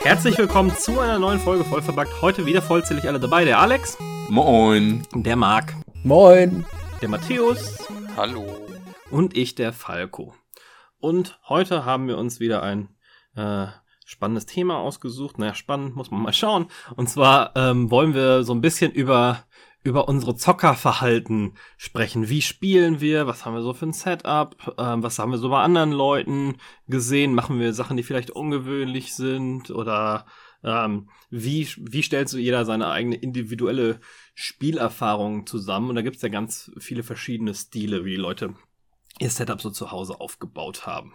Herzlich willkommen zu einer neuen Folge Vollverbackt. Heute wieder vollzählig alle dabei. Der Alex. Moin. Der Marc. Moin. Der Matthäus. Hallo. Und ich, der Falco. Und heute haben wir uns wieder ein äh, spannendes Thema ausgesucht. Naja, spannend muss man mal schauen. Und zwar ähm, wollen wir so ein bisschen über über unsere Zockerverhalten sprechen. Wie spielen wir? Was haben wir so für ein Setup? Ähm, was haben wir so bei anderen Leuten gesehen? Machen wir Sachen, die vielleicht ungewöhnlich sind? Oder ähm, wie, wie stellt so jeder seine eigene individuelle Spielerfahrung zusammen? Und da gibt's ja ganz viele verschiedene Stile, wie die Leute ihr Setup so zu Hause aufgebaut haben.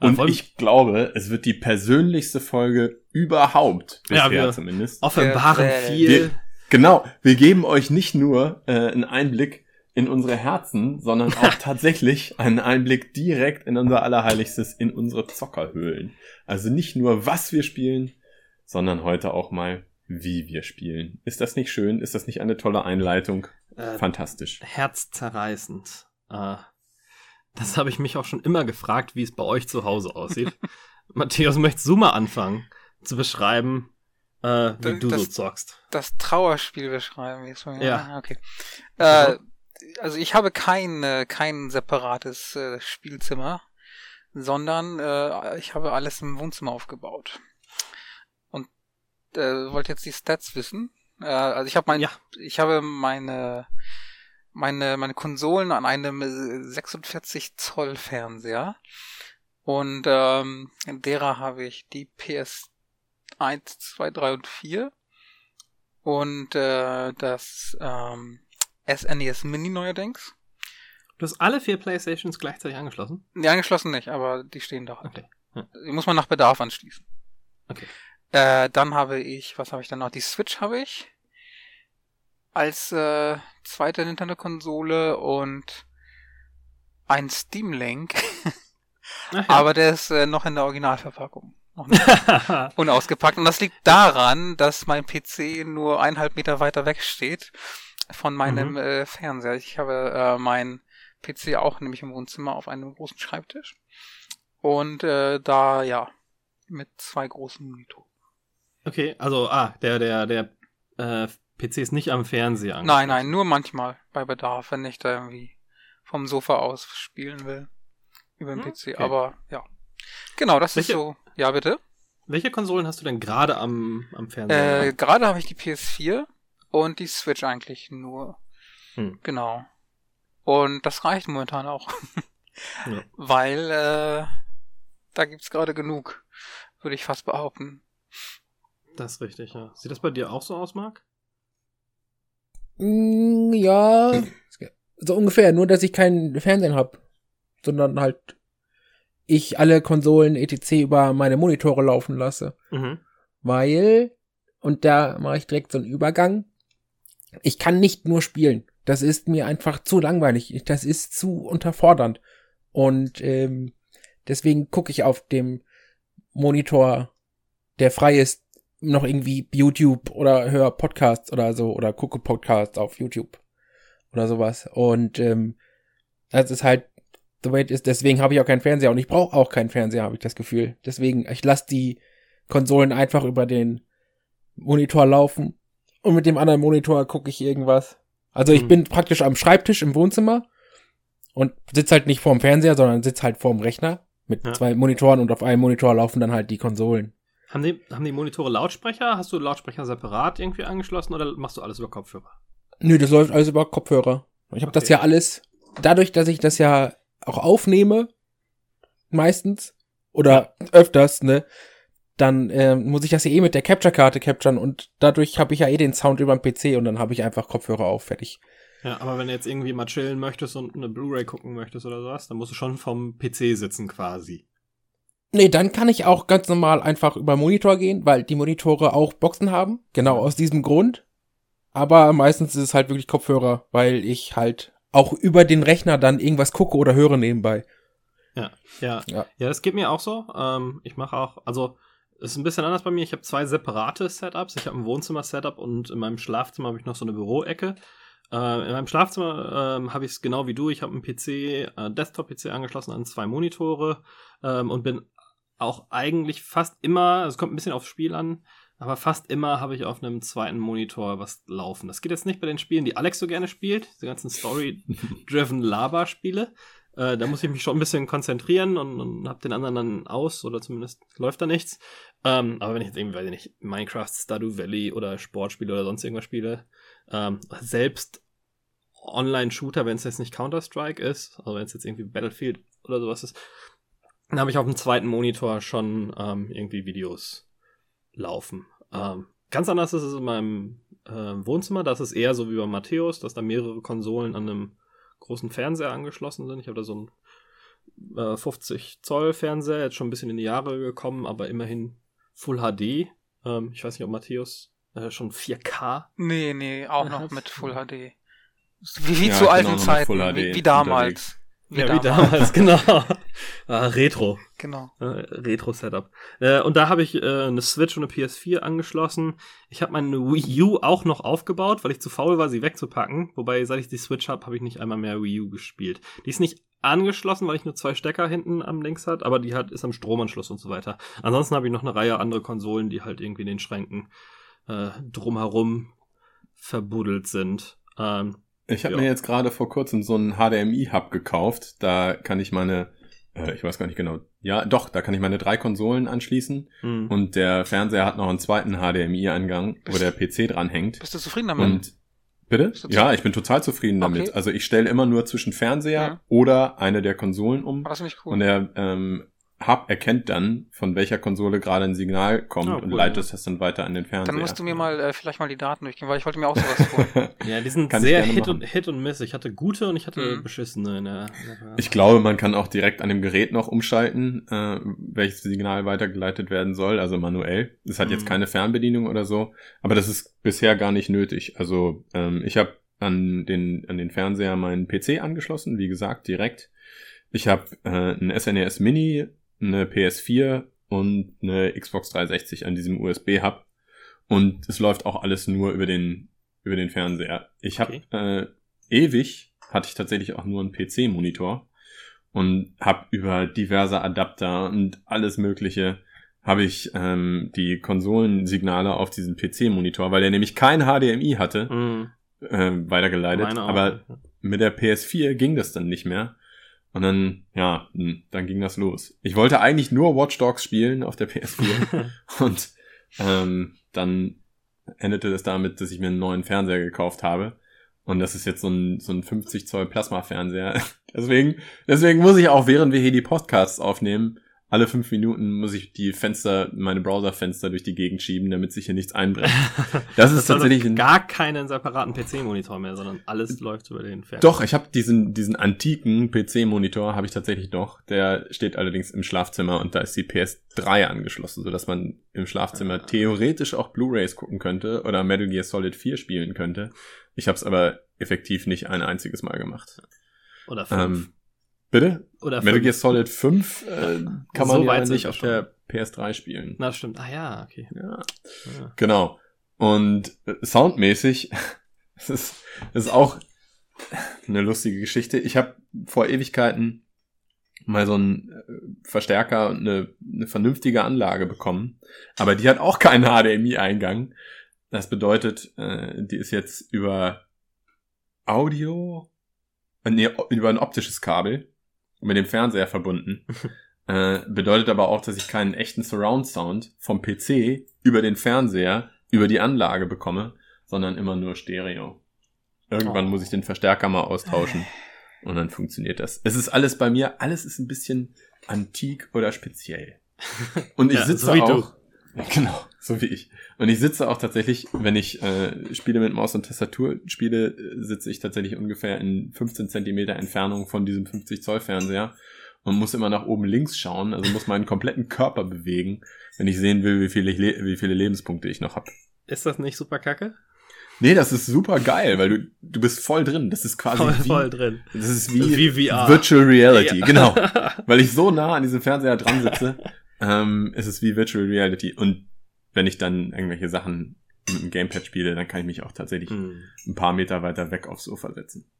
Und ich glaube, es wird die persönlichste Folge überhaupt. Bisher ja, wir zumindest. Offenbaren viel. Wir, Genau, wir geben euch nicht nur äh, einen Einblick in unsere Herzen, sondern auch tatsächlich einen Einblick direkt in unser Allerheiligstes, in unsere Zockerhöhlen. Also nicht nur, was wir spielen, sondern heute auch mal, wie wir spielen. Ist das nicht schön? Ist das nicht eine tolle Einleitung? Äh, Fantastisch. Herzzerreißend. Äh, das habe ich mich auch schon immer gefragt, wie es bei euch zu Hause aussieht. Matthäus, möchtest du mal anfangen zu beschreiben, äh, wie das, du so zockst. Das Trauerspiel beschreiben, wie es von mir. Ja. Ah, okay. Äh, also ich habe kein, äh, kein separates äh, Spielzimmer, sondern äh, ich habe alles im Wohnzimmer aufgebaut. Und äh, wollt jetzt die Stats wissen? Äh, also ich habe mein, ja. ich habe meine meine meine Konsolen an einem 46 Zoll Fernseher und ähm, derer habe ich die PS 1, 2, 3 und 4. Und äh, das ähm, SNES e Mini neuerdings. Du hast alle vier Playstations gleichzeitig angeschlossen? Nee, angeschlossen nicht, aber die stehen da halt. Okay. Die muss man nach Bedarf anschließen. Okay. Äh, dann habe ich, was habe ich dann noch? Die Switch habe ich als äh, zweite Nintendo-Konsole und ein Steam Link. ja. Aber der ist äh, noch in der Originalverpackung. unausgepackt. Und das liegt daran, dass mein PC nur eineinhalb Meter weiter weg steht von meinem mhm. äh, Fernseher. Ich habe äh, meinen PC auch nämlich im Wohnzimmer auf einem großen Schreibtisch. Und äh, da, ja, mit zwei großen Monitoren. Okay, also, ah, der, der, der äh, PC ist nicht am Fernseher Nein, nein, nur manchmal bei Bedarf, wenn ich da irgendwie vom Sofa aus spielen will. Über den hm, PC. Okay. Aber ja. Genau, das Welche, ist so ja, bitte? Welche Konsolen hast du denn gerade am, am Fernseher? Äh, gerade habe ich die PS4 und die Switch eigentlich nur. Hm. Genau. Und das reicht momentan auch. ja. Weil äh, da gibt's gerade genug, würde ich fast behaupten. Das ist richtig, ja. Sieht das bei dir auch so aus, Marc? Mm, ja, so ungefähr. Nur, dass ich keinen Fernsehen habe, sondern halt ich alle Konsolen etc. über meine Monitore laufen lasse. Mhm. Weil, und da mache ich direkt so einen Übergang, ich kann nicht nur spielen. Das ist mir einfach zu langweilig. Das ist zu unterfordernd. Und ähm, deswegen gucke ich auf dem Monitor, der frei ist, noch irgendwie YouTube oder höre Podcasts oder so oder gucke Podcasts auf YouTube oder sowas. Und ähm, das ist halt the way it is. Deswegen habe ich auch keinen Fernseher und ich brauche auch keinen Fernseher, habe ich das Gefühl. Deswegen, ich lasse die Konsolen einfach über den Monitor laufen und mit dem anderen Monitor gucke ich irgendwas. Also ich mhm. bin praktisch am Schreibtisch im Wohnzimmer und sitze halt nicht vorm Fernseher, sondern sitze halt vorm Rechner mit ja. zwei Monitoren und auf einem Monitor laufen dann halt die Konsolen. Haben die, haben die Monitore Lautsprecher? Hast du Lautsprecher separat irgendwie angeschlossen oder machst du alles über Kopfhörer? Nö, das läuft alles über Kopfhörer. Ich habe okay. das ja alles, dadurch, dass ich das ja auch aufnehme, meistens, oder öfters, ne, dann äh, muss ich das ja eh mit der Capture-Karte capturen und dadurch habe ich ja eh den Sound über den PC und dann habe ich einfach Kopfhörer auf, fertig. Ja, aber wenn du jetzt irgendwie mal chillen möchtest und eine Blu-ray gucken möchtest oder sowas, dann musst du schon vom PC sitzen quasi. Nee, dann kann ich auch ganz normal einfach über Monitor gehen, weil die Monitore auch Boxen haben. Genau aus diesem Grund. Aber meistens ist es halt wirklich Kopfhörer, weil ich halt auch über den Rechner dann irgendwas gucke oder höre nebenbei. Ja, ja, ja, ja, das geht mir auch so. Ähm, ich mache auch, also ist ein bisschen anders bei mir. Ich habe zwei separate Setups. Ich habe ein Wohnzimmer-Setup und in meinem Schlafzimmer habe ich noch so eine Büroecke. Äh, in meinem Schlafzimmer äh, habe ich es genau wie du. Ich habe einen PC, äh, Desktop-PC angeschlossen an zwei Monitore ähm, und bin auch eigentlich fast immer, es kommt ein bisschen aufs Spiel an, aber fast immer habe ich auf einem zweiten Monitor was laufen. Das geht jetzt nicht bei den Spielen, die Alex so gerne spielt, diese ganzen Story-driven Lava-Spiele. Äh, da muss ich mich schon ein bisschen konzentrieren und, und habe den anderen dann aus oder zumindest läuft da nichts. Ähm, aber wenn ich jetzt irgendwie, weiß ich nicht, Minecraft, Stardew Valley oder Sportspiele oder sonst irgendwas spiele, ähm, selbst Online-Shooter, wenn es jetzt nicht Counter-Strike ist, also wenn es jetzt irgendwie Battlefield oder sowas ist, dann habe ich auf dem zweiten Monitor schon ähm, irgendwie Videos laufen. Ähm, ganz anders ist es in meinem äh, Wohnzimmer, das ist eher so wie bei Matthäus, dass da mehrere Konsolen an einem großen Fernseher angeschlossen sind. Ich habe da so einen äh, 50 Zoll Fernseher, jetzt schon ein bisschen in die Jahre gekommen, aber immerhin Full HD. Ähm, ich weiß nicht, ob Matthäus äh, schon 4K. Nee, nee, auch noch mit Full HD. Wie, wie ja, zu alten Zeiten, wie, wie damals. Wie ja, damals. wie damals, genau. Ah, Retro. Genau. Äh, Retro-Setup. Äh, und da habe ich äh, eine Switch und eine PS4 angeschlossen. Ich habe meine Wii U auch noch aufgebaut, weil ich zu faul war, sie wegzupacken. Wobei, seit ich die Switch habe, habe ich nicht einmal mehr Wii U gespielt. Die ist nicht angeschlossen, weil ich nur zwei Stecker hinten am links hat, aber die hat ist am Stromanschluss und so weiter. Ansonsten habe ich noch eine Reihe andere Konsolen, die halt irgendwie in den Schränken äh, drumherum verbuddelt sind. Ähm, ich habe mir jetzt gerade vor kurzem so einen HDMI-Hub gekauft. Da kann ich meine, äh, ich weiß gar nicht genau, ja, doch, da kann ich meine drei Konsolen anschließen. Mhm. Und der Fernseher hat noch einen zweiten HDMI-Eingang, wo der PC dran hängt. Bist du zufrieden damit? Und Bitte? Ja, ich bin total zufrieden damit. Okay. Also ich stelle immer nur zwischen Fernseher ja. oder eine der Konsolen um. Oh, das ist cool. Und der ähm, Hub erkennt dann, von welcher Konsole gerade ein Signal kommt oh, und leitet ja. das dann weiter an den Fernseher. Dann musst du mir mal äh, vielleicht mal die Daten durchgehen, weil ich wollte mir auch sowas holen. ja, die sind kann sehr Hit und, Hit und Miss. Ich hatte gute und ich hatte mhm. beschissene. In der, ich glaube, man kann auch direkt an dem Gerät noch umschalten, äh, welches Signal weitergeleitet werden soll, also manuell. Es hat mhm. jetzt keine Fernbedienung oder so, aber das ist bisher gar nicht nötig. Also ähm, ich habe an den, an den Fernseher meinen PC angeschlossen, wie gesagt, direkt. Ich habe äh, ein SNES e Mini eine PS4 und eine Xbox 360 an diesem USB-Hub. Und es läuft auch alles nur über den, über den Fernseher. Ich okay. habe äh, ewig, hatte ich tatsächlich auch nur einen PC-Monitor und habe über diverse Adapter und alles Mögliche habe ich ähm, die Konsolensignale auf diesen PC-Monitor, weil der nämlich kein HDMI hatte, mm. äh, weitergeleitet. Aber mit der PS4 ging das dann nicht mehr. Und dann, ja, hm, dann ging das los. Ich wollte eigentlich nur Watch Dogs spielen auf der PS4. und ähm, dann endete es damit, dass ich mir einen neuen Fernseher gekauft habe. Und das ist jetzt so ein, so ein 50 Zoll Plasma-Fernseher. deswegen, deswegen muss ich auch, während wir hier die Podcasts aufnehmen, alle fünf Minuten muss ich die Fenster, meine Browserfenster durch die Gegend schieben, damit sich hier nichts einbrennt. Das, ist tatsächlich ein gar keinen separaten PC-Monitor mehr, sondern alles läuft über den Fernseher. Doch, ich habe diesen diesen antiken PC-Monitor habe ich tatsächlich doch. Der steht allerdings im Schlafzimmer und da ist die PS3 angeschlossen, so dass man im Schlafzimmer ah. theoretisch auch Blu-rays gucken könnte oder Metal Gear Solid 4 spielen könnte. Ich habe es aber effektiv nicht ein einziges Mal gemacht. Oder fünf. Ähm, Bitte? Oder Metal Gear Solid 5 äh, kann man so ja nicht auf der PS3 spielen. Na, stimmt. Ah ja, okay. Ja. ja. Genau. Und äh, soundmäßig, das ist, das ist auch eine lustige Geschichte. Ich habe vor Ewigkeiten mal so einen äh, Verstärker und eine, eine vernünftige Anlage bekommen. Aber die hat auch keinen HDMI-Eingang. Das bedeutet, äh, die ist jetzt über Audio, äh, nee, über ein optisches Kabel mit dem Fernseher verbunden. äh, bedeutet aber auch, dass ich keinen echten Surround Sound vom PC über den Fernseher, über die Anlage bekomme, sondern immer nur Stereo. Irgendwann oh. muss ich den Verstärker mal austauschen und dann funktioniert das. Es ist alles bei mir, alles ist ein bisschen antik oder speziell. Und ich ja, sitze so auch. Genau, so wie ich. Und ich sitze auch tatsächlich, wenn ich äh, Spiele mit Maus und Tastatur spiele, sitze ich tatsächlich ungefähr in 15 Zentimeter Entfernung von diesem 50 Zoll Fernseher und muss immer nach oben links schauen, also muss meinen kompletten Körper bewegen, wenn ich sehen will, wie viele, wie viele Lebenspunkte ich noch habe. Ist das nicht super kacke? Nee, das ist super geil, weil du, du bist voll drin. Das ist quasi voll, wie, voll drin. Das ist wie, wie VR. Virtual Reality, ja. genau. Weil ich so nah an diesem Fernseher dran sitze ähm, ist es wie Virtual Reality. Und wenn ich dann irgendwelche Sachen mit dem Gamepad spiele, dann kann ich mich auch tatsächlich Hm. ein paar Meter weiter weg aufs Sofa setzen.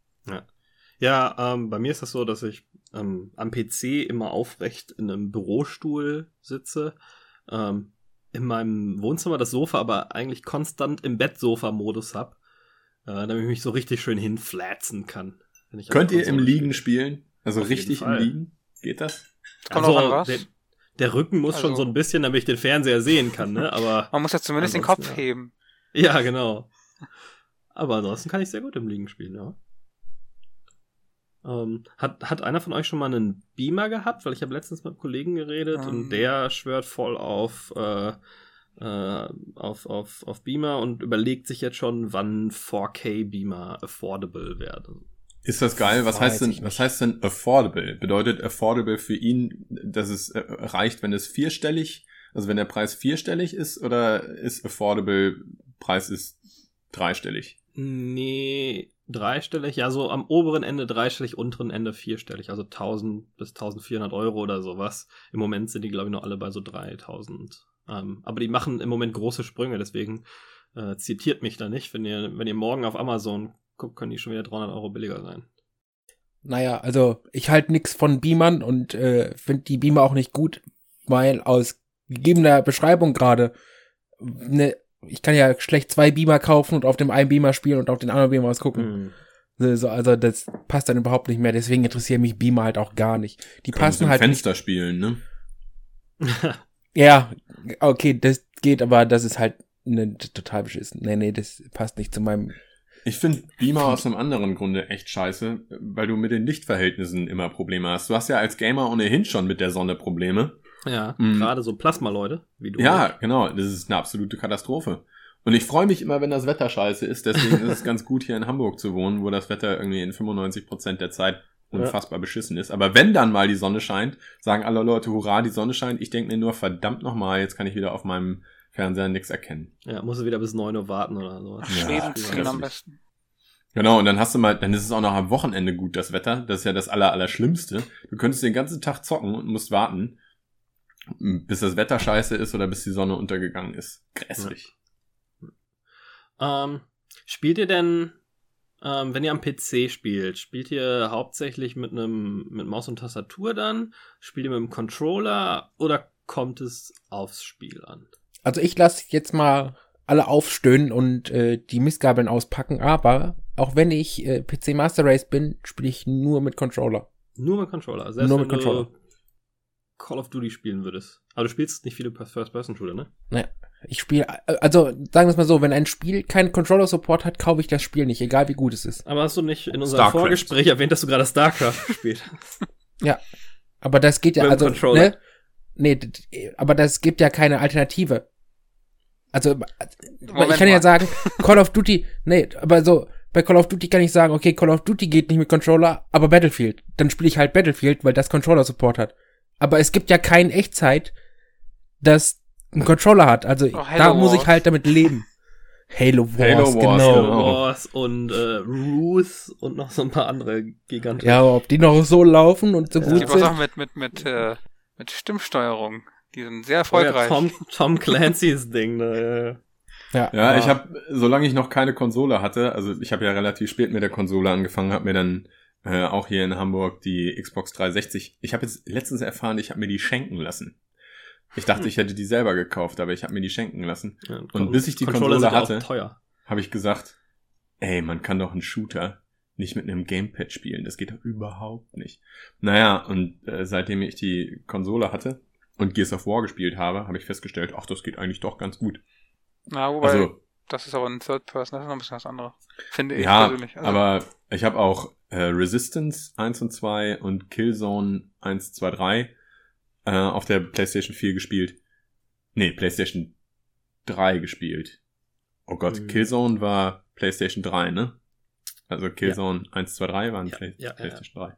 Ja, ähm, bei mir ist das so, dass ich ähm, am PC immer aufrecht in einem Bürostuhl sitze. Ähm, in meinem Wohnzimmer das Sofa aber eigentlich konstant im Bettsofa-Modus hab, äh, damit ich mich so richtig schön hinflatzen kann. wenn ich an Könnt ihr im Liegen spiele. spielen? Also Auf richtig im. Liegen? Geht das? Kommt Also, auch an was. Der, Rücken muss schon Also- so ein bisschen, damit ich den Fernseher sehen kann, ne? Aber Man muss ja zumindest den Kopf ja. heben. ja, genau. Aber ansonsten kann ich sehr gut im Liegen spielen, ja. Ähm, hat, hat einer von euch schon mal einen Beamer gehabt? Weil ich habe letztens mit einem Kollegen geredet Ähm. und der schwört voll auf, äh, äh, auf, auf, auf Beamer und überlegt sich jetzt schon, wann 4K-Beamer affordable werden. Ist das geil? Was heißt denn, was heißt denn affordable? Bedeutet affordable für ihn, dass es äh, reicht, wenn es vierstellig, also wenn der Preis vierstellig ist, oder ist affordable, Preis ist dreistellig? Nee, dreistellig, ja, so am oberen Ende dreistellig, unteren Ende vierstellig, also 1000 bis 1400 Euro oder sowas. Im Moment sind die, glaube ich, noch alle bei so 3000. Ähm, aber die machen im Moment große Sprünge, deswegen äh, zitiert mich da nicht. Wenn ihr, wenn ihr morgen auf Amazon guckt, können die schon wieder 300 Euro billiger sein. Naja, also ich halte nix von Beamern und äh, finde die Beamer auch nicht gut, weil aus gegebener Beschreibung gerade, ne, ich kann ja schlecht zwei Beamer kaufen und auf dem einen Beamer spielen und auf den anderen Beamer was gucken. Hm. So, also das passt dann überhaupt nicht mehr, deswegen interessieren mich Beamer halt auch gar nicht. Die Können passen halt nicht. Fenster spielen, ne? Ja, okay, das geht, aber das ist halt ne, total beschissen. Nee, nee, das passt nicht zu meinem. Ich finde Beamer aus einem anderen Grunde echt scheiße, weil du mit den Lichtverhältnissen immer Probleme hast. Du hast ja als Gamer ohnehin schon mit der Sonne Probleme. ja, Mhm. gerade so Plasma-Leute, wie du. Ja, genau. Das ist eine absolute Katastrophe. Und ich freue mich immer, wenn das Wetter scheiße ist. Deswegen ist es ganz gut, hier in Hamburg zu wohnen, wo das Wetter irgendwie in 95 Prozent der Zeit unfassbar beschissen ist. Aber wenn dann mal die Sonne scheint, sagen alle Leute, hurra, die Sonne scheint. Ich denke mir nur, verdammt nochmal, jetzt kann ich wieder auf meinem Fernseher nichts erkennen. Ja, musst du wieder bis 9 Uhr warten oder so. Ja, Schweden ziehen am besten. Genau, und dann hast du mal, dann ist es auch noch am Wochenende gut, das Wetter. Das ist ja das aller, Allerschlimmste. Du könntest den ganzen Tag zocken und musst warten, bis das Wetter scheiße ist oder bis die Sonne untergegangen ist. Grässlich. Ähm, spielt ihr denn, ähm, wenn ihr am PC spielt, spielt ihr hauptsächlich mit einem mit Maus und Tastatur dann? Spielt ihr mit dem Controller oder kommt es aufs Spiel an? Also ich lasse jetzt mal alle aufstöhnen und äh, die Missgabeln auspacken, aber auch wenn ich äh, PC Master Race bin, spiele ich nur mit Controller. Nur mit Controller. Also Selbst Nur wenn mit Controller. du Call of Duty spielen würdest. Aber du spielst nicht viele First-Person-Shooter, ne? Ich spiele, also sagen wir es mal so, wenn ein Spiel keinen Controller-Support hat, kaufe ich das Spiel nicht, egal wie gut es ist. Aber hast du nicht in unserem StarCraft. Vorgespräch erwähnt, dass du gerade StarCraft gespielt hast? Aber das geht ja, also, Controller. ne? Nee, aber das gibt ja keine Alternative. Also, ich Moment kann ja mal. sagen, Call of Duty, nee, aber so, bei Call of Duty kann ich sagen, okay, Call of Duty geht nicht mit Controller, aber Battlefield. Dann spiele ich halt Battlefield, weil das Controller-Support hat. Aber es gibt ja kein Echtzeit, das einen Controller hat. Also, Oh, Halo da muss ich halt damit leben. Halo Wars, Halo Wars, genau. genau. Wars und äh, Ruth und noch so ein paar andere Giganten. Ja, ob die noch so laufen und so Ja. Es gut gibt auch sind. Sachen mit, mit, mit, äh, mit Stimmsteuerung. Die sind sehr Oh ja, erfolgreich. Tom, Tom Clancy's Ding, ne? Ja, Ja, aber- ich habe, solange ich noch keine Konsole hatte, also ich habe ja relativ spät mit der Konsole angefangen, habe mir dann äh, auch hier in Hamburg die Xbox 360. Ich habe jetzt letztens erfahren, ich habe mir die schenken lassen. Ich dachte, ich hätte die selber gekauft, aber ich habe mir die schenken lassen. Ja, Und bis ich die Controller Konsole ja hatte-. Habe ich gesagt, ey, man kann doch einen Shooter nicht mit einem Gamepad spielen. Das geht doch überhaupt nicht. Naja, und äh, seitdem ich die Konsole hatte und Gears of War gespielt habe, habe ich festgestellt, ach, das geht eigentlich doch ganz gut. Na, wobei, Also, das ist aber ein Third Person, das ist noch ein bisschen was anderes. Finde ich Ja, persönlich. Also, aber ich habe auch äh, Resistance 1 und 2 und Killzone 1, 2, 3 äh, auf der PlayStation 4 gespielt. Nee, PlayStation 3 gespielt. Oh Gott, Mhm. Killzone war PlayStation 3, ne? Also Killzone 1, 2, 3 waren Ja, Play ja, ja, PlayStation 3.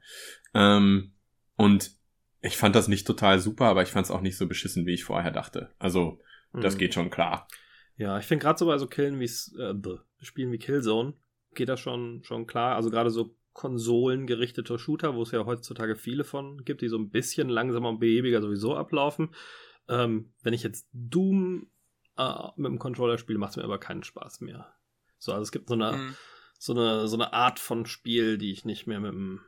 Ähm, und ich fand das nicht total super, aber ich fand es auch nicht so beschissen, wie ich vorher dachte. Also, das Mhm. geht schon klar. Ja, ich finde gerade so bei so Killen wie äh, bäh, Spielen wie Killzone geht das schon schon klar. Also gerade so konsolengerichtete Shooter, wo es ja heutzutage viele von gibt, die so ein bisschen langsamer und behäbiger sowieso ablaufen. ähm, wenn ich jetzt Doom äh, mit dem Controller spiele, macht es mir aber keinen Spaß mehr. So, also es gibt so eine, mhm. so eine, so eine Art von Spiel, die ich nicht mehr mit dem,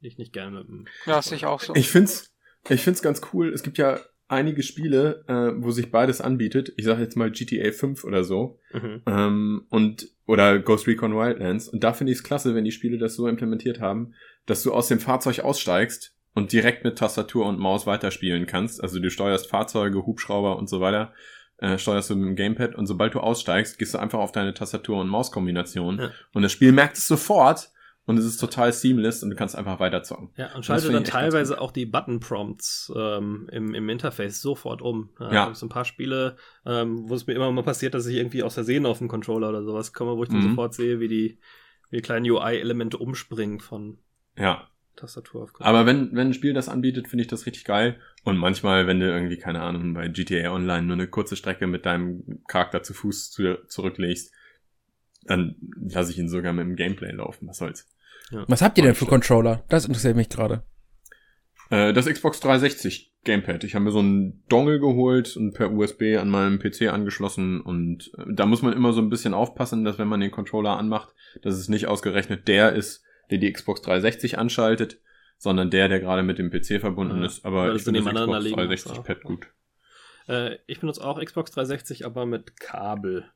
ich nicht gerne mit dem. Ja, sehe ich auch so. Ich find's, ich find's ganz cool. Es gibt ja einige Spiele, äh, wo sich beides anbietet. Ich sage jetzt mal GTA 5 oder so. Mhm. Ähm, und oder Ghost Recon Wildlands. Und da finde ich es klasse, wenn die Spiele das so implementiert haben, dass du aus dem Fahrzeug aussteigst und direkt mit Tastatur und Maus weiterspielen kannst. Also du steuerst Fahrzeuge, Hubschrauber und so weiter, äh, steuerst du mit dem Gamepad und sobald du aussteigst, gehst du einfach auf deine Tastatur- und Mauskombination ja. und das Spiel merkt es sofort und es ist total seamless und du kannst einfach weiterzocken. Ja, und schaltet dann teilweise auch die Button-Prompts ähm, im, im Interface sofort um. Ja, ja. So ein paar Spiele, ähm, wo es mir immer mal passiert, dass ich irgendwie aus Versehen auf den Controller oder sowas komme, wo ich dann mhm. sofort sehe, wie die, wie die kleinen UI-Elemente umspringen von ja. Tastatur auf Controller. Aber wenn, wenn ein Spiel das anbietet, finde ich das richtig geil. Und manchmal, wenn du irgendwie, keine Ahnung, bei GTA Online nur eine kurze Strecke mit deinem Charakter zu Fuß zu, zurücklegst, dann lasse ich ihn sogar mit dem Gameplay laufen. Was soll's. Ja. Was habt ihr denn für Controller? Das interessiert mich gerade. Äh, das Xbox 360 Gamepad. Ich habe mir so einen Dongle geholt und per USB an meinem PC angeschlossen und äh, da muss man immer so ein bisschen aufpassen, dass wenn man den Controller anmacht, dass es nicht ausgerechnet der ist, der die Xbox 360 anschaltet, sondern der, der gerade mit dem PC verbunden ja, ist. Aber ich finde das Xbox 360 Pad gut. Äh, ich benutze auch Xbox 360, aber mit Kabel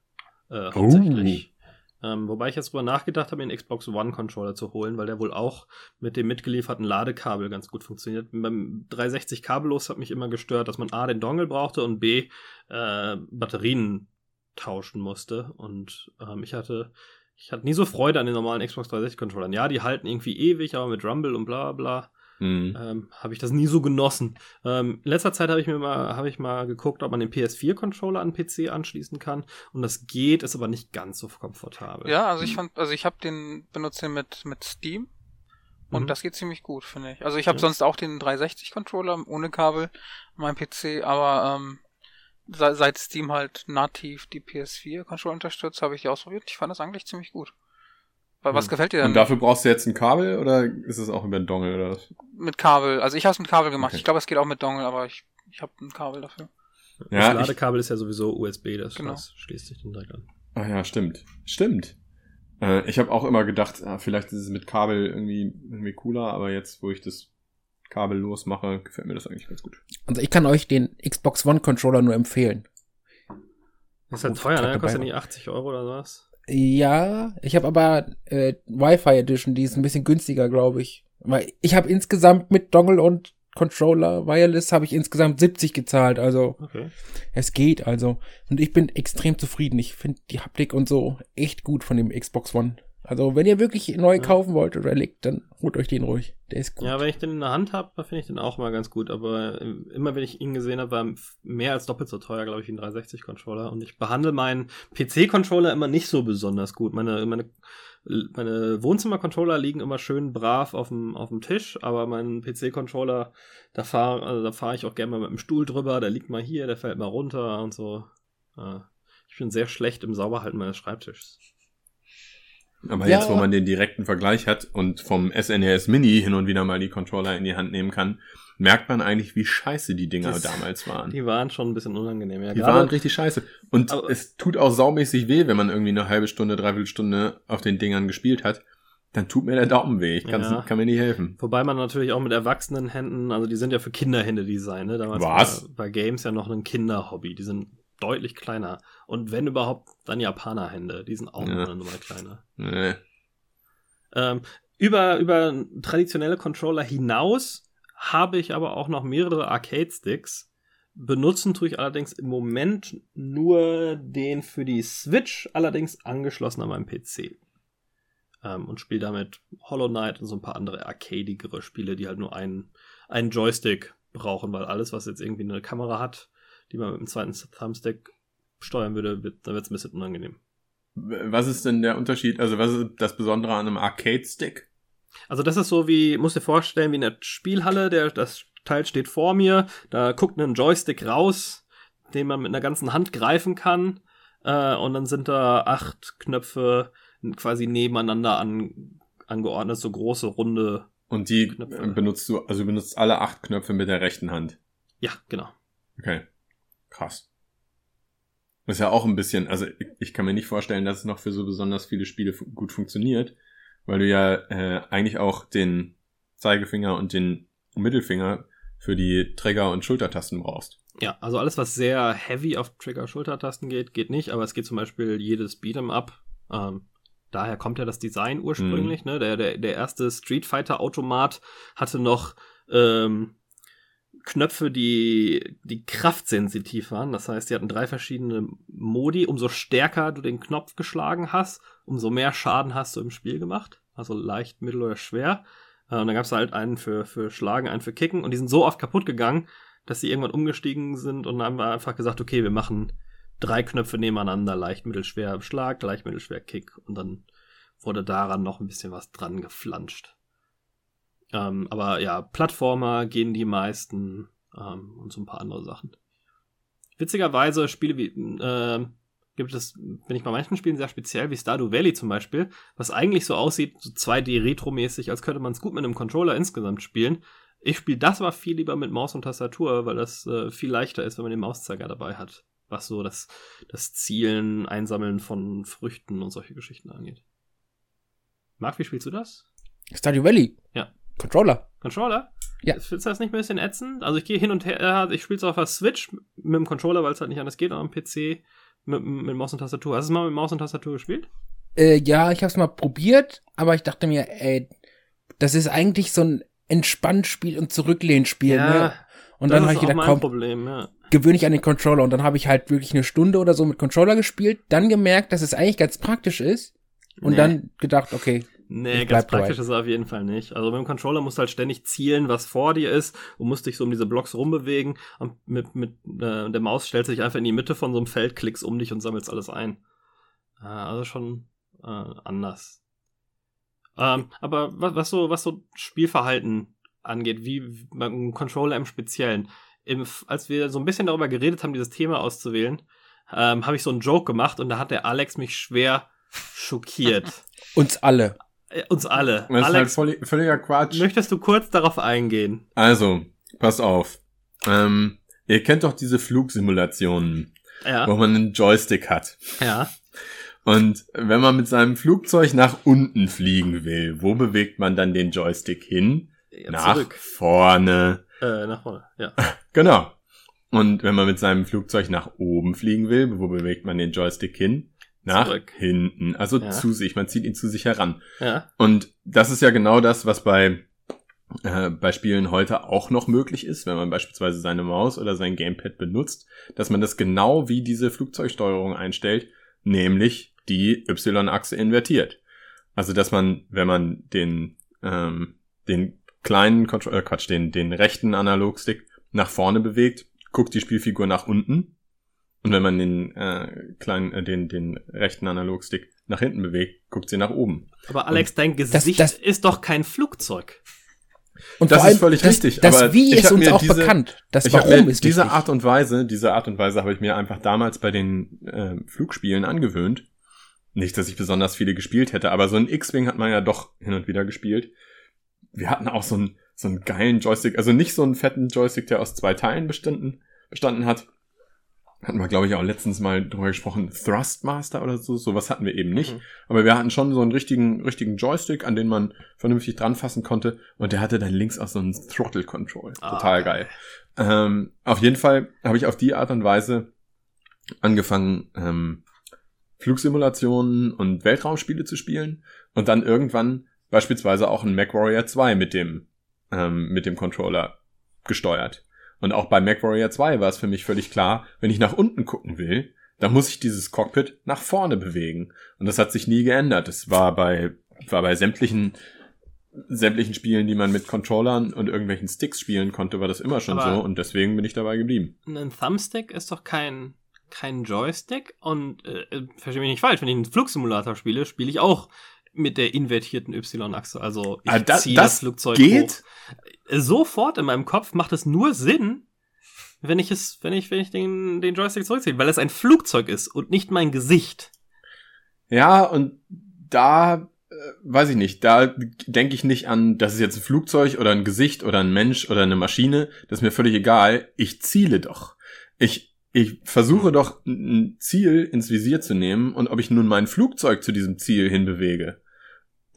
äh, hauptsächlich. Oh. Ähm, wobei ich jetzt drüber nachgedacht habe, den Xbox One Controller zu holen, weil der wohl auch mit dem mitgelieferten Ladekabel ganz gut funktioniert. Beim 360 kabellos hat mich immer gestört, dass man A, den Dongle brauchte und B, äh, Batterien tauschen musste. Und ähm, ich hatte, ich hatte nie so Freude an den normalen Xbox 360 Controllern. Ja, die halten irgendwie ewig, aber mit Rumble und bla bla Mhm. Ähm, habe ich das nie so genossen. Ähm, in letzter Zeit habe ich mir mal, habe ich mal geguckt, ob man den PS4-Controller an den PC anschließen kann. Und das geht, ist aber nicht ganz so komfortabel. Ja, also ich fand, also ich habe den benutzt den mit mit Steam und mhm. das geht ziemlich gut, finde ich. Also ich habe ja. sonst auch den 360-Controller ohne Kabel an meinem PC, aber ähm, seit Steam halt nativ die PS4-Controller unterstützt, habe ich die ausprobiert. Ich fand das eigentlich ziemlich gut. Was hm. gefällt dir denn? Und dafür brauchst du jetzt ein Kabel oder ist es auch über ein Dongle oder was? Mit Kabel. Also ich habe es mit Kabel gemacht. Okay. Ich glaube, es geht auch mit Dongle, aber ich, ich habe ein Kabel dafür. Ja, das Ladekabel ich, ist ja sowieso USB, das, genau. schließt sich dann direkt an. Ah ja, stimmt. Stimmt. Äh, ich habe auch immer gedacht, ah, vielleicht ist es mit Kabel irgendwie, irgendwie cooler, aber jetzt, wo ich das Kabel losmache, gefällt mir das eigentlich ganz gut. Also ich kann euch den Xbox One Controller nur empfehlen. Das ist halt teuer, ne? Kostet ja nicht 80 Euro oder sowas. Ja, ich habe aber äh, Wi-Fi Edition, die ist ein bisschen günstiger, glaube ich. Weil ich habe insgesamt mit Dongle und Controller Wireless habe ich insgesamt 70 gezahlt, also okay. es geht also und ich bin extrem zufrieden. Ich finde die Haptik und so echt gut von dem Xbox One. Also, wenn ihr wirklich neu ja. kaufen wollt oder legt, dann holt euch den ruhig. Der ist gut. Ja, wenn ich den in der Hand habe, finde ich den auch mal ganz gut. Aber äh, immer wenn ich ihn gesehen habe, war mehr als doppelt so teuer, glaube ich, wie ein 360-Controller. Und ich behandle meinen PC-Controller immer nicht so besonders gut. Meine, meine, meine Wohnzimmer-Controller liegen immer schön brav auf dem, auf dem Tisch, aber mein PC-Controller, da fahre also da fahr ich auch gerne mal mit dem Stuhl drüber. Der liegt mal hier, der fällt mal runter und so. Ich bin sehr schlecht im Sauberhalten meines Schreibtischs. Aber ja. jetzt, wo man den direkten Vergleich hat und vom SNES e Mini hin und wieder mal die Controller in die Hand nehmen kann, merkt man eigentlich, wie scheiße die Dinger das, damals waren. Die waren schon ein bisschen unangenehm, ja. Die waren richtig scheiße. Und es tut auch saumäßig weh, wenn man irgendwie eine halbe Stunde, dreiviertel Stunde auf den Dingern gespielt hat. Dann tut mir der Daumen weh. Ich ja. kann mir nicht helfen. Wobei man natürlich auch mit erwachsenen Händen, also die sind ja für Kinderhände designt, ne? Damals Was? War, war Games ja noch ein Kinderhobby. Die sind deutlich kleiner. Und wenn überhaupt, dann Japanerhände. Die sind auch ja. noch mal kleiner. Nee. Ähm, über, über traditionelle Controller hinaus habe ich aber auch noch mehrere Arcade-Sticks. Benutzen tue ich allerdings im Moment nur den für die Switch, allerdings angeschlossen an meinem PC. Ähm, und spiele damit Hollow Knight und so ein paar andere arcadigere Spiele, die halt nur einen, einen Joystick brauchen, weil alles, was jetzt irgendwie eine Kamera hat, die man mit dem zweiten Thumbstick steuern würde, wird, dann wird es ein bisschen unangenehm. Was ist denn der Unterschied, also was ist das Besondere an einem Arcade-Stick? Also das ist so wie, muss dir vorstellen, wie in der Spielhalle, der, das Teil steht vor mir, da guckt ein Joystick raus, den man mit einer ganzen Hand greifen kann, äh, und dann sind da acht Knöpfe quasi nebeneinander an, angeordnet, so große, runde Und die Knöpfe. benutzt du, also benutzt alle acht Knöpfe mit der rechten Hand? Ja, genau. Okay. Krass. Ist ja auch ein bisschen, also ich, ich kann mir nicht vorstellen, dass es noch für so besonders viele Spiele gut funktioniert, weil du ja äh, eigentlich auch den Zeigefinger und den Mittelfinger für die Trigger- und Schultertasten brauchst. Ja, also alles, was sehr heavy auf Trigger-Schultertasten geht, geht nicht, aber es geht zum Beispiel jedes Beat'em Up. Ähm, daher kommt ja das Design ursprünglich, mhm. ne? Der, der, der erste Street Fighter-Automat hatte noch ähm, Knöpfe, die, die kraftsensitiv waren. Das heißt, die hatten drei verschiedene Modi. Umso stärker du den Knopf geschlagen hast, umso mehr Schaden hast du im Spiel gemacht. Also leicht, mittel oder schwer. Äh, und dann gab es halt einen für, für Schlagen, einen für Kicken. Und die sind so oft kaputt gegangen, dass sie irgendwann umgestiegen sind. Und haben einfach gesagt, okay, wir machen drei Knöpfe nebeneinander. Leicht, mittel, schwer Schlag, leicht, mittel, schwer Kick. Und dann wurde daran noch ein bisschen was dran geflanscht. Ähm, aber ja, Plattformer gehen die meisten ähm, und so ein paar andere Sachen. Witzigerweise Spiele wie äh, gibt es, bin ich bei manchen Spielen sehr speziell, wie Stardew Valley zum Beispiel, was eigentlich so aussieht, so 2D-Retro-mäßig, als könnte man es gut mit einem Controller insgesamt spielen. Ich spiele das aber viel lieber mit Maus und Tastatur, weil das äh, viel leichter ist, wenn man den Mauszeiger dabei hat. Was so das, das Zielen, Einsammeln von Früchten und solche Geschichten angeht. Marc, wie spielst du das? Stardew Valley? Ja. Controller. Controller? Ja. Findest du das nicht ein bisschen ätzend? Also ich gehe hin und her, ich spiele es auf der Switch mit dem Controller, weil es halt nicht anders geht, aber am PC mit, mit Maus und Tastatur. Hast du es mal mit Maus und Tastatur gespielt? Äh, ja, ich habe es mal probiert, aber ich dachte mir, ey, das ist eigentlich so ein Entspannspiel und Zurücklehnspiel, ja, ne? Und dann habe ich gedacht, komm, Problem, ja. gewöhne ich an den Controller. Und dann habe ich halt wirklich eine Stunde oder so mit Controller gespielt, dann gemerkt, dass es eigentlich ganz praktisch ist. Und Nee. dann gedacht, okay, Nee, ganz praktisch dabei. ist er auf jeden Fall nicht. Also mit dem Controller musst du halt ständig zielen, was vor dir ist und musst dich so um diese Blocks rumbewegen. Und mit, mit äh, der Maus stellst du dich einfach in die Mitte von so einem Feld, klickst um dich und sammelst alles ein. Äh, also schon äh, anders. Ähm, aber was, was, so, was so Spielverhalten angeht, wie beim Controller im Speziellen. Im, als wir so ein bisschen darüber geredet haben, dieses Thema auszuwählen, ähm, habe ich so einen Joke gemacht und da hat der Alex mich schwer schockiert. uns alle. Äh, Uns alle. Das ist halt Alex, voll, völliger Quatsch. möchtest du kurz darauf eingehen? Also, pass auf. Ähm, ihr kennt doch diese Flugsimulationen, wo Ja, man einen Joystick hat. ja. Und wenn man mit seinem Flugzeug nach unten fliegen will, wo bewegt man dann den Joystick hin? ja nach zurück. vorne. Äh, nach vorne. Ja. Genau. Und wenn man mit seinem Flugzeug nach oben fliegen will, wo bewegt man den Joystick hin? Nach Zurück. hinten. Also Ja. zu sich. Man zieht ihn zu sich heran. Ja. Und das ist ja genau das, was bei, äh, bei Spielen heute auch noch möglich ist, wenn man beispielsweise seine Maus oder sein Gamepad benutzt, dass man das genau wie diese Flugzeugsteuerung einstellt, nämlich die Y-Achse invertiert. Also dass man, wenn man den, ähm, den kleinen Control, äh, Quatsch, den, den rechten Analogstick nach vorne bewegt, guckt die Spielfigur nach unten. Und wenn man den äh, kleinen, äh, den, den rechten Analogstick nach hinten bewegt, guckt sie nach oben. Aber Alex, dein Gesicht das- ist doch kein Flugzeug. Und Das vor ist allem, völlig das, richtig, Das aber Wie ist uns auch diese- bekannt. Das Warum ist diese wichtig. Art und Weise, diese Art und Weise habe ich mir einfach damals bei den äh, Flugspielen angewöhnt. Nicht, dass ich besonders viele gespielt hätte, aber so ein X-Wing hat man ja doch hin und wieder gespielt. Wir hatten auch so einen, so einen geilen Joystick, also nicht so einen fetten Joystick, der aus zwei Teilen bestanden, bestanden hat. Hatten wir, glaube ich, auch letztens mal drüber gesprochen, Thrustmaster oder so, sowas hatten wir eben nicht. Mhm. Aber wir hatten schon so einen richtigen, richtigen Joystick, an den man vernünftig dran fassen konnte. Und der hatte dann links auch so einen Throttle Control. Total Ah. geil. Ähm, auf jeden Fall habe ich auf die Art und Weise angefangen, ähm, Flugsimulationen und Weltraumspiele zu spielen und dann irgendwann beispielsweise auch ein MacWarrior 2 mit dem, ähm, mit dem Controller gesteuert. Und auch bei MacWarrior 2 war es für mich völlig klar, wenn ich nach unten gucken will, dann muss ich dieses Cockpit nach vorne bewegen. Und das hat sich nie geändert. Es war bei, war bei sämtlichen, sämtlichen Spielen, die man mit Controllern und irgendwelchen Sticks spielen konnte, war das immer schon Aber- so und deswegen bin ich dabei geblieben. Ein Thumbstick ist doch kein, kein Joystick. Und äh, äh, verstehe mich nicht falsch, wenn ich einen Flugsimulator spiele, spiele ich auch mit der invertierten Y-Achse. Also ich Ah, da- ziehe das das Flugzeug geht? hoch. Äh, Sofort in meinem Kopf macht es nur Sinn, wenn ich es, wenn ich, wenn ich den, den Joystick zurückziehe, weil es ein Flugzeug ist und nicht mein Gesicht. Ja, und da äh, weiß ich nicht, da denke ich nicht an, das ist jetzt ein Flugzeug oder ein Gesicht oder ein Mensch oder eine Maschine, das ist mir völlig egal. Ich ziele doch. Ich ich versuche doch ein Ziel ins Visier zu nehmen und ob ich nun mein Flugzeug zu diesem Ziel hinbewege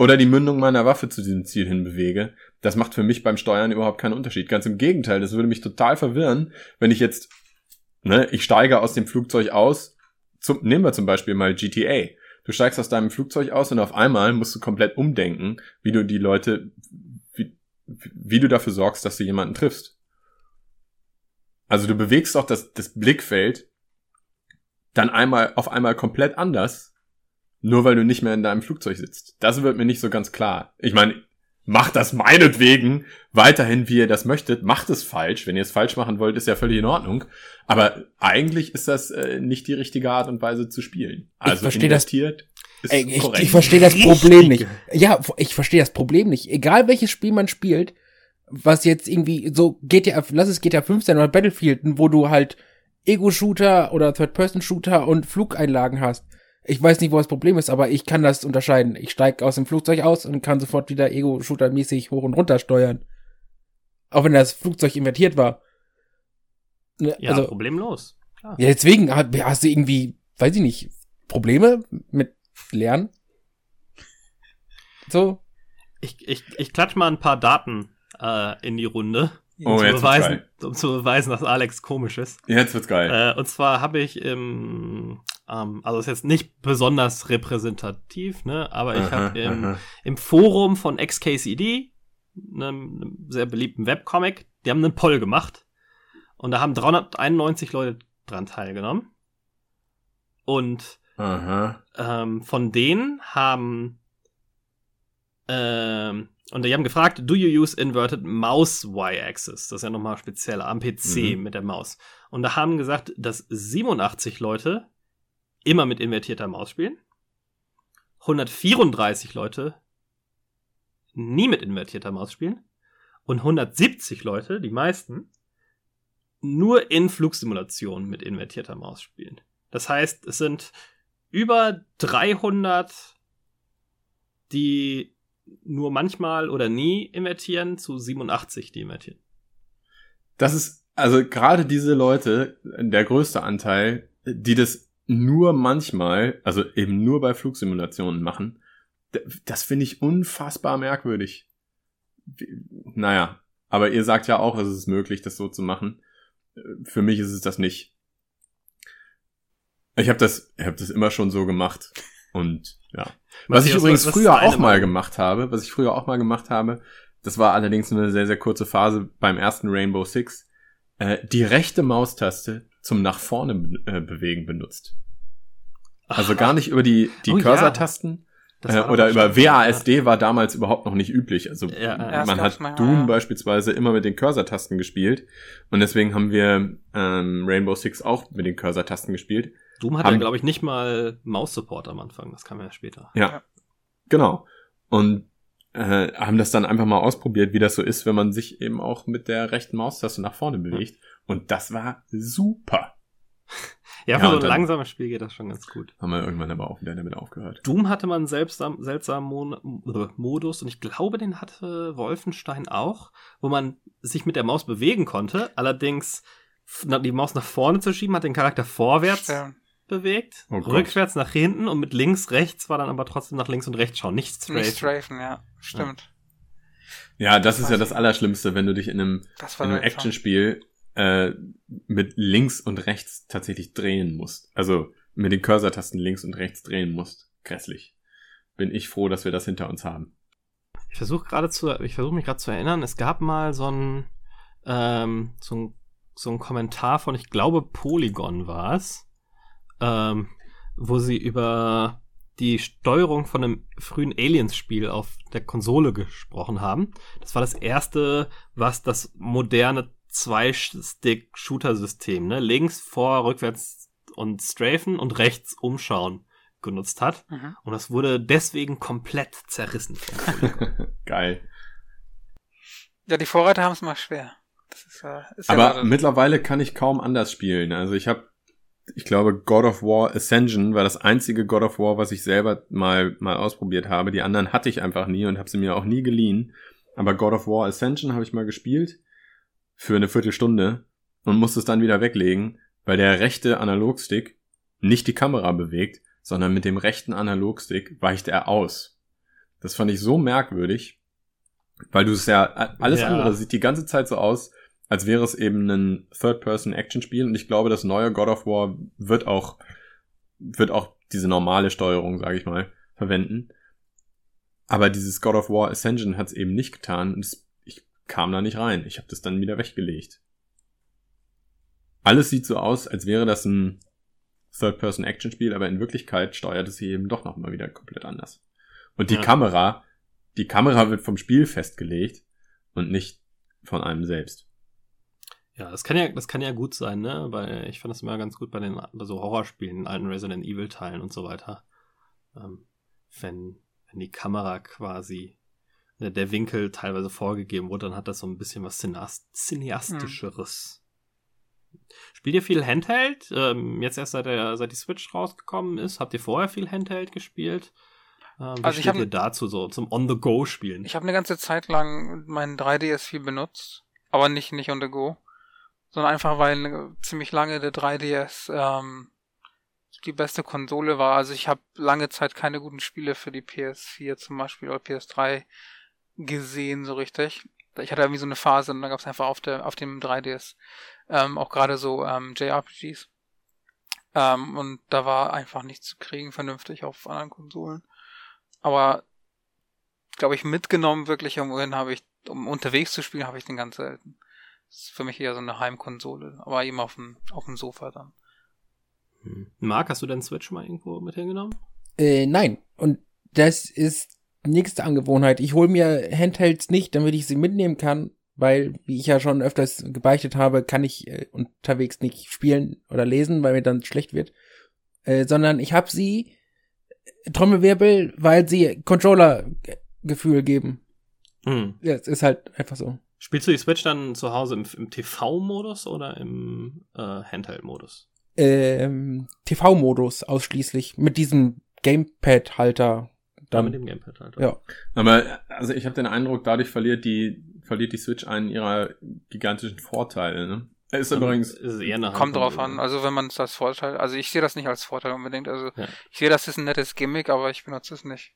oder die Mündung meiner Waffe zu diesem Ziel hinbewege, das macht für mich beim Steuern überhaupt keinen Unterschied. Ganz im Gegenteil, das würde mich total verwirren, wenn ich jetzt, ne, ich steige aus dem Flugzeug aus, zum, nehmen wir zum Beispiel mal GTA. Du steigst aus deinem Flugzeug aus und auf einmal musst du komplett umdenken, wie du die Leute, wie, wie du dafür sorgst, dass du jemanden triffst. Also du bewegst auch das, das Blickfeld dann einmal auf einmal komplett anders, nur weil du nicht mehr in deinem Flugzeug sitzt. Das wird mir nicht so ganz klar. Ich meine, macht das meinetwegen weiterhin, wie ihr das möchtet. Macht es falsch. Wenn ihr es falsch machen wollt, ist ja völlig in Ordnung. Aber eigentlich ist das äh, nicht die richtige Art und Weise zu spielen. Also ich verstehe das. investiert ist Ey, ich, ich verstehe das Problem nicht. Ja, ich verstehe das Problem nicht. Egal welches Spiel man spielt, was jetzt irgendwie so GTA, lass es GTA 15 oder Battlefield, wo du halt Ego-Shooter oder Third-Person-Shooter und Flugeinlagen hast. Ich weiß nicht, wo das Problem ist, aber ich kann das unterscheiden. Ich steige aus dem Flugzeug aus und kann sofort wieder Ego-Shooter-mäßig hoch und runter steuern. Auch wenn das Flugzeug invertiert war. Ne, Ja, also, problemlos. Klar. ja, deswegen hast du irgendwie, weiß ich nicht, Probleme mit Lernen? So? Ich, ich, ich klatsch mal ein paar Daten äh, in die Runde, um, Oh, zu jetzt beweisen, um zu beweisen, dass Alex komisch ist. Jetzt wird's geil. Äh, und zwar habe ich im, ähm, also ist jetzt nicht besonders repräsentativ, ne, aber ich habe im, aha. im Forum von XKCD, einem, einem sehr beliebten Webcomic, die haben einen Poll gemacht und da haben 391 Leute dran teilgenommen. Und ähm, von denen haben ähm, und die haben gefragt, do you use inverted mouse y-axis? Das ist ja nochmal speziell am PC Mhm. mit der Maus. Und da haben gesagt, dass 87 Leute immer mit invertierter Maus spielen, 134 Leute nie mit invertierter Maus spielen und 170 Leute, die meisten, nur in Flugsimulationen mit invertierter Maus spielen. Das heißt, es sind über 300, die nur manchmal oder nie invertieren, zu 87, die invertieren. Das ist, also gerade diese Leute, der größte Anteil, die das nur manchmal, also eben nur bei Flugsimulationen machen, das finde ich unfassbar merkwürdig. Naja, aber ihr sagt ja auch, es ist möglich, das so zu machen. Für mich ist es das nicht. Ich habe das, ich habe das immer schon so gemacht und ja. Was ich Matthias, übrigens was früher auch mal gemacht habe, was ich früher auch mal gemacht habe, das war allerdings nur eine sehr, sehr kurze Phase beim ersten Rainbow Six, äh, die rechte Maustaste zum nach vorne be- äh, bewegen benutzt. Also gar nicht über die, die Oh ja. Cursor-Tasten Das äh, oder über WASD war damals überhaupt noch nicht üblich. Also Ja, ja, man hat mal, Doom ja. beispielsweise immer mit den Cursor-Tasten gespielt und deswegen haben wir ähm, Rainbow Six auch mit den Cursor-Tasten gespielt. Doom hatte, glaube ich, nicht mal Maus-Support am Anfang. Das kam ja später. Ja, Ja. genau. Und äh, haben das dann einfach mal ausprobiert, wie das so ist, wenn man sich eben auch mit der rechten Maustaste nach vorne bewegt. Und das war super. Ja, für Ja, so ein langsames Spiel geht das schon ganz gut. Haben wir irgendwann aber auch wieder damit aufgehört. Doom hatte man selbst am- seltsamen Mon äh, Modus und ich glaube, den hatte Wolfenstein auch, wo man sich mit der Maus bewegen konnte. Allerdings die Maus nach vorne zu schieben, hat den Charakter vorwärts Stimmt. Bewegt, Oh Gott. rückwärts nach hinten und mit links, rechts war dann aber trotzdem nach links und rechts schauen. Nicht straight. Nicht strafen, ja. Stimmt. Ja, das ist ja das Allerschlimmste, wenn du dich in einem, in einem. Actionspiel äh, mit links und rechts tatsächlich drehen musst. Also mit den Cursor-Tasten links und rechts drehen musst. Grässlich. Bin ich froh, dass wir das hinter uns haben. Ich versuche gerade zu, ich versuche mich gerade zu erinnern, es gab mal so ein, ähm, so ein, so ein Kommentar von, ich glaube, Polygon war es, ähm, wo sie über die Steuerung von einem frühen Aliens-Spiel auf der Konsole gesprochen haben. Das war das erste, was das moderne Zwei-Stick-Shooter-System, ne, links, vor, rückwärts und strafen und rechts umschauen genutzt hat. Mhm. Und das wurde deswegen komplett zerrissen. Geil. Ja, die Vorreiter haben es mal schwer. Das ist, äh, ist ja Aber mittlerweile kann ich kaum anders spielen. Also ich habe, ich glaube, God of War Ascension war das einzige God of War, was ich selber mal mal ausprobiert habe. Die anderen hatte ich einfach nie und habe sie mir auch nie geliehen. Aber God of War Ascension habe ich mal gespielt für eine Viertelstunde und musste es dann wieder weglegen. weil der rechte Analogstick nicht die Kamera bewegt, sondern mit dem rechten Analogstick weicht er aus. Das fand ich so merkwürdig, weil du es ja, alles ja. andere sieht die ganze Zeit so aus, als wäre es eben ein Third-Person-Action-Spiel und ich glaube, das neue God of War wird auch, wird auch diese normale Steuerung, sage ich mal, verwenden. Aber dieses God of War Ascension hat es eben nicht getan und es, ich kam da nicht rein. Ich habe das dann wieder weggelegt. Alles sieht so aus, als wäre das ein Third-Person-Action-Spiel, aber in Wirklichkeit steuert es sich eben doch nochmal wieder komplett anders. Und die ja. Kamera, die Kamera wird vom Spiel festgelegt und nicht von einem selbst. Ja, das kann ja, das kann ja gut sein, ne? Weil ich fand das immer ganz gut bei den bei so Horrorspielen, alten Resident Evil Teilen und so weiter. Ähm, wenn, wenn die Kamera quasi ne, der Winkel teilweise vorgegeben wurde, dann hat das so ein bisschen was Cineastischeres. Hm. Spielt ihr viel Handheld? Ähm, jetzt erst seit, der, seit die Switch rausgekommen ist. Habt ihr vorher viel Handheld gespielt? Ähm, wie also ich habe dazu so zum On-the-Go-Spielen? Ich habe eine ganze Zeit lang meinen 3DS viel benutzt, aber nicht nicht On-the-Go sondern einfach weil äh, ziemlich lange der 3DS ähm, die beste Konsole war. Also ich habe lange Zeit keine guten Spiele für die PS4 zum Beispiel oder PS3 gesehen so richtig. Ich hatte irgendwie so eine Phase und dann gab es einfach auf der auf dem 3DS ähm, auch gerade so ähm, JRPGs. Ähm, und da war einfach nichts zu kriegen vernünftig auf anderen Konsolen. Aber glaube ich mitgenommen wirklich irgendwohin habe ich um unterwegs zu spielen habe ich den ganz selten. Das ist für mich eher so eine Heimkonsole, aber eben auf dem, auf dem Sofa dann. Hm. Marc, hast du deinen Switch mal irgendwo mit hingenommen? Äh, nein. Und das ist nächste Angewohnheit. Ich hole mir Handhelds nicht, damit ich sie mitnehmen kann, weil, wie ich ja schon öfters gebeichtet habe, kann ich äh, unterwegs nicht spielen oder lesen, weil mir dann schlecht wird. Äh, sondern ich habe sie äh, Trommelwirbel, weil sie Controller-Gefühl geben. Hm. Ja, es ist halt einfach so. Spielst du die Switch dann zu Hause im, im TV-Modus oder im äh, Handheld-Modus? Ähm, TV-Modus ausschließlich. Mit diesem Gamepad-Halter. Ja, mit dem Gamepad-Halter. Ja. Aber also ich habe den Eindruck, dadurch verliert die, verliert die Switch einen ihrer gigantischen Vorteile. Ne? Ist übrigens ist eher eine kommt drauf an. Also wenn man es als Vorteil, also ich sehe das nicht als Vorteil unbedingt. Also ja. ich sehe, das ist ein nettes Gimmick, aber ich benutze es nicht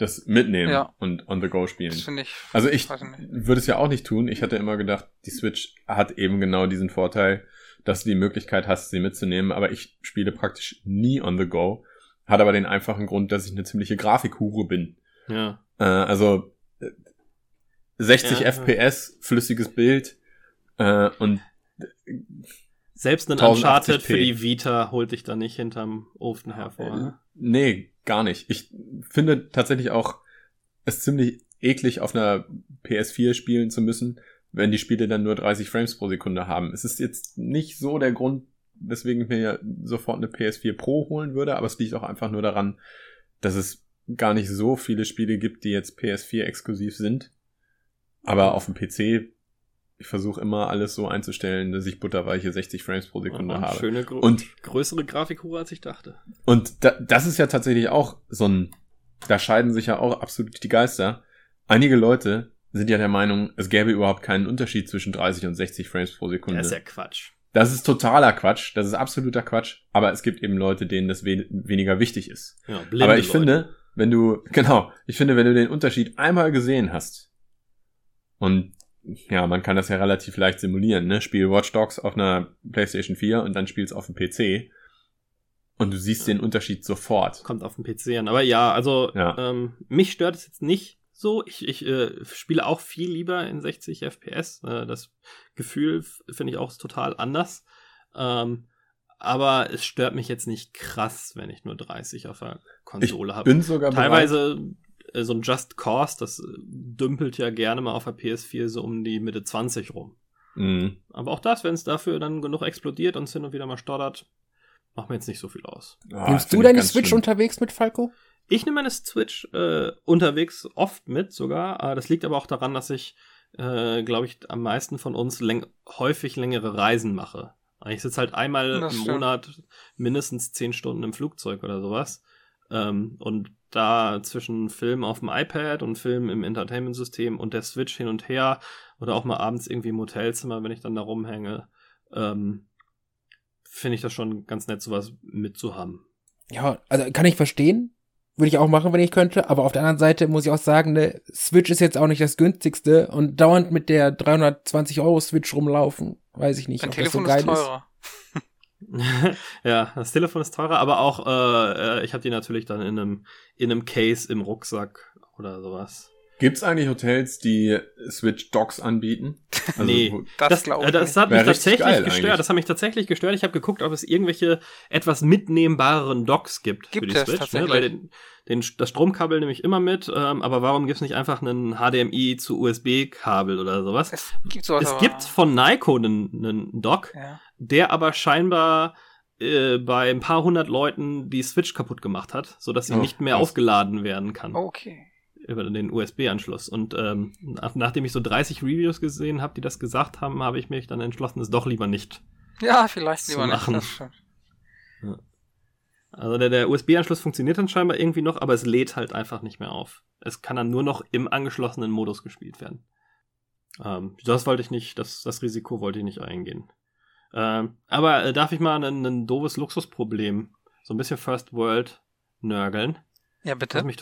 das mitnehmen ja. und on the go spielen. Das finde ich. Also ich würde es ja auch nicht tun. Ich hatte immer gedacht, die Switch hat eben genau diesen Vorteil, dass du die Möglichkeit hast, sie mitzunehmen, aber ich spiele praktisch nie on the go. Hat aber den einfachen Grund, dass ich eine ziemliche Grafikhure bin. Ja. Äh, also 60 ja, FPS, ja. flüssiges Bild äh, und selbst ein Uncharted für die Vita holt dich da nicht hinterm Ofen hervor. Äh, ne? Nee, gar nicht. Ich finde tatsächlich auch es ziemlich eklig, auf einer PS4 spielen zu müssen, wenn die Spiele dann nur 30 Frames pro Sekunde haben. Es ist jetzt nicht so der Grund, weswegen ich mir sofort eine PS4 Pro holen würde, aber es liegt auch einfach nur daran, dass es gar nicht so viele Spiele gibt, die jetzt PS4 exklusiv sind. Aber auf dem PC ich versuche immer alles so einzustellen, dass ich butterweiche 60 Frames pro Sekunde oh, habe. Schöne und größere Grafikhure als ich dachte. Und da, das ist ja tatsächlich auch so ein, da scheiden sich ja auch absolut die Geister. Einige Leute sind ja der Meinung, es gäbe überhaupt keinen Unterschied zwischen 30 und 60 Frames pro Sekunde. Das ist ja Quatsch. Das ist totaler Quatsch, das ist absoluter Quatsch, aber es gibt eben Leute, denen das we weniger wichtig ist. Ja, aber ich Leute. finde, wenn du, genau, ich finde, wenn du den Unterschied einmal gesehen hast und ja, man kann das ja relativ leicht simulieren, ne? Spiel Watch Dogs auf einer PlayStation 4 und dann spielst auf dem PC. Und du siehst ja. den Unterschied sofort. Kommt auf dem PC an. Aber ja, also ja. Ähm, mich stört es jetzt nicht so. Ich, ich äh, spiele auch viel lieber in 60 FPS. Äh, das Gefühl finde ich auch total anders. Ähm, aber es stört mich jetzt nicht krass, wenn ich nur 30 auf der Konsole habe. Bin sogar Teilweise bereit so ein Just Cause, das dümpelt ja gerne mal auf der PS4 so um die Mitte 20 rum. Mhm. Aber auch das, wenn es dafür dann genug explodiert und es hin und wieder mal stottert, macht mir jetzt nicht so viel aus. Oh, Nimmst du deine Switch schlimm. unterwegs mit, Falco? Ich nehme meine Switch äh, unterwegs oft mit sogar. Äh, das liegt aber auch daran, dass ich, äh, glaube ich, am meisten von uns läng häufig längere Reisen mache. Ich sitze halt einmal im Monat mindestens zehn Stunden im Flugzeug oder sowas. Ähm, und da zwischen Film auf dem iPad und Film im Entertainment-System und der Switch hin und her oder auch mal abends irgendwie im Hotelzimmer, wenn ich dann da rumhänge, ähm, finde ich das schon ganz nett, sowas mitzuhaben. Ja, also kann ich verstehen. Würde ich auch machen, wenn ich könnte. Aber auf der anderen Seite muss ich auch sagen, ne, Switch ist jetzt auch nicht das günstigste und dauernd mit der 320 Euro Switch rumlaufen, weiß ich nicht. Dein Telefon so ist teurer. Ist. ja, das Telefon ist teurer, aber auch äh, äh ich habe die natürlich dann in einem in einem Case im Rucksack oder sowas. Gibt's eigentlich Hotels, die Switch Docks anbieten? Also, nee, das, das, glaube ich. Das hat mich tatsächlich gestört. Eigentlich. Das hat mich tatsächlich gestört. Ich habe geguckt, ob es irgendwelche etwas mitnehmbareren Docks gibt, gibt für die Switch. Ne? Weil den, den, das Stromkabel nehme ich immer mit, ähm, aber warum gibt's nicht einfach einen HDMI zu USB-Kabel oder sowas? Es gibt sowas. Es gibt von Nyko einen, einen Dock, ja. Der aber scheinbar äh, bei ein paar hundert Leuten die Switch kaputt gemacht hat, so dass sie oh, nicht mehr was? aufgeladen werden kann. Okay über den USB-Anschluss. Und ähm, nachdem ich so 30 Reviews gesehen habe, die das gesagt haben, habe ich mich dann entschlossen, es doch lieber nicht. Ja, vielleicht lieber machen. nicht. Ja. Also der, der USB-Anschluss funktioniert dann scheinbar irgendwie noch, aber es lädt halt einfach nicht mehr auf. Es kann dann nur noch im angeschlossenen Modus gespielt werden. Ähm, das wollte ich nicht, das, das Risiko wollte ich nicht eingehen. Ähm, aber äh, darf ich mal ein, doofes Luxusproblem, so ein bisschen First World nörgeln? Ja, bitte. Was mich,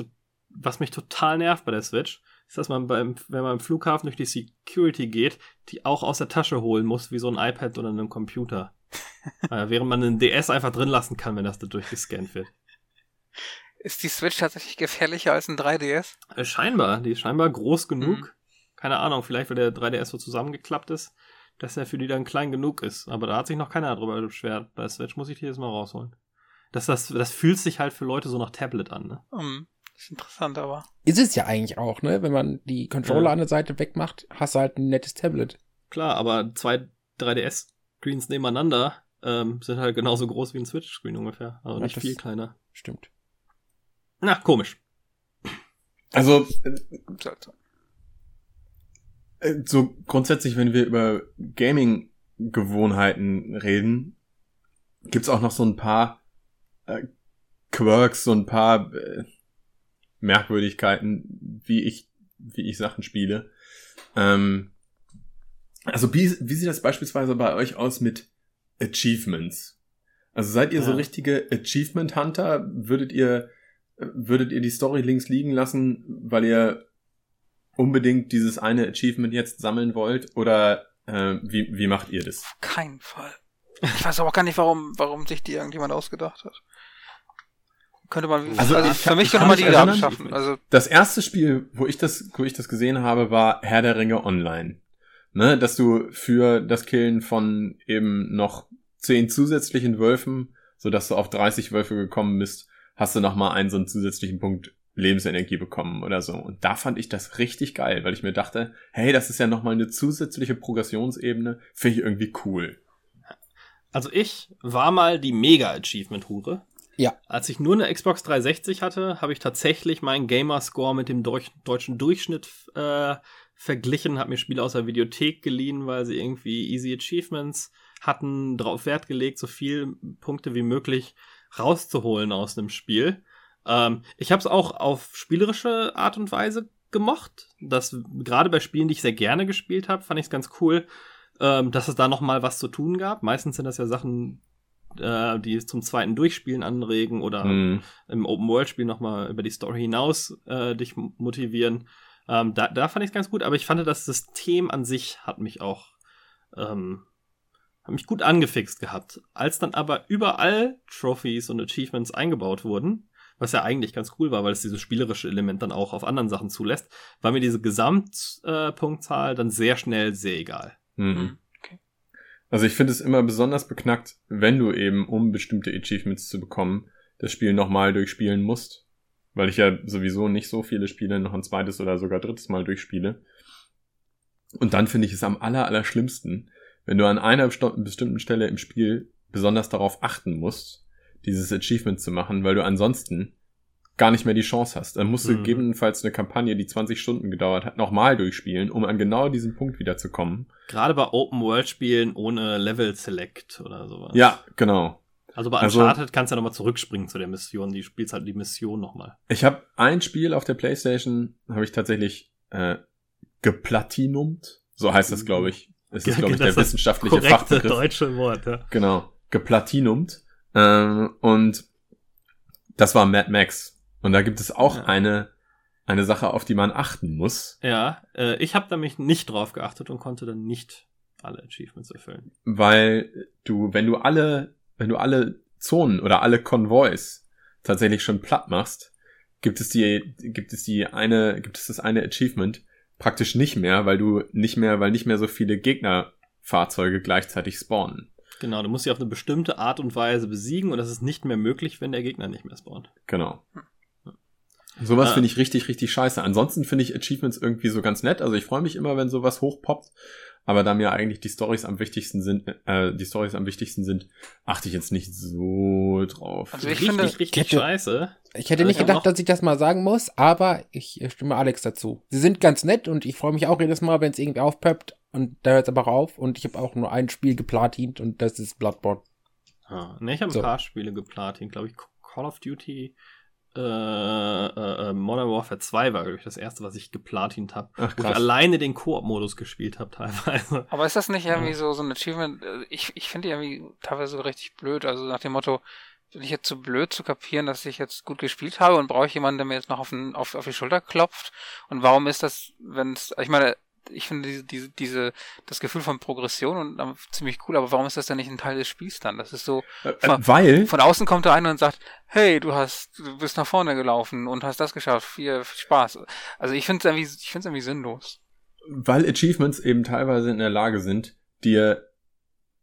was mich total nervt bei der Switch, ist, dass man beim, wenn man im Flughafen durch die Security geht, die auch aus der Tasche holen muss, wie so ein iPad oder einen Computer. äh, während man einen DS einfach drin lassen kann, wenn das da durchgescannt wird. Ist die Switch tatsächlich gefährlicher als ein 3DS? Äh, scheinbar. Die ist scheinbar groß genug. Mhm. Keine Ahnung, vielleicht weil der 3DS so zusammengeklappt ist, dass er für die dann klein genug ist. Aber da hat sich noch keiner drüber beschwert. Bei Switch muss ich die jetzt mal rausholen. Das, das, das fühlt sich halt für Leute so nach Tablet an, ne? Mhm. Ist interessant, aber. Ist es ja eigentlich auch, ne? Wenn man die Controller ja. an der Seite wegmacht, hast du halt ein nettes Tablet. Klar, aber zwei 3DS-Screens nebeneinander ähm, sind halt genauso groß wie ein Switch-Screen ungefähr. Also ja, nicht viel kleiner. Stimmt. Na, komisch. Also, äh, so grundsätzlich, wenn wir über Gaming-Gewohnheiten reden, gibt's auch noch so ein paar äh, Quirks, so ein paar äh, Merkwürdigkeiten, wie ich, wie ich Sachen spiele. Ähm, also wie, wie sieht das beispielsweise bei euch aus mit Achievements? Also seid ihr ja. so richtige Achievement Hunter? Würdet ihr, würdet ihr die Story links liegen lassen, weil ihr unbedingt dieses eine Achievement jetzt sammeln wollt? Oder äh, wie, wie macht ihr das? Auf keinen Fall. Ich weiß auch gar nicht, warum, warum sich die irgendjemand ausgedacht hat. Könnte man, also, also für mich könnte man die wieder abschaffen. Also das erste Spiel, wo ich das, wo ich das gesehen habe, war Herr der Ringe Online. Ne, dass du für das Killen von eben noch zehn zusätzlichen Wölfen, so dass du auf 30 Wölfe gekommen bist, hast du noch mal einen so einen zusätzlichen Punkt Lebensenergie bekommen oder so. Und da fand ich das richtig geil, weil ich mir dachte, hey, das ist ja noch mal eine zusätzliche Progressionsebene, finde ich irgendwie cool. Also ich war mal die Mega-Achievement-Hure. Ja. Als ich nur eine Xbox 360 hatte, habe ich tatsächlich meinen Gamerscore mit dem Deutsch deutschen Durchschnitt äh, verglichen, habe mir Spiele aus der Videothek geliehen, weil sie irgendwie easy Achievements hatten, darauf Wert gelegt, so viel Punkte wie möglich rauszuholen aus einem Spiel. Ähm, ich habe es auch auf spielerische Art und Weise gemocht. Das gerade bei Spielen, die ich sehr gerne gespielt habe, fand ich es ganz cool, ähm, dass es da noch mal was zu tun gab. Meistens sind das ja Sachen, äh, die zum zweiten Durchspielen anregen oder mhm. im Open-World-Spiel nochmal über die Story hinaus äh, dich motivieren. Ähm, da, da fand ich es ganz gut, aber ich fand, das System an sich hat mich auch ähm, hat mich gut angefixt gehabt. Als dann aber überall Trophies und Achievements eingebaut wurden, was ja eigentlich ganz cool war, weil es dieses spielerische Element dann auch auf anderen Sachen zulässt, war mir diese Gesamtpunktzahl äh, dann sehr schnell sehr egal. Mhm. mhm. Also ich finde es immer besonders beknackt, wenn du eben, um bestimmte Achievements zu bekommen, das Spiel nochmal durchspielen musst. Weil ich ja sowieso nicht so viele Spiele noch ein zweites oder sogar drittes Mal durchspiele. Und dann finde ich es am aller, aller schlimmsten, wenn du an einer bestimmten Stelle im Spiel besonders darauf achten musst, dieses Achievement zu machen, weil du ansonsten gar nicht mehr die Chance hast. Dann musst du mhm. gegebenenfalls eine Kampagne, die 20 Stunden gedauert hat, nochmal durchspielen, um an genau diesen Punkt wiederzukommen. Gerade bei Open-World-Spielen ohne Level-Select oder sowas. Ja, genau. Also bei also Uncharted also, kannst du ja nochmal zurückspringen zu der Mission. Die spielst halt die Mission nochmal. Ich habe ein Spiel auf der Playstation, habe ich tatsächlich äh, geplatinumt. So heißt das, glaube ich. Es ist, glaube ich, der wissenschaftliche Fachbegriff. deutsche Wort, ja. Genau. geplatinumt. Ähm, und das war Mad Max. Und da gibt es auch Ja. eine, eine Sache, auf die man achten muss, Ja, äh, ich habe nämlich nicht drauf geachtet und konnte dann nicht alle Achievements erfüllen. weil du, wenn du alle, wenn du alle Zonen oder alle Konvois tatsächlich schon platt machst, gibt es die, gibt es die eine, gibt es das eine Achievement praktisch nicht mehr, weil du nicht mehr, weil nicht mehr so viele Gegnerfahrzeuge gleichzeitig spawnen. Genau, du musst sie auf eine bestimmte Art und Weise besiegen und das ist nicht mehr möglich, wenn der Gegner nicht mehr spawnt. Genau. Sowas Ah. finde ich richtig, richtig scheiße. Ansonsten finde ich Achievements irgendwie so ganz nett. Also ich freue mich immer, wenn sowas hochpoppt. Aber da mir eigentlich die Stories am wichtigsten sind, äh, die Stories am wichtigsten sind, achte ich jetzt nicht so drauf. Also ich richtig, finde- richtig Kette- scheiße. Ich hätte Also nicht ich gedacht, dass ich das mal sagen muss, aber ich äh, stimme Alex dazu. Sie sind ganz nett und ich freue mich auch jedes Mal, wenn es irgendwie aufpeppt und da hört es aber auf und ich habe auch nur ein Spiel geplatint und das ist Bloodborne. Ah, ne, ich habe ein So. paar Spiele geplatin, glaube ich. Call of Duty äh, äh, äh, Modern Warfare 2 war, glaube ich, das erste, was ich geplatint habe. Wo ich alleine den Koop-Modus gespielt habe, teilweise. Aber ist das nicht irgendwie Ja. so, so ein Achievement? äh, Ich, ich finde die irgendwie teilweise so richtig blöd. Also nach dem Motto, bin ich jetzt zu blöd zu kapieren, dass ich jetzt gut gespielt habe und brauche ich jemanden, der mir jetzt noch auf, den, auf, auf die Schulter klopft? Und warum ist das, wenn es, ich meine, ich finde diese, diese, diese, das Gefühl von Progression und ähm, ziemlich cool, aber warum ist das denn nicht ein Teil des Spiels dann? Das ist so, Äh, äh, weil, von außen kommt da einer und sagt, hey, du hast, du bist nach vorne gelaufen und hast das geschafft, viel Spaß. Also ich finde es irgendwie, ich finde es irgendwie sinnlos. weil Achievements eben teilweise in der Lage sind, dir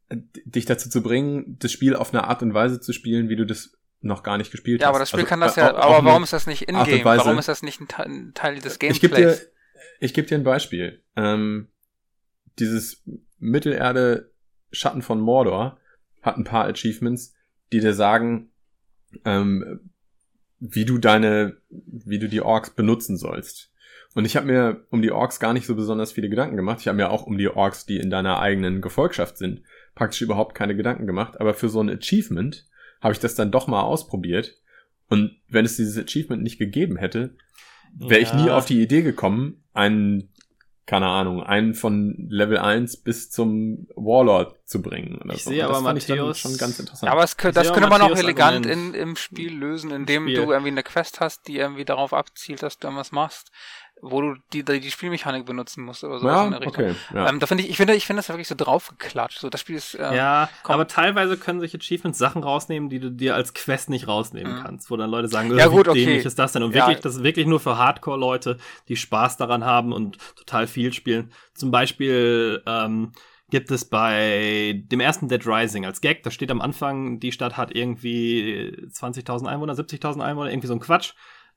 äh, dich dazu zu bringen, das Spiel auf eine Art und Weise zu spielen, wie du das noch gar nicht gespielt Ja, hast. aber das Spiel Also, kann das äh, ja, aber warum ist das nicht in-game? Warum ist das nicht ein Teil, des Ich gebe dir, Gameplays? Ich geb dir ein Beispiel. Ähm, dieses Mittelerde Schatten von Mordor hat ein paar Achievements, die dir sagen, ähm, wie du deine, wie du die Orks benutzen sollst. Und ich habe mir um die Orks gar nicht so besonders viele Gedanken gemacht. Ich habe mir auch um die Orks, die in deiner eigenen Gefolgschaft sind, praktisch überhaupt keine Gedanken gemacht. Aber für so ein Achievement habe ich das dann doch mal ausprobiert. Und wenn es dieses Achievement nicht gegeben hätte, wäre ich nie Ja. auf die Idee gekommen, einen, keine Ahnung, einen von Level 1 bis zum Warlord zu bringen. Oder Ich so. sehe aber fand ich dann Matthäus- schon ganz interessant. Ja, aber es, das könnte man auch elegant in, im Spiel lösen, indem Spiel. du irgendwie eine Quest hast, die irgendwie darauf abzielt, dass du irgendwas machst, wo du die, die, Spielmechanik benutzen musst oder sowas ja, in der Richtung. okay. Ja. Ähm, da finde ich, ich finde, ich finde das wirklich so draufgeklatscht. So, das Spiel ist, ähm, Ja, komm. aber teilweise können sich Achievements Sachen rausnehmen, die du dir als Quest nicht rausnehmen Mhm. kannst, wo dann Leute sagen, Ja, äh, gut, wie okay. dämlich ist das denn? Und Ja. wirklich, das ist wirklich nur für Hardcore-Leute, die Spaß daran haben und total viel spielen. Zum Beispiel ähm, gibt es bei dem ersten Dead Rising als Gag, da steht am Anfang, die Stadt hat irgendwie 20.000 Einwohner, 70.000 Einwohner, irgendwie so ein Quatsch.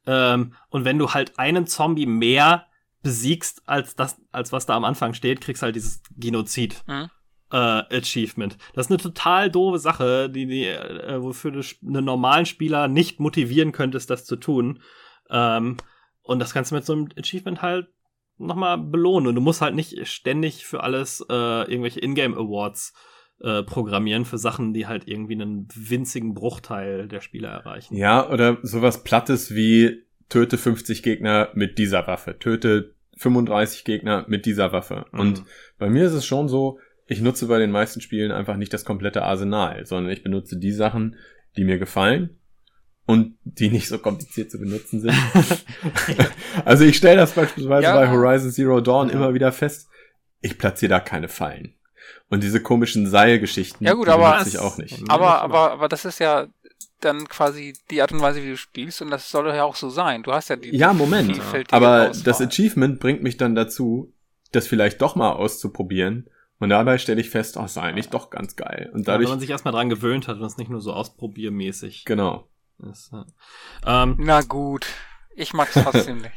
Ähm, und wenn du halt einen Zombie mehr besiegst, als das, als was da am Anfang steht, kriegst halt dieses Genozid Mhm. äh, Achievement. Das ist eine total doofe Sache, die, die äh, wofür du einen normalen Spieler nicht motivieren könntest, das zu tun. Ähm, und das kannst du mit so einem Achievement halt nochmal belohnen. Und du musst halt nicht ständig für alles äh, irgendwelche Ingame Awards äh, programmieren für Sachen, die halt irgendwie einen winzigen Bruchteil der Spieler erreichen. Ja, oder sowas Plattes wie töte 50 Gegner mit dieser Waffe, töte 35 Gegner mit dieser Waffe. Mhm. Und bei mir ist es schon so, ich nutze bei den meisten Spielen einfach nicht das komplette Arsenal, sondern ich benutze die Sachen, die mir gefallen und die nicht so kompliziert zu benutzen sind. also ich stelle das beispielsweise Ja. bei Horizon Zero Dawn Ja. immer wieder fest, ich platziere da keine Fallen. Und diese komischen Seilgeschichten, Ja, gut, die aber es- auch nicht. Aber, Ja, aber, aber das ist ja dann quasi die Art und Weise, wie du spielst und das soll ja auch so sein. Du hast ja die Ja, Moment. vielfältige Aber Auswahl. das Achievement bringt mich dann dazu, das vielleicht doch mal auszuprobieren. Und dabei stelle ich fest, oh, ist eigentlich doch ganz geil. Und Ja, wenn dadurch, man sich erstmal dran gewöhnt hat und es nicht nur so ausprobiermäßig genau. ist. Ja. Ähm, Na gut, ich mag's trotzdem nicht.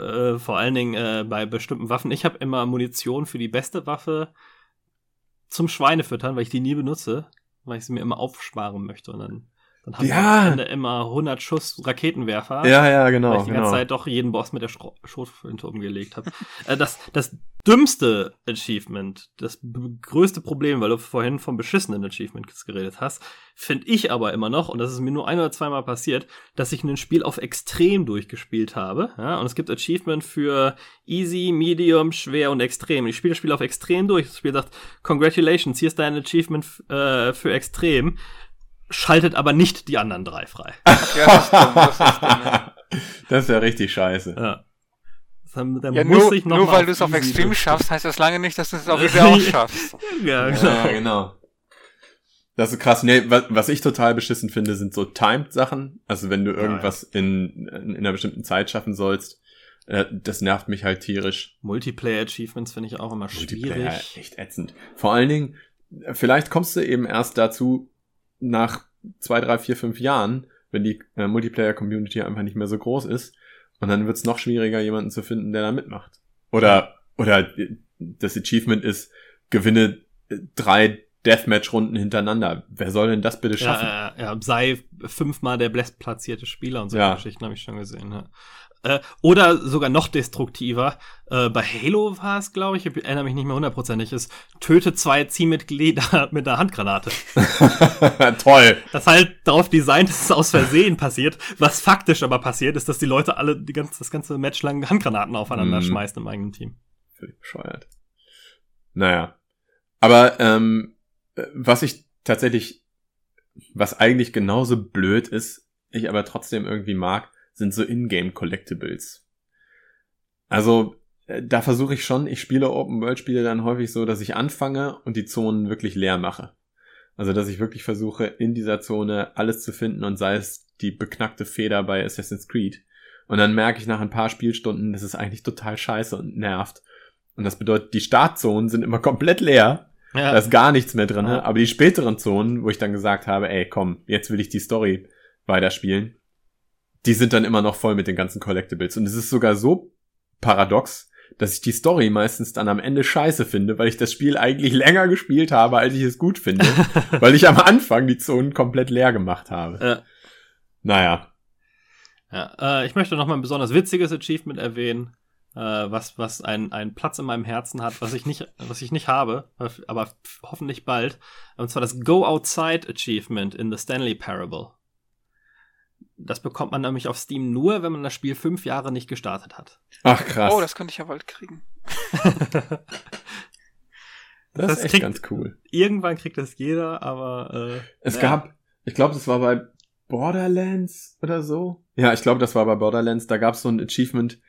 Äh, vor allen Dingen äh, bei bestimmten Waffen. Ich habe immer Munition für die beste Waffe zum Schweinefüttern, weil ich die nie benutze, weil ich sie mir immer aufsparen möchte und dann Dann haben Ja. wir am Ende immer 100 Schuss Raketenwerfer. Ja, ja, genau. weil ich die ganze genau. Zeit doch jeden Boss mit der Schro- Schrotflinte umgelegt habe. äh, das, das dümmste Achievement, das größte Problem, weil du vorhin vom beschissenen Achievement geredet hast, finde ich aber immer noch, und das ist mir nur ein oder zweimal passiert, dass ich ein Spiel auf extrem durchgespielt habe. Ja, und es gibt Achievement für easy, medium, schwer und extrem. Ich spiele das Spiel auf extrem durch. Das Spiel sagt, congratulations, hier ist dein Achievement äh, für extrem. Schaltet aber nicht die anderen drei frei. Ja, das ist dumm, das ist dumm. Ja, Das ist ja richtig scheiße. Ja. Dann, dann ja muss nur, ich noch nur weil du es auf Extrem durch- schaffst, heißt das lange nicht, dass du es auf Easy auch schaffst. Ja, genau. Ja, genau. Das ist krass. Nee, was, was ich total beschissen finde, sind so Timed-Sachen. Also wenn du irgendwas In, in einer bestimmten Zeit schaffen sollst, äh, das nervt mich halt tierisch. Multiplayer-Achievements finde ich auch immer Multiplayer, schwierig. echt ätzend. Vor allen Dingen, vielleicht kommst du eben erst dazu nach zwei, drei, vier, fünf Jahren, wenn die äh, Multiplayer-Community einfach nicht mehr so groß ist. Und dann wird es noch schwieriger, jemanden zu finden, der da mitmacht. Oder, oder das Achievement ist, gewinne äh, drei Deathmatch-Runden hintereinander. Wer soll denn das bitte schaffen? Ja, ja, ja, sei fünfmal der bestplatzierte Spieler und solche Ja. Geschichten habe ich schon gesehen. Ja. Äh, oder sogar noch destruktiver. Äh, bei Halo war es, glaube ich, ich erinnere mich nicht mehr hundertprozentig, ist töte zwei Teammitglieder mit einer Handgranate. Toll. Das halt darauf designt, dass es aus Versehen passiert. Was faktisch aber passiert, ist, dass die Leute alle die ganze, das ganze Match lang Handgranaten aufeinander Mhm. schmeißen im eigenen Team. Völlig bescheuert. Naja. Aber ähm, äh, was ich tatsächlich, was eigentlich genauso blöd ist, ich aber trotzdem irgendwie mag, sind so Ingame Collectibles. Also äh, da versuche ich schon, ich spiele Open World Spiele dann häufig so, dass ich anfange und die Zonen wirklich leer mache. Also dass ich wirklich versuche, in dieser Zone alles zu finden und sei es die beknackte Feder bei Assassin's Creed. Und dann merke ich nach ein paar Spielstunden, das ist eigentlich total scheiße und nervt. Und das bedeutet, die Startzonen sind immer komplett leer. Ja. Da ist gar nichts mehr drin. Ja. Aber die späteren Zonen, wo ich dann gesagt habe, ey, komm, jetzt will ich die Story weiterspielen, die sind dann immer noch voll mit den ganzen Collectibles. Und es ist sogar so paradox, dass ich die Story meistens dann am Ende scheiße finde, weil ich das Spiel eigentlich länger gespielt habe, als ich es gut finde. weil ich am Anfang die Zonen komplett leer gemacht habe. Ja. Naja. Ja, äh, ich möchte noch mal ein besonders witziges Achievement erwähnen, äh, was, was einen, einen Platz in meinem Herzen hat, was ich nicht, was ich nicht habe, aber hoffentlich bald. Und zwar das Go Outside Achievement in The Stanley Parable. Das bekommt man nämlich auf Steam nur, wenn man das Spiel fünf Jahre nicht gestartet hat. Ach krass. Oh, das könnte ich ja bald kriegen. das, das ist echt kriegt- ganz cool. Irgendwann kriegt das jeder, aber äh, Es ja. gab, ich glaube, das war bei Borderlands oder so. Ja, ich glaube, das war bei Borderlands. Da gab es so ein Achievement.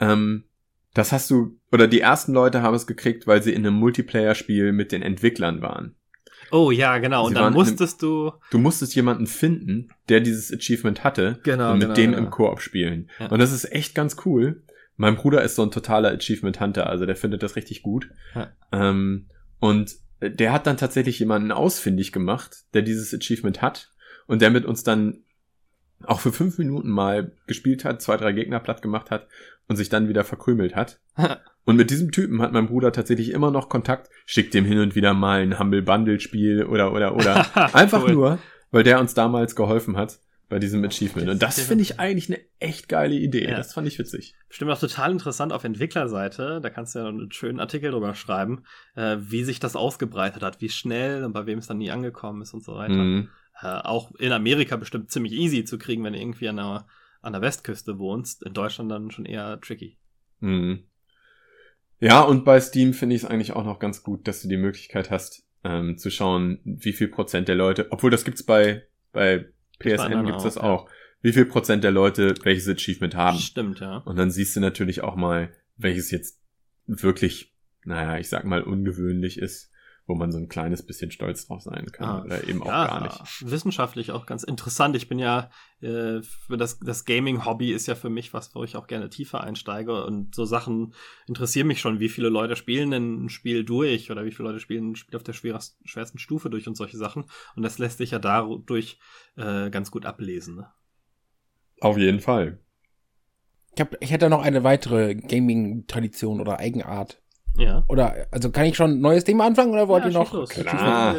Ähm, das hast du, oder die ersten Leute haben es gekriegt, weil sie in einem Multiplayer-Spiel mit den Entwicklern waren. Oh ja, genau. Sie Und dann in einem- musstest du. Du musstest jemanden finden, der dieses Achievement hatte Genau, und mit genau, dem genau. im Koop spielen. Ja. Und das ist echt ganz cool. Mein Bruder ist so ein totaler Achievement Hunter, also der findet das richtig gut. Ja. Ähm, und der hat dann tatsächlich jemanden ausfindig gemacht, der dieses Achievement hat und der mit uns dann auch für fünf Minuten mal gespielt hat, zwei, drei Gegner platt gemacht hat und sich dann wieder verkrümelt hat. Und mit diesem Typen hat mein Bruder tatsächlich immer noch Kontakt, schickt dem hin und wieder mal ein Humble Bundle Spiel oder, oder, oder. Einfach Cool. nur, weil der uns damals geholfen hat bei diesem Achievement. Und das finde ich eigentlich eine echt geile Idee. Ja. Das fand ich witzig. Bestimmt auch total interessant auf Entwicklerseite. Da kannst du ja einen schönen Artikel drüber schreiben, äh, wie sich das ausgebreitet hat, wie schnell und bei wem es dann nie angekommen ist und so weiter. Mhm. Äh, auch in Amerika bestimmt ziemlich easy zu kriegen, wenn du irgendwie an der, an der Westküste wohnst. In Deutschland dann schon eher tricky. Mhm. Ja, und bei Steam finde ich es eigentlich auch noch ganz gut, dass du die Möglichkeit hast, ähm, zu schauen, wie viel Prozent der Leute, obwohl das gibt's bei, bei PSN gibt's das auch, ja. auch, wie viel Prozent der Leute welches Achievement haben. Stimmt, ja. Und dann siehst du natürlich auch mal, welches jetzt wirklich, naja, ich sag mal, ungewöhnlich ist, wo man so ein kleines bisschen stolz drauf sein kann. Ah, oder eben auch ja, gar nicht. Wissenschaftlich auch ganz interessant. Ich bin ja, äh, für das, das Gaming-Hobby ist ja für mich was, wo ich auch gerne tiefer einsteige und so Sachen interessieren mich schon, wie viele Leute spielen denn ein Spiel durch oder wie viele Leute spielen ein Spiel auf der schwersten, schwersten Stufe durch und solche Sachen. Und das lässt sich ja dadurch äh, ganz gut ablesen. Ne? Auf jeden Fall. Ich, hab, ich hätte noch eine weitere Gaming-Tradition oder Eigenart. Ja. Oder, also kann ich schon ein neues Thema anfangen oder wollt ja, ihr noch? Los. Klar.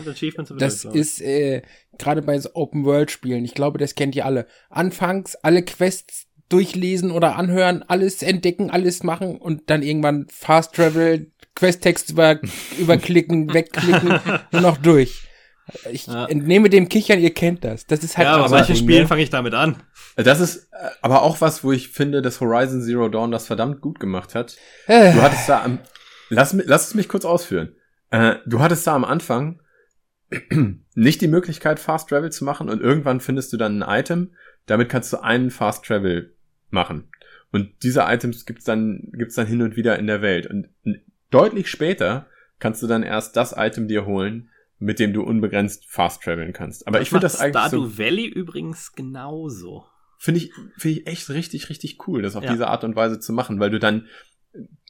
Das ist äh, gerade bei so Open-World-Spielen, ich glaube, das kennt ihr alle. Anfangs alle Quests durchlesen oder anhören, alles entdecken, alles machen und dann irgendwann Fast Travel, Questtext über, überklicken, wegklicken, nur noch durch. Ich ja. entnehme dem Kichern, ihr kennt das. Das ist halt Ja, aber solche Spielen ne? fange ich damit an. Das ist aber auch was, wo ich finde, dass Horizon Zero Dawn das verdammt gut gemacht hat. Äh. Du hattest da am, lass, lass es mich kurz ausführen. Äh, du hattest da am Anfang nicht die Möglichkeit, Fast Travel zu machen und irgendwann findest du dann ein Item, damit kannst du einen Fast Travel machen. Und diese Items gibt's dann, gibt's dann hin und wieder in der Welt. Und deutlich später kannst du dann erst das Item dir holen, mit dem du unbegrenzt fast traveln kannst. Aber das ich finde das eigentlich Stardew so, Valley übrigens genauso. Finde ich, finde ich echt richtig, richtig cool, das auf ja. diese Art und Weise zu machen, weil du dann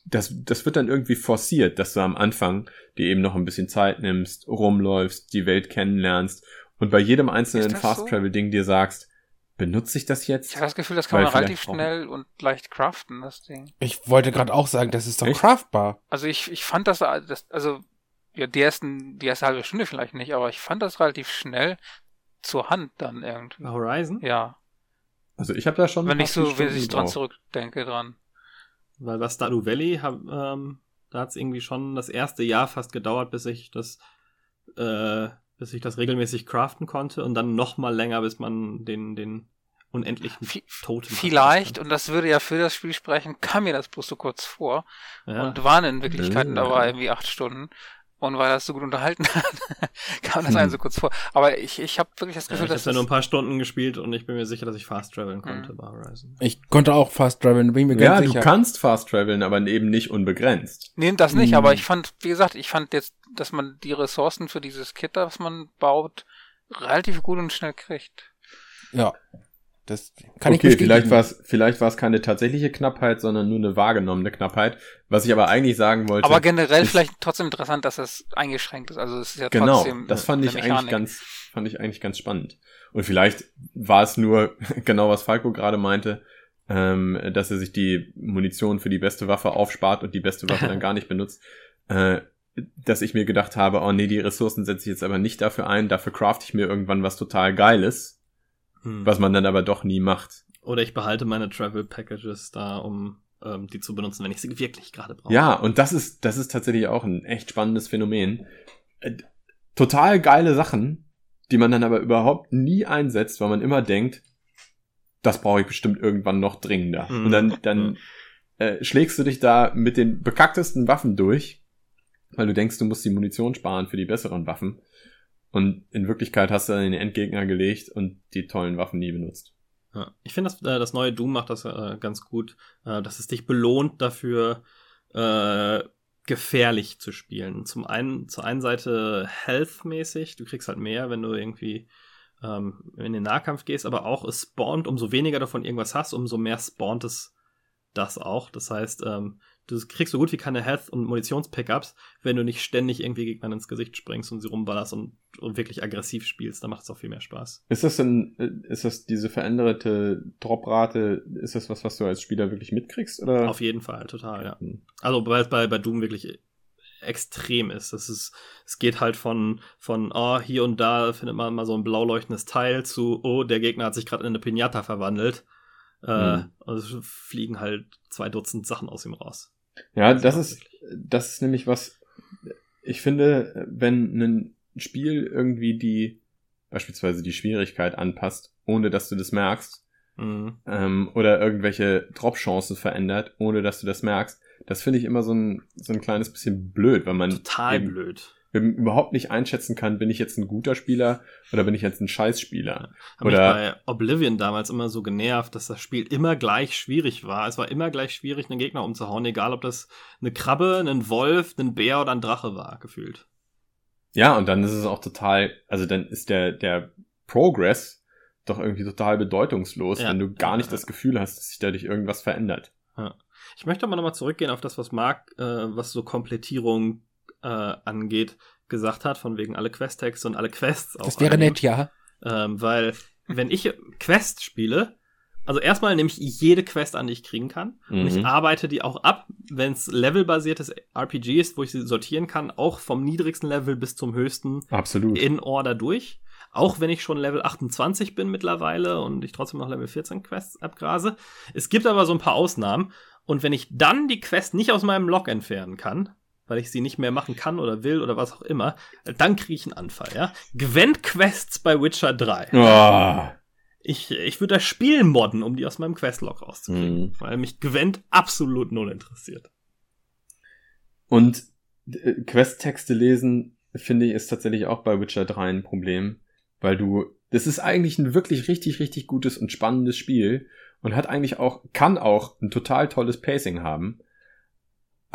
das, das wird dann irgendwie forciert, dass du am Anfang dir eben noch ein bisschen Zeit nimmst, rumläufst, die Welt kennenlernst und bei jedem einzelnen Fast-Travel-Ding dir sagst, benutze ich das jetzt? Ich habe das Gefühl, das kann man relativ schnell und leicht craften, das Ding. Ich wollte gerade auch sagen, das ist doch Echt? craftbar. Also ich, ich fand das, das, also ja, die ersten, die erste halbe Stunde vielleicht nicht, aber ich fand das relativ schnell zur Hand dann irgendwie. Horizon? Ja. Also ich habe da schon. Wenn ich so, wenn ich dran zurückdenke dran. Weil bei Stardew Valley, hab, ähm, da hat es irgendwie schon das erste Jahr fast gedauert, bis ich das, äh, bis ich das regelmäßig craften konnte und dann noch mal länger, bis man den, den unendlichen Toten Vielleicht, und das würde ja für das Spiel sprechen, kam mir das bloß so kurz vor ja. und waren in Wirklichkeit ja. aber irgendwie acht Stunden. Und weil das so gut unterhalten hat, kam das hm. einem so kurz vor. Aber ich, ich habe wirklich das Gefühl, ja, ich dass. Ich habe ja nur ein paar Stunden gespielt und ich bin mir sicher, dass ich fast traveln konnte mhm. bei Horizon. Ich konnte auch fast traveln, bin mir ganz ja, sicher. Ja, du kannst fast traveln, aber eben nicht unbegrenzt. Nee, das nicht, mhm. aber ich fand, wie gesagt, ich fand jetzt, dass man die Ressourcen für dieses Kit, was man baut, relativ gut und schnell kriegt. Ja. Das kann okay, ich vielleicht war es vielleicht war es keine tatsächliche Knappheit, sondern nur eine wahrgenommene Knappheit. Was ich aber eigentlich sagen wollte. Aber generell ist, vielleicht trotzdem interessant, dass es eingeschränkt ist. Also es ist ja genau, trotzdem. das fand ich eigentlich ganz fand ich eigentlich ganz spannend. Und vielleicht war es nur genau was Falco gerade meinte, ähm, dass er sich die Munition für die beste Waffe aufspart und die beste Waffe dann gar nicht benutzt. Äh, dass ich mir gedacht habe, oh nee, die Ressourcen setze ich jetzt aber nicht dafür ein, dafür craft ich mir irgendwann was total Geiles hm. Was man dann aber doch nie macht. Oder ich behalte meine Travel Packages da, um ähm, die zu benutzen, wenn ich sie wirklich gerade brauche. Ja, und das ist, das ist tatsächlich auch ein echt spannendes Phänomen. Äh, total geile Sachen, die man dann aber überhaupt nie einsetzt, weil man immer denkt, das brauche ich bestimmt irgendwann noch dringender. Mhm. Und dann, dann äh, schlägst du dich da mit den bekacktesten Waffen durch, weil du denkst, du musst die Munition sparen für die besseren Waffen. Und in Wirklichkeit hast du dann den Endgegner gelegt und die tollen Waffen nie benutzt. Ja, ich finde, das, äh, das neue Doom macht das äh, ganz gut, äh, dass es dich belohnt dafür, äh, gefährlich zu spielen. Zum einen, zur einen Seite health-mäßig, du kriegst halt mehr, wenn du irgendwie ähm, in den Nahkampf gehst, aber auch es spawnt, umso weniger davon irgendwas hast, umso mehr spawnt es das auch. Das heißt, ähm, du kriegst so gut wie keine Health- und Munitions-Pickups, wenn du nicht ständig irgendwie Gegnern ins Gesicht springst und sie rumballerst und, und wirklich aggressiv spielst. Da macht es auch viel mehr Spaß. Ist das denn, äh, ist das diese veränderte Droprate, ist das was, was du als Spieler wirklich mitkriegst? Oder? Auf jeden Fall, total, ja. Hm. Also, weil es bei, bei Doom wirklich extrem ist. Das ist, es geht halt von, von, oh, hier und da findet man mal so ein blau leuchtendes Teil zu, oh, der Gegner hat sich gerade in eine Pinata verwandelt. Äh, mhm. Und es fliegen halt zwei Dutzend Sachen aus ihm raus. Ja, das ist, das ist nämlich was, ich finde, wenn ein Spiel irgendwie die, beispielsweise die Schwierigkeit anpasst, ohne dass du das merkst, mhm. ähm, oder irgendwelche Drop-Chancen verändert, ohne dass du das merkst, das finde ich immer so ein, so ein kleines bisschen blöd, weil man. Total blöd überhaupt nicht einschätzen kann, bin ich jetzt ein guter Spieler oder bin ich jetzt ein Scheißspieler. Habe mich bei Oblivion damals immer so genervt, dass das Spiel immer gleich schwierig war. Es war immer gleich schwierig, einen Gegner umzuhauen, egal ob das eine Krabbe, ein Wolf, ein Bär oder ein Drache war, gefühlt. Ja, und dann ist es auch total, also dann ist der, der Progress doch irgendwie total bedeutungslos, ja. wenn du gar nicht das Gefühl hast, dass sich dadurch irgendwas verändert. Ja. Ich möchte aber nochmal zurückgehen auf das, was Marc, äh, was so Komplettierung äh, angeht, gesagt hat, von wegen alle Quest-Texte und alle Quests auch. Das wäre nett, ja. Ähm, weil, wenn ich Quest spiele, Also erstmal nehme ich jede Quest an, die ich kriegen kann. Mhm. Und ich mhm. arbeite die auch ab, wenn es levelbasiertes RPG ist, wo ich sie sortieren kann, auch vom niedrigsten Level bis zum höchsten Absolut. in Order durch. Auch wenn ich schon Level 28 bin mittlerweile und ich trotzdem noch Level 14 Quests abgrase. Es gibt aber so ein paar Ausnahmen. Und wenn ich dann die Quest nicht aus meinem Log entfernen kann, weil ich sie nicht mehr machen kann oder will oder was auch immer, dann kriege ich einen Anfall, ja. Gwent-Quests bei Witcher 3. Oh. Ich, ich würde das Spiel modden, um die aus meinem Questlog rauszukriegen, mhm. weil mich Gwent absolut null interessiert. Und äh, Questtexte lesen, finde ich, ist tatsächlich auch bei Witcher 3 ein Problem, weil du, das ist eigentlich ein wirklich richtig, richtig gutes und spannendes Spiel und hat eigentlich auch, kann auch ein total tolles Pacing haben.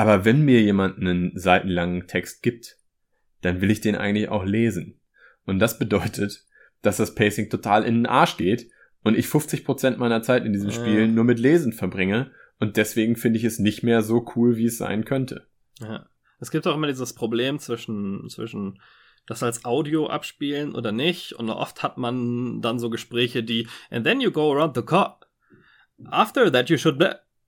Aber wenn mir jemand einen seitenlangen Text gibt, dann will ich den eigentlich auch lesen. Und das bedeutet, dass das Pacing total in den Arsch geht und ich 50% meiner Zeit in diesem Spiel nur mit Lesen verbringe und deswegen finde ich es nicht mehr so cool, wie es sein könnte. Ja. Es gibt auch immer dieses Problem zwischen, zwischen das als Audio abspielen oder nicht und oft hat man dann so Gespräche, die and then you go around the car after that you should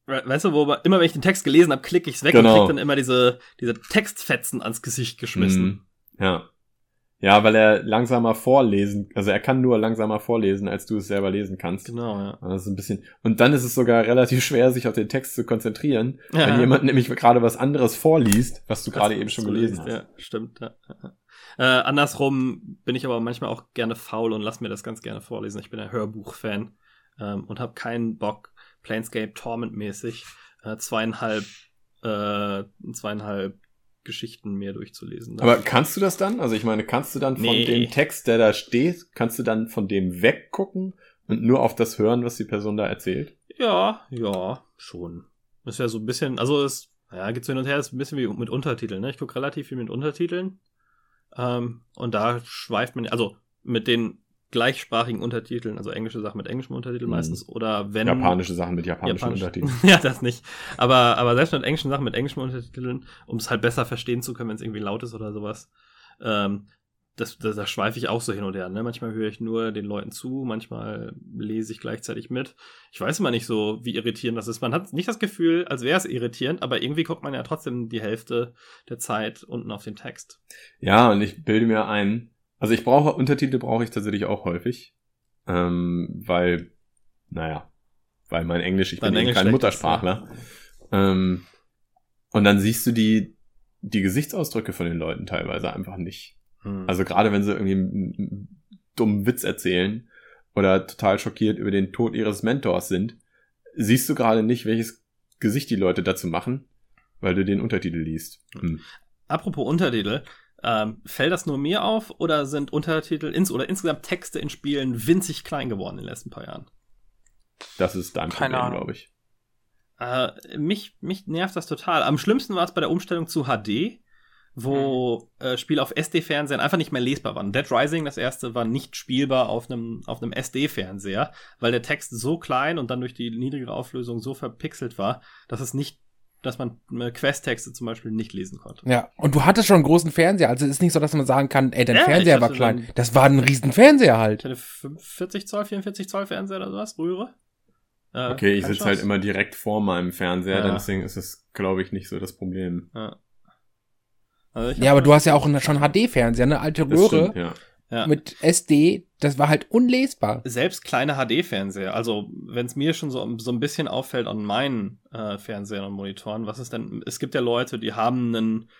weißt du, wo immer wenn ich den Text gelesen habe, klicke ich's weg genau. und krieg dann immer diese, diese Textfetzen ans Gesicht geschmissen. Mm, ja. Ja, weil er langsamer vorlesen, also er kann nur langsamer vorlesen, als du es selber lesen kannst. Genau, ja. Also ein bisschen. Und dann ist es sogar relativ schwer, sich auf den Text zu konzentrieren, ja. wenn jemand nämlich gerade was anderes vorliest, was du gerade eben schon gelesen hast. Ja, stimmt. Ja. Äh, andersrum bin ich aber manchmal auch gerne faul und lass mir das ganz gerne vorlesen. Ich bin ein Hörbuch-Fan ähm, und habe keinen Bock, Planescape Torment-mäßig äh, zweieinhalb, äh, zweieinhalb Geschichten mehr durchzulesen. Aber kannst du das dann? Also ich meine, kannst du dann von nee. dem Text, der da steht, kannst du dann von dem weggucken und nur auf das hören, was die Person da erzählt? Ja, ja, schon. Das wäre so ein bisschen, also es, ja, geht's hin und her, ist ein bisschen wie mit Untertiteln, ne? Ich gucke relativ viel mit Untertiteln. Ähm, und da schweift man, also mit den gleichsprachigen Untertiteln, also englische Sachen mit englischem Untertitel mhm. meistens, oder wenn. Japanische Sachen mit japanischen Japanisch, Untertiteln. ja, das nicht. Aber, aber selbst mit englischen Sachen mit englischem Untertiteln, um es halt besser verstehen zu können, wenn es irgendwie laut ist oder sowas, ähm, das, das, da schweife ich auch so hin und her. Ne? Manchmal höre ich nur den Leuten zu, manchmal lese ich gleichzeitig mit. Ich weiß immer nicht so, wie irritierend das ist. Man hat nicht das Gefühl, als wäre es irritierend, aber irgendwie guckt man ja trotzdem die Hälfte der Zeit unten auf den Text. Ja, und ich bilde mir ein, also ich brauche Untertitel brauche ich tatsächlich auch häufig, ähm, weil, naja, weil mein Englisch, ich Dein bin Englisch kein Muttersprachler. Ja. ähm, und dann siehst du die die Gesichtsausdrücke von den Leuten teilweise einfach nicht. Hm. Also gerade wenn sie irgendwie einen dummen Witz erzählen oder total schockiert über den Tod ihres Mentors sind, siehst du gerade nicht, welches Gesicht die Leute dazu machen, weil du den Untertitel liest. Hm. Apropos Untertitel, ähm, fällt das nur mir auf oder sind Untertitel ins oder insgesamt Texte in Spielen winzig klein geworden in den letzten paar Jahren? Das ist dein Keine Problem, glaube ich. Äh, mich, mich nervt das total. Am schlimmsten war es bei der Umstellung zu HD, wo mhm. äh, Spiele auf SD-Fernsehern einfach nicht mehr lesbar waren. Dead Rising, das erste, war nicht spielbar auf einem auf einem SD-Fernseher, weil der Text so klein und dann durch die niedrigere Auflösung so verpixelt war, dass es nicht dass man äh, Quest-Texte zum Beispiel nicht lesen konnte. Ja, und du hattest schon einen großen Fernseher, also es ist nicht so, dass man sagen kann, ey, dein ja, Fernseher war klein. das war ein riesen Fernseher halt. Ich hatte 40 Zoll, 44 Zoll Fernseher oder sowas, Röhre. Äh, okay, ich sitze halt immer direkt vor meinem Fernseher, ja. deswegen ist es, glaube ich, nicht so das Problem. Ja, also ja aber du hast ja auch schon HD-Fernseher, eine alte Röhre. Stimmt, ja ja. mit SD, das war halt unlesbar. Selbst kleine HD-Fernseher, also wenn es mir schon so, so ein bisschen auffällt an meinen äh, Fernsehern und Monitoren, was ist denn, es gibt ja Leute, die haben einen,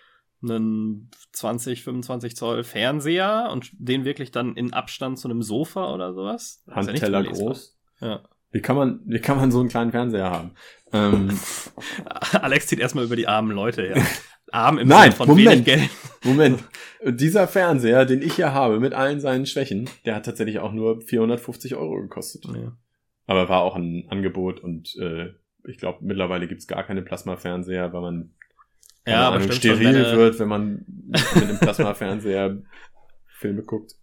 einen 20, 25 Zoll Fernseher und den wirklich dann in Abstand zu einem Sofa oder sowas. Handteller ja groß. Ja. Wie kann man, wie kann man so einen kleinen Fernseher haben? Ähm, Alex zieht erstmal über die armen Leute her. Arm im Nein, Sinne von Moment, wenig Geld. Moment. Dieser Fernseher, den ich hier habe, mit allen seinen Schwächen, der hat tatsächlich auch nur 450 Euro gekostet. Ja. Aber war auch ein Angebot und äh, ich glaube, mittlerweile gibt's gar keine Plasma-Fernseher, weil man ja, Ahnung, steril schon, wird, wenn man mit einem Plasma-Fernseher Filme guckt.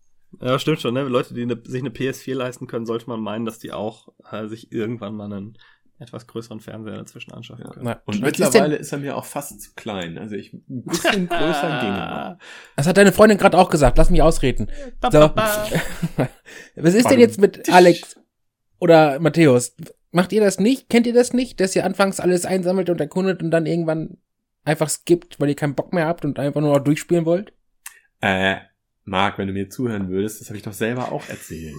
Ja, stimmt schon, ne? Leute, die eine, sich eine PS4 leisten können, sollte man meinen, dass die auch äh, sich irgendwann mal einen etwas größeren Fernseher dazwischen anschaffen ja. können. Und mittlerweile ist, ist, er mir auch fast zu klein. Also ich ein bisschen größer ginge Das hat deine Freundin gerade auch gesagt. Lass mich ausreden. So. Was ist denn jetzt mit Alex? Oder Matthäus, macht ihr das nicht? Kennt ihr das nicht, dass ihr anfangs alles einsammelt und erkundet und dann irgendwann einfach skippt, weil ihr keinen Bock mehr habt und einfach nur noch durchspielen wollt? Äh, Marc, wenn du mir zuhören würdest, das habe ich doch selber auch erzählt.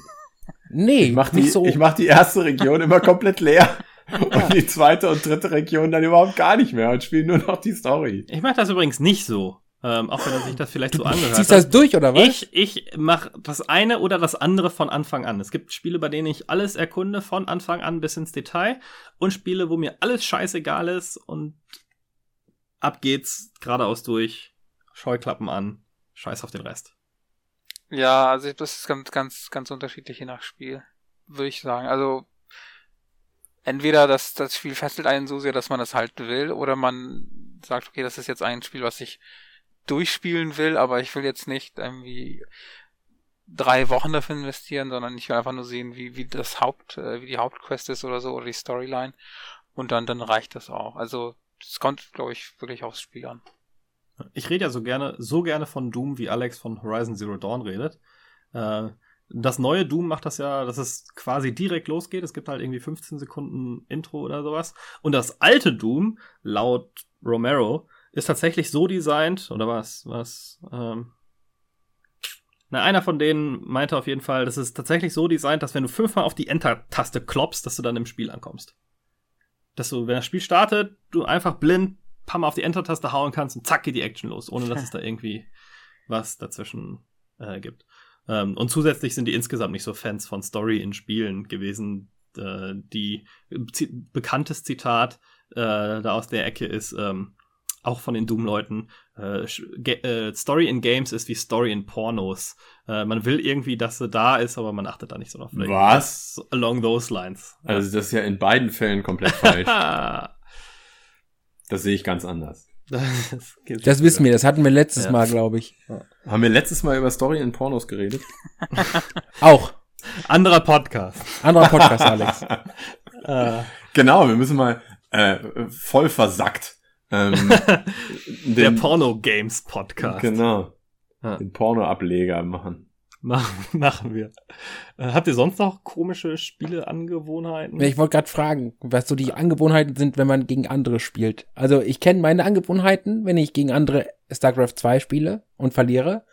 Nee, Ich mach, die, nicht so. ich mach die erste Region immer komplett leer und die zweite und dritte Region dann überhaupt gar nicht mehr und spiele nur noch die Story. Ich mache das übrigens nicht so. Ähm, auch wenn sich das vielleicht so angehört Ziehst hat. das durch, oder was? Ich, ich mache das eine oder das andere von Anfang an. Es gibt Spiele, bei denen ich alles erkunde, von Anfang an bis ins Detail. Und Spiele, wo mir alles scheißegal ist und ab geht's geradeaus durch, Scheuklappen an, scheiß auf den Rest. Ja, also das ist ganz, ganz, ganz unterschiedlich je nach Spiel, würde ich sagen. Also entweder das, das Spiel fesselt einen so sehr, dass man das halt will, oder man sagt, okay, das ist jetzt ein Spiel, was ich durchspielen will, aber ich will jetzt nicht irgendwie drei Wochen dafür investieren, sondern ich will einfach nur sehen, wie, wie das Haupt, äh, wie die Hauptquest ist oder so, oder die Storyline. Und dann, dann reicht das auch. Also, es kommt, glaube ich, wirklich aufs Spiel an. Ich rede ja so gerne, so gerne von Doom, wie Alex von Horizon Zero Dawn redet. Äh, das neue Doom macht das ja, dass es quasi direkt losgeht. Es gibt halt irgendwie 15 Sekunden Intro oder sowas. Und das alte Doom, laut Romero, ist tatsächlich so designt, oder was, was, ähm, na, einer von denen meinte auf jeden Fall, das ist tatsächlich so designt, dass wenn du fünfmal auf die Enter-Taste klopfst, dass du dann im Spiel ankommst. Dass du, wenn das Spiel startet, du einfach blind paar Mal auf die Enter-Taste hauen kannst und zack geht die Action los, ohne dass es da irgendwie was dazwischen äh, gibt. Ähm, und zusätzlich sind die insgesamt nicht so Fans von Story in Spielen gewesen. Äh, die bekanntes Zitat äh, da aus der Ecke ist ähm, auch von den Doom-Leuten. Äh, äh, Story in Games ist wie Story in Pornos. Äh, man will irgendwie, dass sie da ist, aber man achtet da nicht so drauf. Was? Along those lines. Also das ist ja in beiden Fällen komplett falsch. Das sehe ich ganz anders. Das, das wissen wir, das hatten wir letztes ja. Mal, glaube ich. Haben wir letztes Mal über Story in Pornos geredet? Auch. Anderer Podcast. Anderer Podcast, Alex. äh. Genau, wir müssen mal äh, voll versackt. Ähm, Der Porno-Games-Podcast. Genau. Ja. Den Porno-Ableger machen. Machen, machen wir. Äh, habt ihr sonst noch komische Spieleangewohnheiten? Ich wollte gerade fragen, was so die Angewohnheiten sind, wenn man gegen andere spielt. Also ich kenne meine Angewohnheiten, wenn ich gegen andere StarCraft 2 spiele und verliere.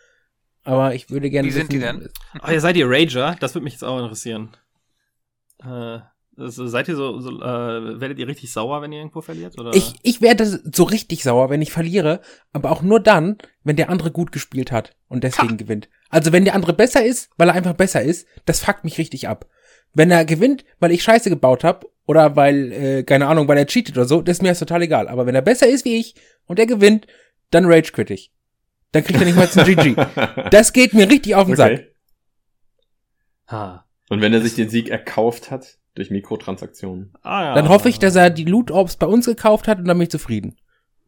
Aber ich würde gerne. Wie sind die denn? Oh, ihr seid ihr Rager? Das würde mich jetzt auch interessieren. Äh, also seid ihr so, so äh, werdet ihr richtig sauer, wenn ihr irgendwo verliert? Oder? Ich, ich werde so richtig sauer, wenn ich verliere, aber auch nur dann, wenn der andere gut gespielt hat und deswegen ha. gewinnt. Also wenn der andere besser ist, weil er einfach besser ist, das fuckt mich richtig ab. Wenn er gewinnt, weil ich Scheiße gebaut habe oder weil, äh, keine Ahnung, weil er cheatet oder so, das ist mir das total egal. Aber wenn er besser ist wie ich und er gewinnt, dann rage quit ich. Dann kriegt er nicht mal zum GG. Das geht mir richtig auf den okay. Sack. Ha. Und wenn er sich den Sieg erkauft hat? Durch Mikrotransaktionen. Ah, ja. Dann hoffe ich, dass er die Loot Orbs bei uns gekauft hat und dann bin ich zufrieden.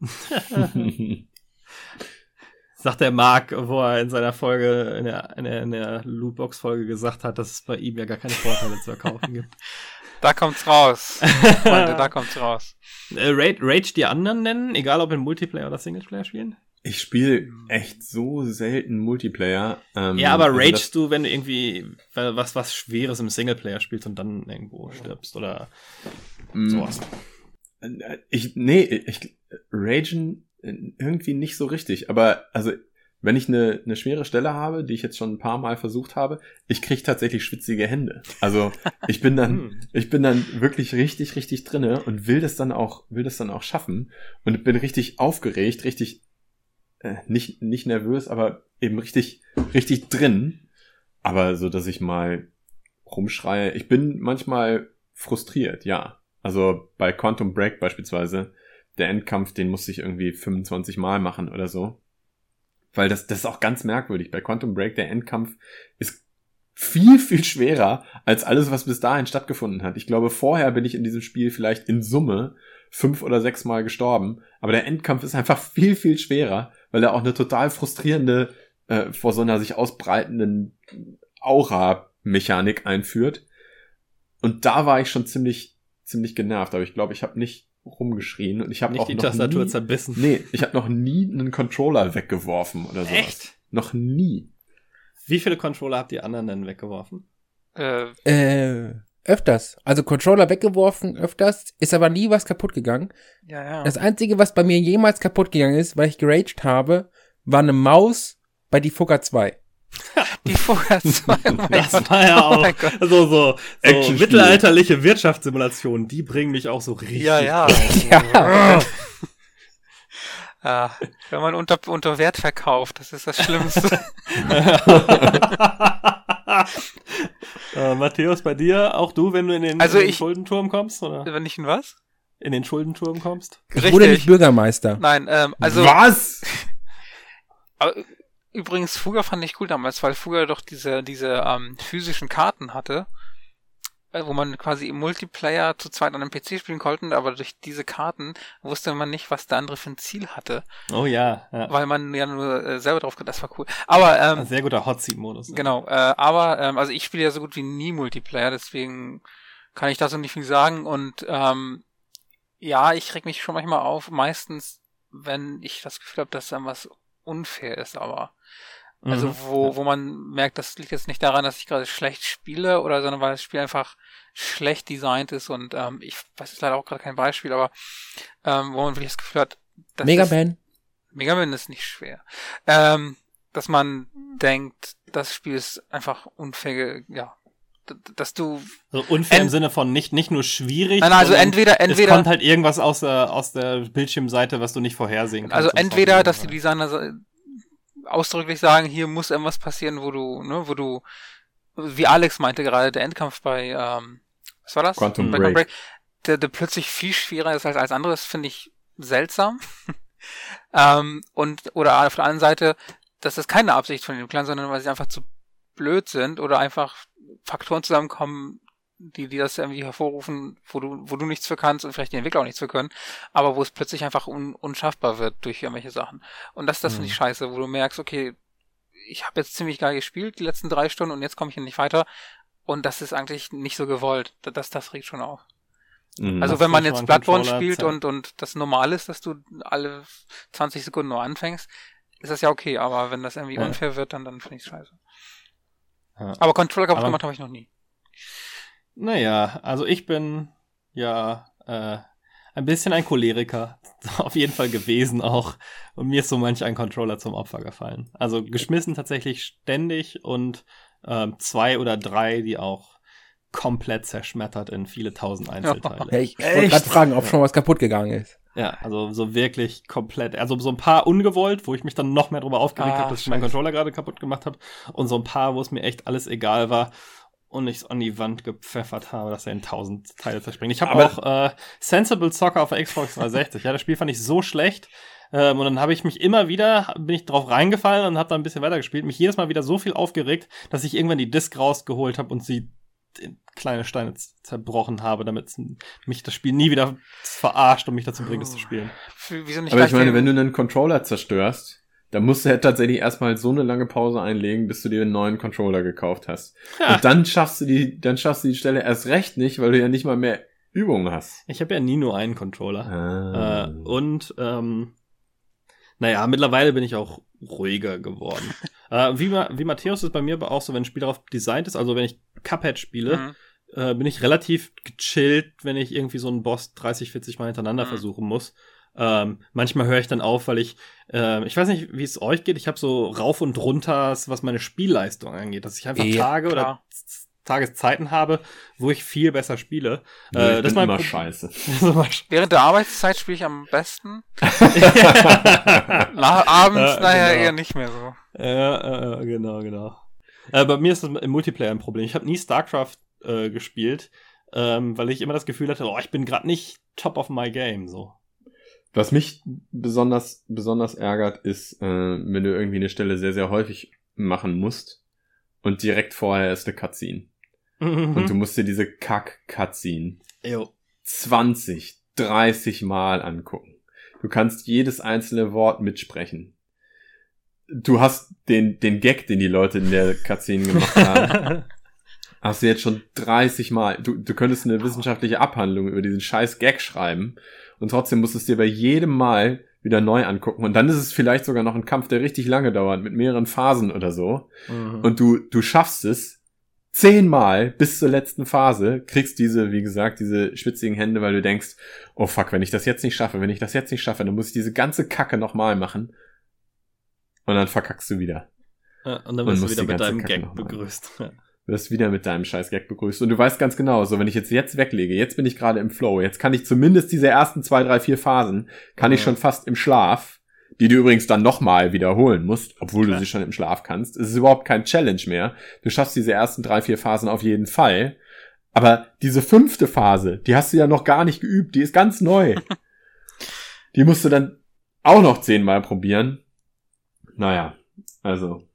Sagt der Mark, wo er in seiner Folge, in der, in der, in der Lootbox-Folge gesagt hat, dass es bei ihm ja gar keine Vorteile zu erkaufen gibt. Da kommt's raus. Freunde, da kommt's raus. Äh, Rage die anderen nennen, egal ob in Multiplayer oder Singleplayer spielen? Ich spiele echt so selten Multiplayer. Ähm, ja, aber also ragest du, wenn du irgendwie was, was Schweres im Singleplayer spielst und dann irgendwo stirbst oder mm. sowas? Ich, nee, ich, ragen irgendwie nicht so richtig. Aber, also, wenn ich eine, eine schwere Stelle habe, die ich jetzt schon ein paar Mal versucht habe, ich krieg tatsächlich schwitzige Hände. Also ich bin dann, hm. ich bin dann wirklich richtig, richtig drinne und will das dann auch, will das dann auch schaffen und bin richtig aufgeregt, richtig äh, nicht nicht nervös, aber eben richtig, richtig drin. Aber so, dass ich mal rumschreie. Ich bin manchmal frustriert, ja. Also bei Quantum Break beispielsweise, der Endkampf, den musste ich irgendwie 25 Mal machen oder so. Weil das, das ist auch ganz merkwürdig. Bei Quantum Break, der Endkampf ist viel, viel schwerer als alles, was bis dahin stattgefunden hat. Ich glaube, vorher bin ich in diesem Spiel vielleicht in Summe fünf oder sechs Mal gestorben. Aber der Endkampf ist einfach viel, viel schwerer, weil er auch eine total frustrierende, äh, vor so einer sich ausbreitenden Aura-Mechanik einführt. Und da war ich schon ziemlich, ziemlich genervt. Aber ich glaube, ich habe nicht rumgeschrien und ich habe auch die noch Tastatur nie, zerbissen. Nee, ich habe noch nie einen Controller weggeworfen oder sowas. Echt? Noch nie. Wie viele Controller habt ihr anderen denn weggeworfen? Äh, äh Öfters. Also Controller weggeworfen, öfters, ist aber nie was kaputt gegangen. Ja, ja. Das Einzige, was bei mir jemals kaputt gegangen ist, weil ich geraged habe, war eine Maus bei die Fugger 2. Die Fugger 2, oh mein Das Gott. war ja Oh auch Gott. so, so, so mittelalterliche Wirtschaftssimulationen, die bringen mich auch so richtig. Ja, ja. Ja. Ja, wenn man unter, unter Wert verkauft, das ist das Schlimmste. äh, Matthäus, bei dir, auch du, wenn du in den, Also in den ich- Schuldenturm kommst, oder? wenn ich ein was? In den Schuldenturm kommst? Ich wurde nicht Bürgermeister. Nein, ähm, also Was? Übrigens Fugger fand ich cool damals, weil Fugger doch diese diese ähm, physischen Karten hatte, äh, wo man quasi im Multiplayer zu zweit an einem PC spielen konnte, aber durch diese Karten wusste man nicht, was der andere für ein Ziel hatte, Oh ja, ja. weil man ja nur äh, selber drauf das war cool. Aber ähm, sehr guter Hot Seat Modus. Genau, äh, aber ähm, also ich spiele ja so gut wie nie Multiplayer, deswegen kann ich dazu nicht viel sagen und ähm, ja, ich reg mich schon manchmal auf, meistens, wenn ich das Gefühl habe, dass dann was unfair ist, aber also Mhm. wo, wo man merkt, das liegt jetzt nicht daran, dass ich gerade schlecht spiele oder sondern weil das Spiel einfach schlecht designt ist und ähm, ich weiß jetzt leider auch gerade kein Beispiel, aber ähm, wo man wirklich das Gefühl hat, dass Mega Man. Mega Man ist nicht schwer. Ähm, dass man denkt, das Spiel ist einfach unfair, ja, dass du, So unfair im Sinne von nicht, nicht nur schwierig. nein, also sondern entweder, es entweder, kommt halt irgendwas aus der, aus der Bildschirmseite, was du nicht vorhersehen kannst. also Und das entweder, dass die Designer ausdrücklich sagen, hier muss irgendwas passieren, wo du, ne, wo du, wie Alex meinte gerade, der Endkampf bei, ähm, was war das? Quantum bei Break. der, der plötzlich viel schwerer ist als alles andere, das finde ich seltsam. ähm, und, oder auf der anderen Seite, das ist keine Absicht von den Entwicklern, sondern weil sie einfach zu blöd sind oder einfach Faktoren zusammenkommen, die, die das irgendwie hervorrufen, wo du, wo du nichts für kannst und vielleicht die Entwickler auch nichts für können, aber wo es plötzlich einfach un, unschaffbar wird durch irgendwelche Sachen. Und das, das finde ich Mhm. scheiße, wo du merkst, okay, ich habe jetzt ziemlich geil gespielt die letzten drei Stunden und jetzt komme ich hier nicht weiter. Und das ist eigentlich nicht so gewollt. Das, das regt schon auf. Mhm. Also wenn man jetzt Bloodborne spielt und, und das normal ist, dass du alle 20 Sekunden nur anfängst, ist das ja okay, aber wenn das irgendwie Ja. unfair wird, dann, dann finde ich scheiße. Ja. Aber Controller kaputt gemacht habe ich noch nie. Naja, also ich bin ja äh, ein bisschen ein Choleriker. Auf jeden Fall gewesen auch. Und mir ist so manch ein Controller zum Opfer gefallen. Also geschmissen tatsächlich ständig und ähm, zwei oder drei, die auch komplett zerschmettert in viele tausend Einzelteile. Ja, ich wollte gerade fragen, ob schon was kaputt gegangen ist. Ja, also so wirklich komplett. Also so ein paar ungewollt, wo ich mich dann noch mehr drüber aufgeregt Ah, habe, dass ich meinen. Controller gerade kaputt gemacht habe. Und so ein paar, wo es mir echt alles egal war und ich es an die Wand gepfeffert habe, dass er in tausend Teile zerspringt. Ich habe auch äh, Sensible Soccer auf der Xbox 360. ja, das Spiel fand ich so schlecht. Ähm, und dann habe ich mich immer wieder, bin ich drauf reingefallen und habe dann ein bisschen weitergespielt. Mich jedes Mal wieder so viel aufgeregt, dass ich irgendwann die Disc rausgeholt habe und sie in kleine Steine zerbrochen habe, damit mich das Spiel nie wieder verarscht und mich dazu bringt, es zu spielen. Wieso nicht Aber ich meine, wenn du einen Controller zerstörst, dann musst du ja tatsächlich erstmal so eine lange Pause einlegen, bis du dir einen neuen Controller gekauft hast. Ja. Und dann schaffst du die, dann schaffst du die Stelle erst recht nicht, weil du ja nicht mal mehr Übungen hast. Ich habe ja nie nur einen Controller. Ah. Äh, und ähm, naja, mittlerweile bin ich auch ruhiger geworden. äh, wie, wie Matthäus ist bei mir aber auch so, wenn ein Spiel darauf designt ist, also wenn ich Cuphead spiele, Mhm. äh, bin ich relativ gechillt, wenn ich irgendwie so einen Boss 30, 40 Mal hintereinander Mhm. versuchen muss. Ähm, manchmal höre ich dann auf, weil ich, äh, ich weiß nicht, wie es euch geht, ich habe so rauf und runter, was meine Spielleistung angeht, dass ich einfach Ja, Tage oder klar. Z- Tageszeiten habe, wo ich viel besser spiele. Nee, Äh, das ist immer scheiße. Während der Arbeitszeit spiele ich am besten. Nach, abends, Ja, naja, genau. eher nicht mehr so. Ja, äh, genau, genau. Äh, bei mir ist das im Multiplayer ein Problem. Ich habe nie StarCraft äh, gespielt, ähm, weil ich immer das Gefühl hatte, oh, ich bin gerade nicht top of my game. So. Was mich besonders, besonders ärgert, ist, äh, wenn du irgendwie eine Stelle sehr, sehr häufig machen musst und direkt vorher ist eine Cutscene. Und du musst dir diese Kack-Cutscene Jo. 20, 30 Mal angucken. Du kannst jedes einzelne Wort mitsprechen. Du hast den, den Gag, den die Leute in der Cutscene gemacht haben, hast du jetzt schon 30 Mal. Du, du könntest eine wissenschaftliche Abhandlung über diesen scheiß Gag schreiben und trotzdem musst du es dir bei jedem Mal wieder neu angucken. Und dann ist es vielleicht sogar noch ein Kampf, der richtig lange dauert, mit mehreren Phasen oder so. Mhm. Und du, du schaffst es zehnmal bis zur letzten Phase, kriegst diese, wie gesagt, diese schwitzigen Hände, weil du denkst, oh fuck, wenn ich das jetzt nicht schaffe, wenn ich das jetzt nicht schaffe, dann muss ich diese ganze Kacke nochmal machen. Und dann verkackst du wieder. Ja, und dann wirst du wieder mit deinem Gag begrüßt. Ja. Du wirst wieder mit deinem scheiß Gag begrüßt. Und du weißt ganz genau, so wenn ich jetzt jetzt weglege, jetzt bin ich gerade im Flow, jetzt kann ich zumindest diese ersten zwei, drei, vier Phasen, kann ja. ich schon fast im Schlaf, die du übrigens dann nochmal wiederholen musst, obwohl Klar. du sie schon im Schlaf kannst. Es ist überhaupt kein Challenge mehr. Du schaffst diese ersten drei, vier Phasen auf jeden Fall. Aber diese fünfte Phase, die hast du ja noch gar nicht geübt, die ist ganz neu. die musst du dann auch noch zehnmal probieren. Naja, also.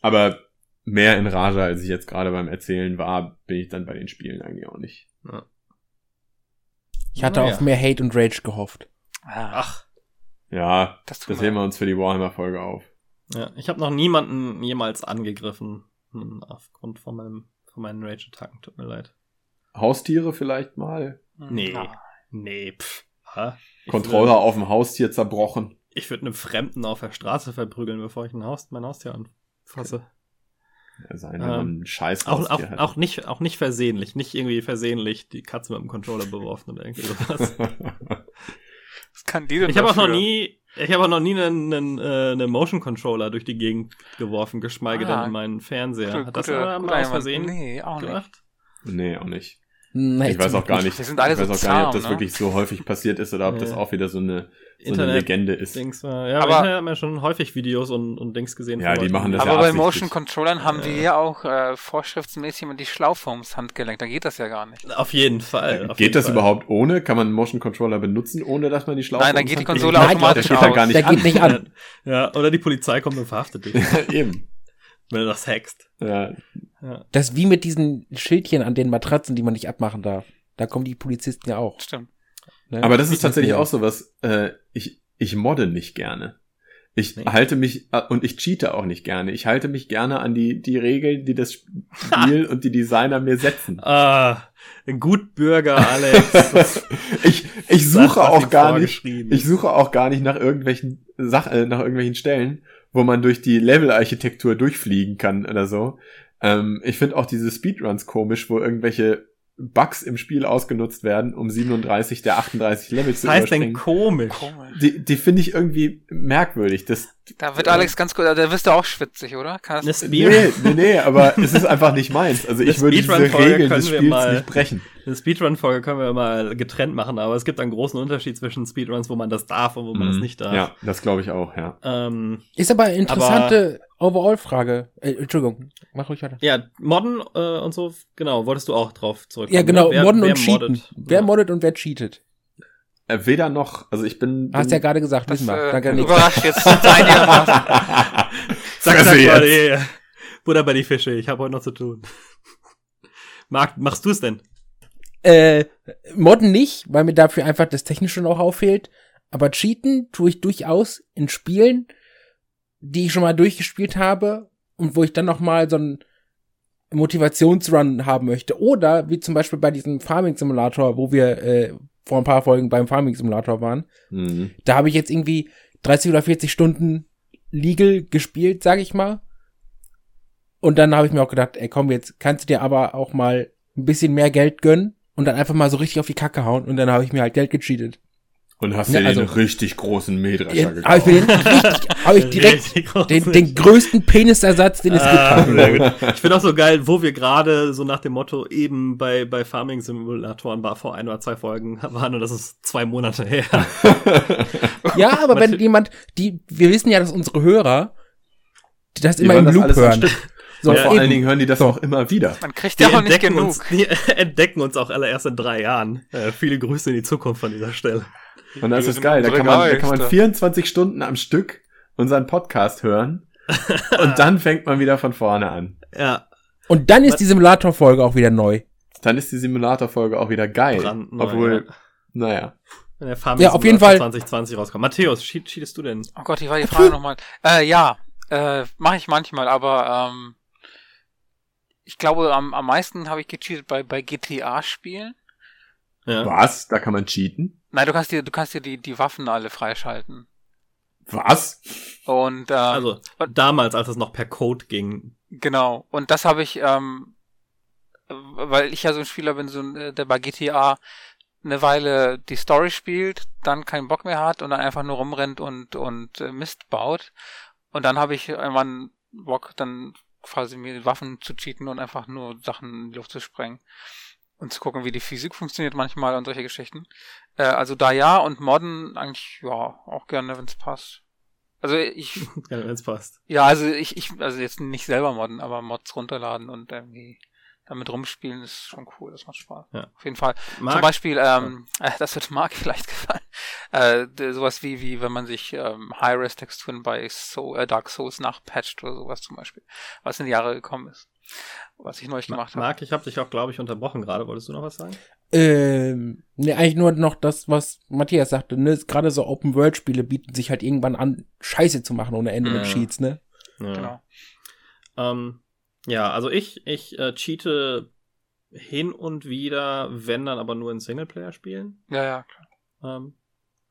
Aber mehr in Rage, als ich jetzt gerade beim Erzählen war, bin ich dann bei den Spielen eigentlich auch nicht. Ja. Ich hatte naja. auf mehr Hate und Rage gehofft. Ach. Ja, das, das heben wir uns für die Warhammer-Folge auf. Ja, ich habe noch niemanden jemals angegriffen hm, aufgrund von meinem von meinen Rage-Attacken. Tut mir leid. Haustiere vielleicht mal? Nee, nee, pff. Controller auf dem Haustier zerbrochen. Ich würde einem Fremden auf der Straße verprügeln, bevor ich ein Haus, mein Haustier anfasse. Sein, also ähm, Scheiß auch, auch, auch, nicht, auch nicht versehentlich, nicht irgendwie versehentlich die Katze mit dem Controller beworfen oder irgendwie sowas. Was kann die denn Ich habe auch noch nie, ich habe auch noch nie einen, einen, äh, einen Motion Controller durch die Gegend geworfen, geschweige ah, denn in meinen Fernseher. Gute, Hat das gute, mal aus Versehen nee, auch gemacht? Nicht. Nee, auch nicht. Nee, ich weiß auch gar nicht, ich weiß so auch zahm, gar nicht, ob das ne? wirklich so häufig passiert ist oder ob nee. das auch wieder so eine Internet eine Legende ist. Dings war, ja, aber Internet haben wir schon häufig Videos und, und Dings gesehen. Ja, die machen das Aber ja bei Motion Controllern haben ja. wir ja auch äh, vorschriftsmäßig immer die Schlaufe ums Handgelenk. Da geht das ja gar nicht. Auf jeden Fall. Auf geht jeden das Fall. überhaupt ohne? Kann man Motion Controller benutzen, ohne dass man die Schlaufe Nein, dann geht die Konsole automatisch der geht, gar nicht, der geht nicht an. Ja, oder die Polizei kommt und verhaftet dich. Eben. Wenn du das hackst. Ja. ja. Das ist wie mit diesen Schildchen an den Matratzen, die man nicht abmachen darf. Da kommen die Polizisten ja auch. Stimmt. Ne? Aber das ist tatsächlich auch so was, äh, ich, ich modde nicht gerne. Ich nee. halte mich, äh, und ich cheate auch nicht gerne. Ich halte mich gerne an die, die Regeln, die das Spiel und die Designer mir setzen. Ah, ein Gutbürger, Alex. ich, ich suche auch gar nicht, ich suche auch gar nicht nach irgendwelchen Sachen, äh, nach irgendwelchen Stellen, wo man durch die Level-Architektur durchfliegen kann oder so. Ähm, ich finde auch diese Speedruns komisch, wo irgendwelche Bugs im Spiel ausgenutzt werden, um 37 der 38 Level zu heißt denn komisch? Die, die finde ich irgendwie merkwürdig. Das, da wird Alex ganz gut, da wirst du auch schwitzig, oder? Kann das nee, nee, nee, aber es ist einfach nicht meins. Also ich würde diese Regeln des Spiels mal, nicht brechen. Eine Speedrun-Folge können wir mal getrennt machen, aber es gibt einen großen Unterschied zwischen Speedruns, wo man das darf und wo man mhm. das nicht darf. Ja, das glaube ich auch, ja. Ähm, ist aber eine interessante Overall-Frage. Äh, Entschuldigung, mach ruhig weiter. Ja, Modden äh, und so, genau, wolltest du auch drauf zurückkommen. Ja, genau, wer, Modden wer und Cheaten. Moddet? Wer moddet und wer cheatet? Äh, weder noch, also ich bin. Hast ja gerade gesagt, wissen wir. Äh, Danke, Überrascht jetzt einigermaßen. sag, sag mal, die, Buddha bei die Fische, ich habe heute noch zu tun. Marc, machst du es denn? Äh, Modden nicht, weil mir dafür einfach das Technische noch auffehlt. Aber cheaten tue ich durchaus in Spielen, die ich schon mal durchgespielt habe und wo ich dann noch mal so einen Motivationsrun haben möchte. Oder wie zum Beispiel bei diesem Farming Simulator, wo wir äh, vor ein paar Folgen beim Farming Simulator waren. Mhm. Da habe ich jetzt irgendwie 30 oder 40 Stunden legal gespielt, sag ich mal. Und dann habe ich mir auch gedacht, ey komm, jetzt kannst du dir aber auch mal ein bisschen mehr Geld gönnen und dann einfach mal so richtig auf die Kacke hauen und dann habe ich mir halt Geld gecheatet. Und hast ja, dir also, den richtig großen Mähdrescher ja, gekauft. Hab ich, mir den richtig, hab ich direkt den, den größten Penisersatz, den es ah, gibt. Ich finde auch so geil, wo wir gerade so nach dem Motto eben bei, bei Farming Simulatoren war vor ein oder zwei Folgen waren und das ist zwei Monate her. ja, aber wenn jemand, die, wir wissen ja, dass unsere Hörer die das immer im Loop hören. So, ja, vor eben. allen Dingen hören die das auch immer wieder. Man kriegt ja auch nicht genug. Uns, die entdecken uns auch alle erst in drei Jahren. Äh, viele Grüße in die Zukunft von dieser Stelle. Und das ist geil. Da kann, man, da kann man 24 Stunden am Stück unseren Podcast hören. und dann fängt man wieder von vorne an. Ja. Und dann ist Was? die Simulator-Folge auch wieder neu. Dann ist die Simulator-Folge auch wieder geil. Brandneu, Obwohl, ja. naja. Wenn der ja, auf jeden Fall 2020 rauskommt. Matthäus, cheatest du denn? Oh Gott, ich war die Frage nochmal. Äh, ja, äh, mache ich manchmal, aber ähm, ich glaube, am, am meisten habe ich gecheatet bei, bei GTA-Spielen. Ja. Was? Da kann man cheaten? Nein, du kannst dir, du kannst dir die, die Waffen alle freischalten. Was? Und ähm, also damals, als es noch per Code ging, Genau. Und das habe ich, ähm, weil ich ja so ein Spieler bin, so ein, äh, der bei GTA eine Weile die Story spielt, dann keinen Bock mehr hat und dann einfach nur rumrennt und, und äh, Mist baut. Und dann habe ich irgendwann Bock, dann quasi mir Waffen zu cheaten und einfach nur Sachen in die Luft zu sprengen. Und zu gucken, wie die Physik funktioniert manchmal und solche Geschichten. Äh, also da ja und Modden eigentlich, ja, auch gerne, wenn es passt. Also ich. Gerne, wenn es passt. Ja, also ich, ich, also jetzt nicht selber modden, aber Mods runterladen und irgendwie damit rumspielen ist schon cool, das macht Spaß. Ja. Auf jeden Fall. Mark, Zum Beispiel, ähm, äh, das wird Mark vielleicht gefallen, äh, sowas wie, wie wenn man sich ähm, High-Res-Texturen bei so äh, Dark Souls nachpatcht oder sowas zum Beispiel, was in die Jahre gekommen ist. Was ich neulich gemacht habe. Marc, ich habe dich auch, glaube ich, unterbrochen gerade. Wolltest du noch was sagen? Ähm, ne, eigentlich nur noch das, was Matthias sagte, ne? Gerade so Open-World-Spiele bieten sich halt irgendwann an, Scheiße zu machen ohne Ende ja. mit Cheats, ne? Ja. Genau. Ähm, ja, also ich, ich äh, cheate hin und wieder, wenn dann aber nur in Singleplayer-Spielen. Ja, ja, klar. Ähm,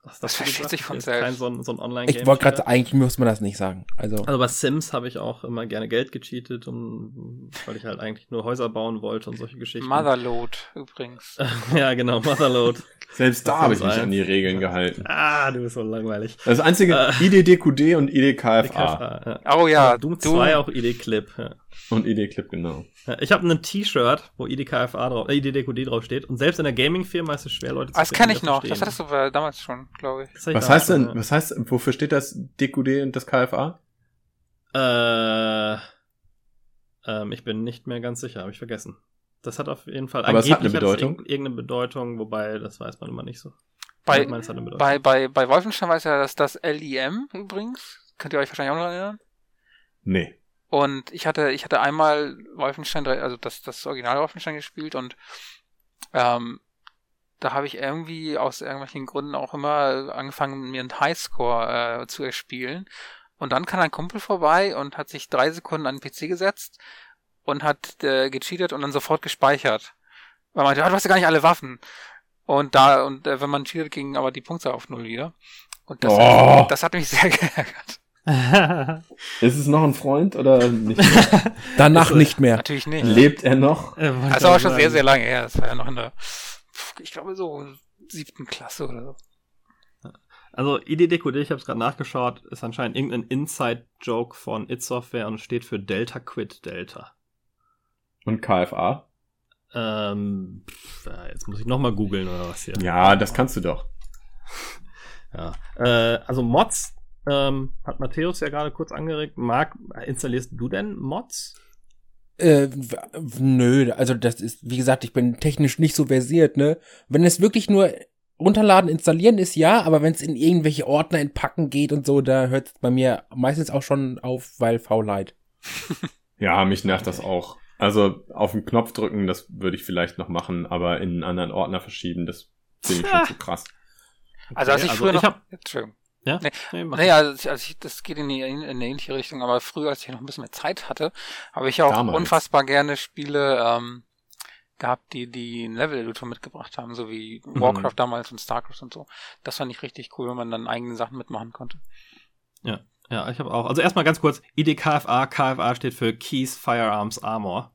das, das versteht sich von selbst. Kein so ein, so ein online Ich wollte gerade, eigentlich muss man das nicht sagen. Also, also bei Sims habe ich auch immer gerne Geld gecheatet, um, weil ich halt eigentlich nur Häuser bauen wollte und solche Geschichten. Motherload übrigens. ja, genau, Motherload. Selbst da habe ich mich an die Regeln gehalten. Ah, du bist so langweilig. Das einzige äh, IDDQD und IDKFA. IDKFA ja. Oh ja, du 2 auch ID-Clip. Ja. Und ID-Clip, genau. Ich habe ein T-Shirt, wo IDKFA drauf, äh, IDDQD drauf steht. Und selbst in der Gaming-Firma ist es schwer, Leute zu ah, Das kenne ich noch. Das hattest du damals schon, glaube ich. Was heißt denn, was heißt, wofür steht das DQD und das KFA? Äh, ähm, ich bin nicht mehr ganz sicher, habe ich vergessen. Das hat auf jeden Fall Aber es hat eine Bedeutung. Hat irgendeine Bedeutung, wobei das weiß man immer nicht so. Bei, bei, bei, bei Wolfenstein weiß ja, dass das LIM übrigens. Könnt ihr euch wahrscheinlich auch noch erinnern? Nee. Und ich hatte, ich hatte einmal Wolfenstein 3, also das, das Original Wolfenstein gespielt und ähm, da habe ich irgendwie aus irgendwelchen Gründen auch immer angefangen, mir einen Highscore äh, zu erspielen. Und dann kam ein Kumpel vorbei und hat sich drei Sekunden an den PC gesetzt und hat äh, gecheatet und dann sofort gespeichert. Weil man meinte, ah, du hast ja gar nicht alle Waffen. Und da, und äh, wenn man cheatet, ging aber die Punkte auf null wieder. Und das, oh. das hat mich sehr geärgert. ist es noch ein Freund oder nicht mehr? Danach nicht mehr. Natürlich nicht. Lebt er noch? Das ist aber schon sehr, sehr lange her. Das war ja noch in der, ich glaube so siebten Klasse oder so. Also IDDQD, ich habe es gerade nachgeschaut, ist anscheinend irgendein Inside-Joke von It Software und steht für Delta Quit Delta. Und KFA? Ähm, jetzt muss ich nochmal googeln oder was hier. Ja, das kannst du doch. ja. Äh, also Mods ähm, hat Matthäus ja gerade kurz angeregt. Marc, installierst du denn Mods? Äh, nö, also das ist, wie gesagt, ich bin technisch nicht so versiert, ne? Wenn es wirklich nur runterladen, installieren ist ja, aber wenn es in irgendwelche Ordner entpacken geht und so, da hört es bei mir meistens auch schon auf, weil Faulheit. ja, mich nervt das auch. Also auf den Knopf drücken, das würde ich vielleicht noch machen, aber in einen anderen Ordner verschieben, das finde ich schon zu krass. Also als ich also früher ich noch, hab, Entschuldigung. Ja? Nee, nee, naja, also, also ich, das geht in, die, in eine ähnliche Richtung, aber früher, als ich noch ein bisschen mehr Zeit hatte, habe ich auch Damals. unfassbar gerne Spiele ähm, gehabt, die die einen Level-Editor mitgebracht haben, so wie mhm. Warcraft damals und Starcraft und so. Das fand ich richtig cool, wenn man dann eigene Sachen mitmachen konnte. Ja, ja, ich habe auch. Also erstmal ganz kurz, IDKFA, KFA steht für Keys Firearms Armor.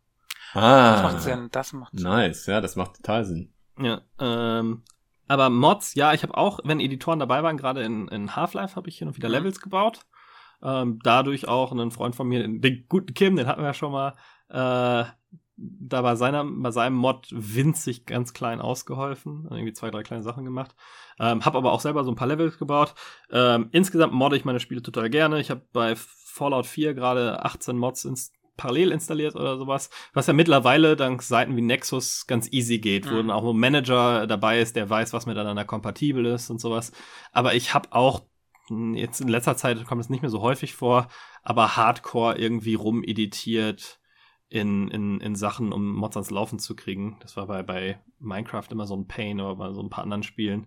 Ah, das macht Sinn, das macht Sinn. Nice, ja, das macht total Sinn. Ja, ähm, aber Mods, ja, ich habe auch, wenn Editoren dabei waren, gerade in, in Half-Life habe ich hier noch wieder mhm. Levels gebaut. Ähm, dadurch auch einen Freund von mir, den guten Kim, den hatten wir ja schon mal, äh, da bei, seiner, bei seinem Mod winzig ganz klein ausgeholfen. Irgendwie zwei, drei kleine Sachen gemacht. Ähm, hab aber auch selber so ein paar Levels gebaut. Ähm, insgesamt modde ich meine Spiele total gerne. Ich habe bei Fallout 4 gerade 18 Mods ins parallel installiert oder sowas, was ja mittlerweile dank Seiten wie Nexus ganz easy geht, wo mhm. dann auch ein Manager dabei ist, der weiß, was miteinander kompatibel ist und sowas. Aber ich habe auch hm, jetzt in letzter Zeit kommt es nicht mehr so häufig vor, aber Hardcore irgendwie rumeditiert in, in, in Sachen, um Mods ans Laufen zu kriegen. Das war bei, bei Minecraft immer so ein Pain oder bei so ein paar anderen Spielen,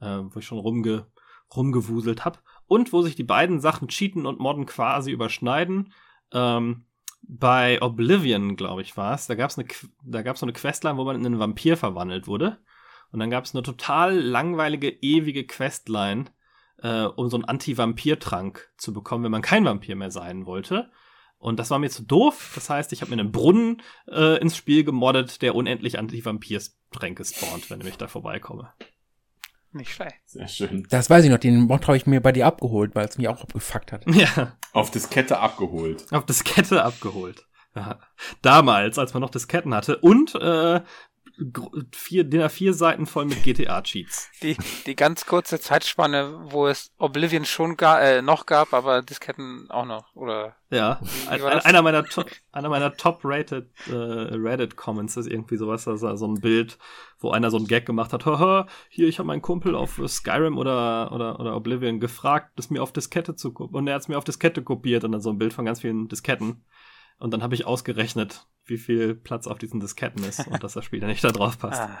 äh, wo ich schon rumge, rumgewuselt habe. Und wo sich die beiden Sachen Cheaten und Modden quasi überschneiden. Ähm, bei Oblivion, glaube ich, war es. Da gab es da gab's so eine Questline, wo man in einen Vampir verwandelt wurde. Und dann gab es eine total langweilige, ewige Questline, äh, um so einen Anti-Vampir-Trank zu bekommen, wenn man kein Vampir mehr sein wollte. Und das war mir zu doof. Das heißt, ich habe mir einen Brunnen äh, ins Spiel gemoddet, der unendlich Anti-Vampir-Tränke spawnt, wenn ich da vorbeikomme. Nicht schlecht. Sehr schön. Das weiß ich noch, den Mod habe ich mir bei dir abgeholt, weil es mich auch abgefuckt hat. Ja. Auf Diskette abgeholt. Auf Diskette abgeholt. Ja. Damals, als man noch Disketten hatte. Und äh, vier, DIN A4 Seiten voll mit GTA-Cheats. Die, die ganz kurze Zeitspanne, wo es Oblivion schon ga, äh, noch gab, aber Disketten auch noch, oder? Ja, ein, einer meiner, top, einer meiner top-rated äh, Reddit-Comments ist irgendwie sowas, also so ein Bild, wo einer so ein Gag gemacht hat, haha, hier, ich habe meinen Kumpel auf Skyrim oder, oder, oder Oblivion gefragt, das mir auf Diskette zu kopieren, und er hat es mir auf Diskette kopiert und dann so ein Bild von ganz vielen Disketten. Und dann habe ich ausgerechnet, wie viel Platz auf diesen Disketten ist und dass das Spiel ja nicht da drauf passt. Ah.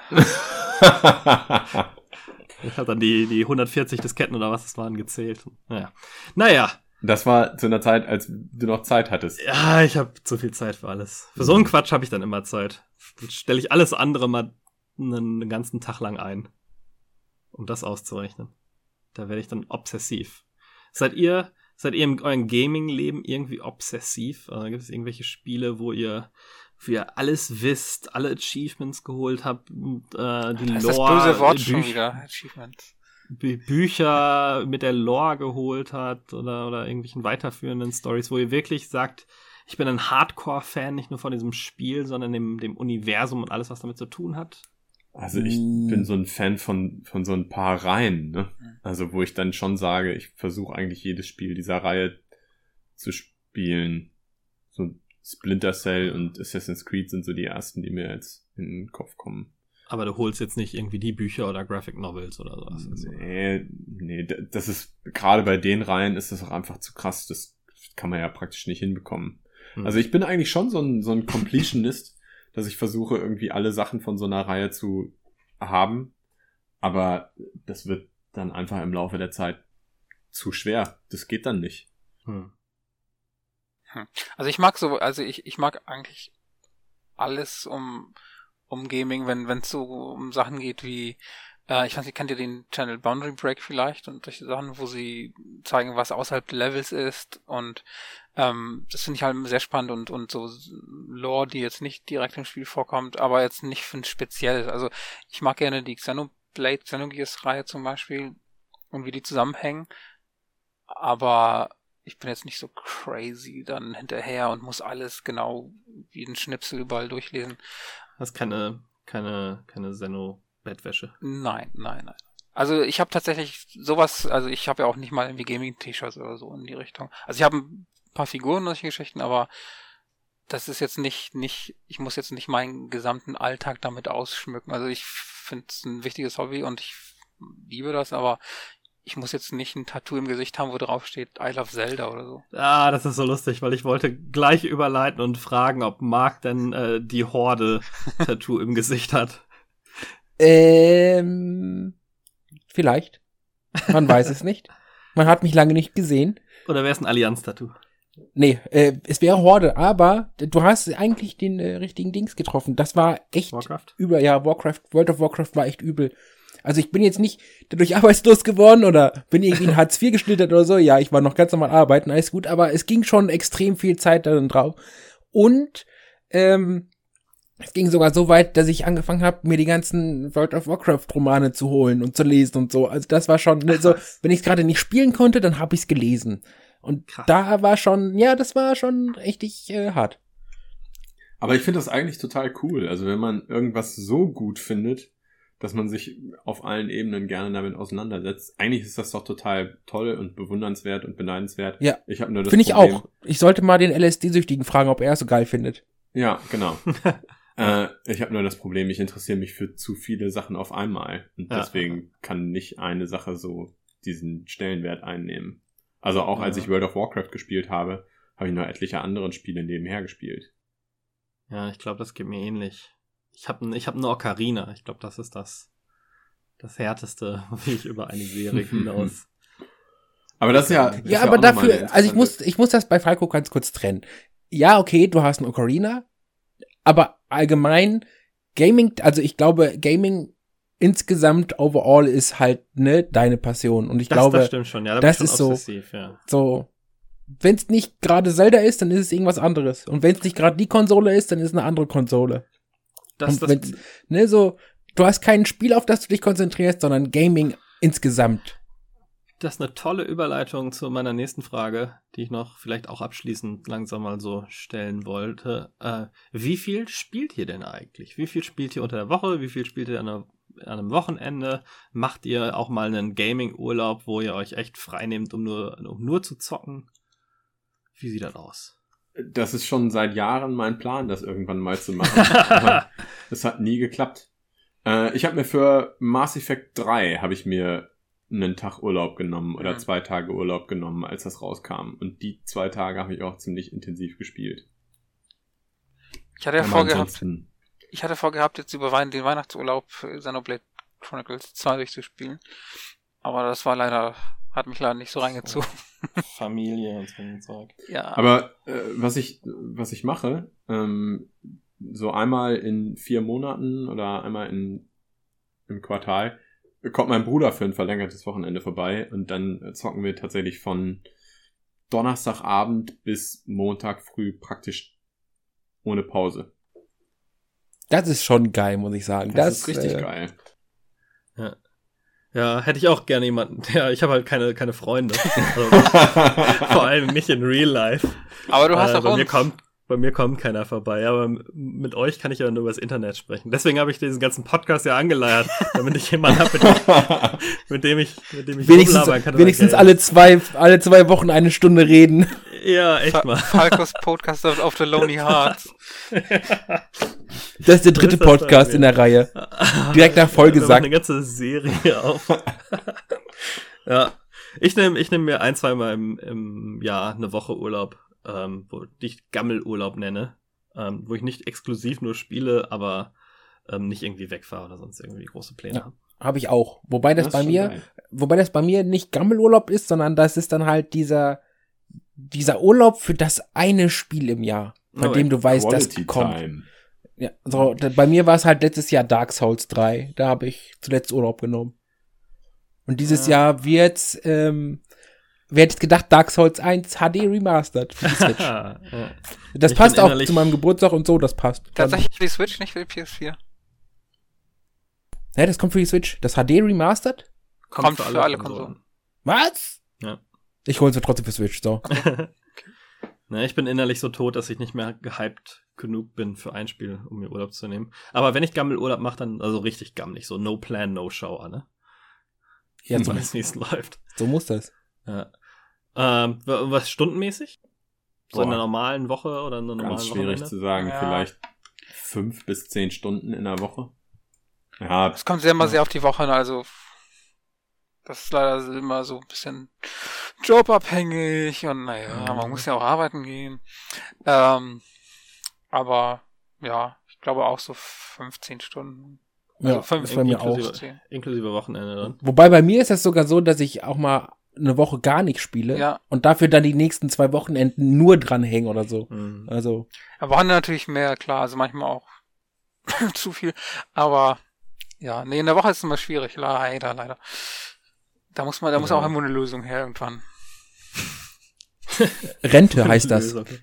ich habe dann die, die 140 Disketten oder was es waren gezählt. Naja. Naja. Das war zu einer Zeit, als du noch Zeit hattest. Ja, ich habe zu viel Zeit für alles. Für so einen Quatsch habe ich dann immer Zeit. Dann stelle ich alles andere mal einen ganzen Tag lang ein, um das auszurechnen. Da werde ich dann obsessiv. Seid ihr Seid ihr in eurem Gaming-Leben irgendwie obsessiv? Äh, gibt es irgendwelche Spiele, wo ihr, wo ihr alles wisst, alle Achievements geholt habt, äh, die das Lore, das böse Wort schon wieder, Achievements. Bü Bücher mit der Lore geholt hat oder, oder irgendwelchen weiterführenden Stories, wo ihr wirklich sagt, ich bin ein Hardcore-Fan, nicht nur von diesem Spiel, sondern dem, dem Universum und alles, was damit zu tun hat? Also ich mm. bin so ein Fan von, von so ein paar Reihen, ne? Also wo ich dann schon sage, ich versuche eigentlich jedes Spiel dieser Reihe zu spielen. So Splinter Cell und Assassin's Creed sind so die ersten, die mir jetzt in den Kopf kommen. Aber du holst jetzt nicht irgendwie die Bücher oder Graphic Novels oder sowas. Nee, nee, das ist, gerade bei den Reihen ist das auch einfach zu krass. Das kann man ja praktisch nicht hinbekommen. Hm. Also ich bin eigentlich schon so ein, so ein Completionist dass ich versuche, irgendwie alle Sachen von so einer Reihe zu haben. Aber das wird dann einfach im Laufe der Zeit zu schwer. Das geht dann nicht. Hm. hm. Also ich mag so, also ich, ich mag eigentlich alles um, um Gaming, wenn es so um Sachen geht wie äh, ich weiß nicht, kennt ihr den Channel Boundary Break vielleicht und solche Sachen, wo sie zeigen, was außerhalb der Levels ist und ähm, das finde ich halt sehr spannend und, und so Lore, die jetzt nicht direkt im Spiel vorkommt, aber jetzt nicht für ein spezielles. Also ich mag gerne die Xenoblade, Xenogears-Reihe zum Beispiel und wie die zusammenhängen, aber ich bin jetzt nicht so crazy dann hinterher und muss alles genau wie ein Schnipsel überall durchlesen. Hast keine, keine, keine Xeno Bettwäsche. Nein, nein, nein. Also ich habe tatsächlich sowas, also ich habe ja auch nicht mal irgendwie Gaming-T-Shirts oder so in die Richtung. Also ich habe ein paar Figuren und solche Geschichten, aber das ist jetzt nicht, nicht, ich muss jetzt nicht meinen gesamten Alltag damit ausschmücken. Also ich finde es ein wichtiges Hobby und ich liebe das, aber ich muss jetzt nicht ein Tattoo im Gesicht haben, wo drauf steht I love Zelda oder so. Ah, das ist so lustig, weil ich wollte gleich überleiten und fragen, ob Mark denn äh, die Horde-Tattoo im Gesicht hat. Ähm, vielleicht. Man weiß es nicht. Man hat mich lange nicht gesehen. Oder wäre es ein Allianz-Tattoo? Nee, äh, es wäre Horde, aber du hast eigentlich den äh, richtigen Dings getroffen. Das war echt Warcraft? über, ja, Warcraft, World of Warcraft war echt übel. Also ich bin jetzt nicht dadurch arbeitslos geworden oder bin irgendwie in Hartz IV geschlittert oder so. Ja, ich war noch ganz normal arbeiten, alles gut, aber es ging schon extrem viel Zeit darin drauf. Und ähm, es ging sogar so weit, dass ich angefangen habe, mir die ganzen World of Warcraft Romane zu holen und zu lesen und so. Also das war schon ne, so, wenn ich es gerade nicht spielen konnte, dann habe ich es gelesen. Und Krass. da war schon, ja, das war schon richtig äh, hart. Aber ich finde das eigentlich total cool. Also wenn man irgendwas so gut findet, dass man sich auf allen Ebenen gerne damit auseinandersetzt. Eigentlich ist das doch total toll und bewundernswert und beneidenswert. Ja. Ich habe nur das Finde ich auch. Ich sollte mal den LSD-Süchtigen fragen, ob er es so geil findet. Ja, genau. Äh, ich habe nur das Problem, ich interessiere mich für zu viele Sachen auf einmal. Und ja. deswegen kann nicht eine Sache so diesen Stellenwert einnehmen. Also auch ja. als ich World of Warcraft gespielt habe, habe ich noch etliche andere Spiele nebenher gespielt. Ja, ich glaube, das geht mir ähnlich. Ich habe ich hab eine Ocarina. Ich glaube, das ist das, das härteste, wie ich über eine Serie hinaus. Aber das ist ja. Das ja, ist aber dafür, also ich muss, ich muss das bei Falco ganz kurz trennen. Ja, okay, du hast eine Ocarina, aber allgemein Gaming, also ich glaube, Gaming insgesamt overall ist halt ne deine Passion und ich das, glaube, das stimmt schon, ja, da das ist so, ja. so wenn es nicht gerade Zelda ist, dann ist es irgendwas anderes. Und wenn es nicht gerade die Konsole ist, dann ist es eine andere Konsole. Das, Und das, ne, so, du hast kein Spiel, auf das du dich konzentrierst, sondern Gaming insgesamt. Das ist eine tolle Überleitung zu meiner nächsten Frage, die ich noch vielleicht auch abschließend langsam mal so stellen wollte. Äh, wie viel spielt ihr denn eigentlich? Wie viel spielt ihr unter der Woche? Wie viel spielt ihr an, einer, an einem Wochenende? Macht ihr auch mal einen Gaming-Urlaub, wo ihr euch echt frei nehmt, um nur, um nur zu zocken? Wie sieht das aus? Das ist schon seit Jahren mein Plan, das irgendwann mal zu machen. Es hat nie geklappt. Äh, ich habe mir für Mass Effect 3 habe ich mir einen Tag Urlaub genommen oder Mhm. zwei Tage Urlaub genommen, als das rauskam. Und die zwei Tage habe ich auch ziemlich intensiv gespielt. Ich hatte ja vorgehabt, ich hatte vorgehabt, jetzt über den Weihnachtsurlaub Xenoblade Chronicles 2 durchzuspielen. Aber das war leider, hat mich leider nicht so reingezogen. Familie und so ein Zeug. Ja. Aber äh, was ich was ich mache, ähm, so einmal in vier Monaten oder einmal in im Quartal kommt mein Bruder für ein verlängertes Wochenende vorbei und dann zocken wir tatsächlich von Donnerstagabend bis Montag früh praktisch ohne Pause. Das ist schon geil, muss ich sagen. Das, ist richtig äh, geil. Ja, hätte ich auch gerne jemanden. Ja, ich habe halt keine, keine Freunde. Also, vor allem nicht in Real Life. Aber du hast äh, auch bei mir uns. kommt bei mir kommt keiner vorbei, aber mit euch kann ich ja nur übers Internet sprechen. Deswegen habe ich diesen ganzen Podcast ja angeleiert, damit ich jemanden habe, mit, dem- mit dem ich mit dem ich Wenigstens, kann. über wenigstens alle zwei, alle zwei Wochen eine Stunde reden. Ja, echt mal. Falkos Podcast of, the Lonely Hearts. Das ist der dritte das Podcast in der Reihe. Direkt nach Folge Wir machen sagt. eine ganze Serie auf. ja, ich nehme ich nehm mir ein, zweimal im, im Jahr eine Woche Urlaub, ähm, wo ich Gammelurlaub nenne, ähm, wo ich nicht exklusiv nur spiele, aber ähm, nicht irgendwie wegfahre oder sonst irgendwie große Pläne Ja. habe. Habe ich auch. Wobei das, ist bei mir, geil. wobei das bei mir nicht Gammelurlaub ist, sondern das ist dann halt dieser, dieser Urlaub für das eine Spiel im Jahr, bei Oh, dem du weißt, dass Quality kommt. Time. Ja, so, da, bei mir war es halt letztes Jahr Dark Souls 3. Da habe ich zuletzt Urlaub genommen. Und dieses Ja. Jahr wird, ähm, wer hätte gedacht, Dark Souls 1 HD Remastered für die Switch. ja. Das Ich passt auch zu meinem Geburtstag und so, das passt. Tatsächlich für die Switch, nicht für die PS4. ja, das kommt für die Switch. Das HD Remastered? Kommt für alle Konsolen. Was? Ja. Ich hole es trotzdem für Switch, so. Ne, ich bin innerlich so tot, dass ich nicht mehr gehypt genug bin für ein Spiel, um mir Urlaub zu nehmen. Aber wenn ich Gammelurlaub mache, dann also richtig gammelig, so no plan, no show, ne? Ja, so, wie es läuft. so muss das. Ja. Ähm, wa- was stundenmäßig? So in einer normalen Woche oder in einer normalen Ganz schwierig Wochenende? zu sagen. Ja. Vielleicht fünf bis zehn Stunden in der Woche. Ja, Es kommt sehr immer Ja. sehr auf die Woche an, also das ist leider immer so ein bisschen jobabhängig und naja, man muss ja auch arbeiten gehen. Ähm, aber ja, ich glaube auch so 15 Stunden. Ja, Also fünf ist bei mir auch. inklusive, 10. inklusive Wochenende dann. Wobei bei mir ist es sogar so, dass ich auch mal eine Woche gar nicht spiele Ja. und dafür dann die nächsten zwei Wochenenden nur dranhängen oder so. Mhm. Also, Aber Wochenende natürlich mehr, klar, also manchmal auch zu viel. Aber ja, nee, in der Woche ist es immer schwierig, leider, leider. Da muss man, da muss Ja. auch immer eine Lösung her irgendwann. Rente heißt das. Okay.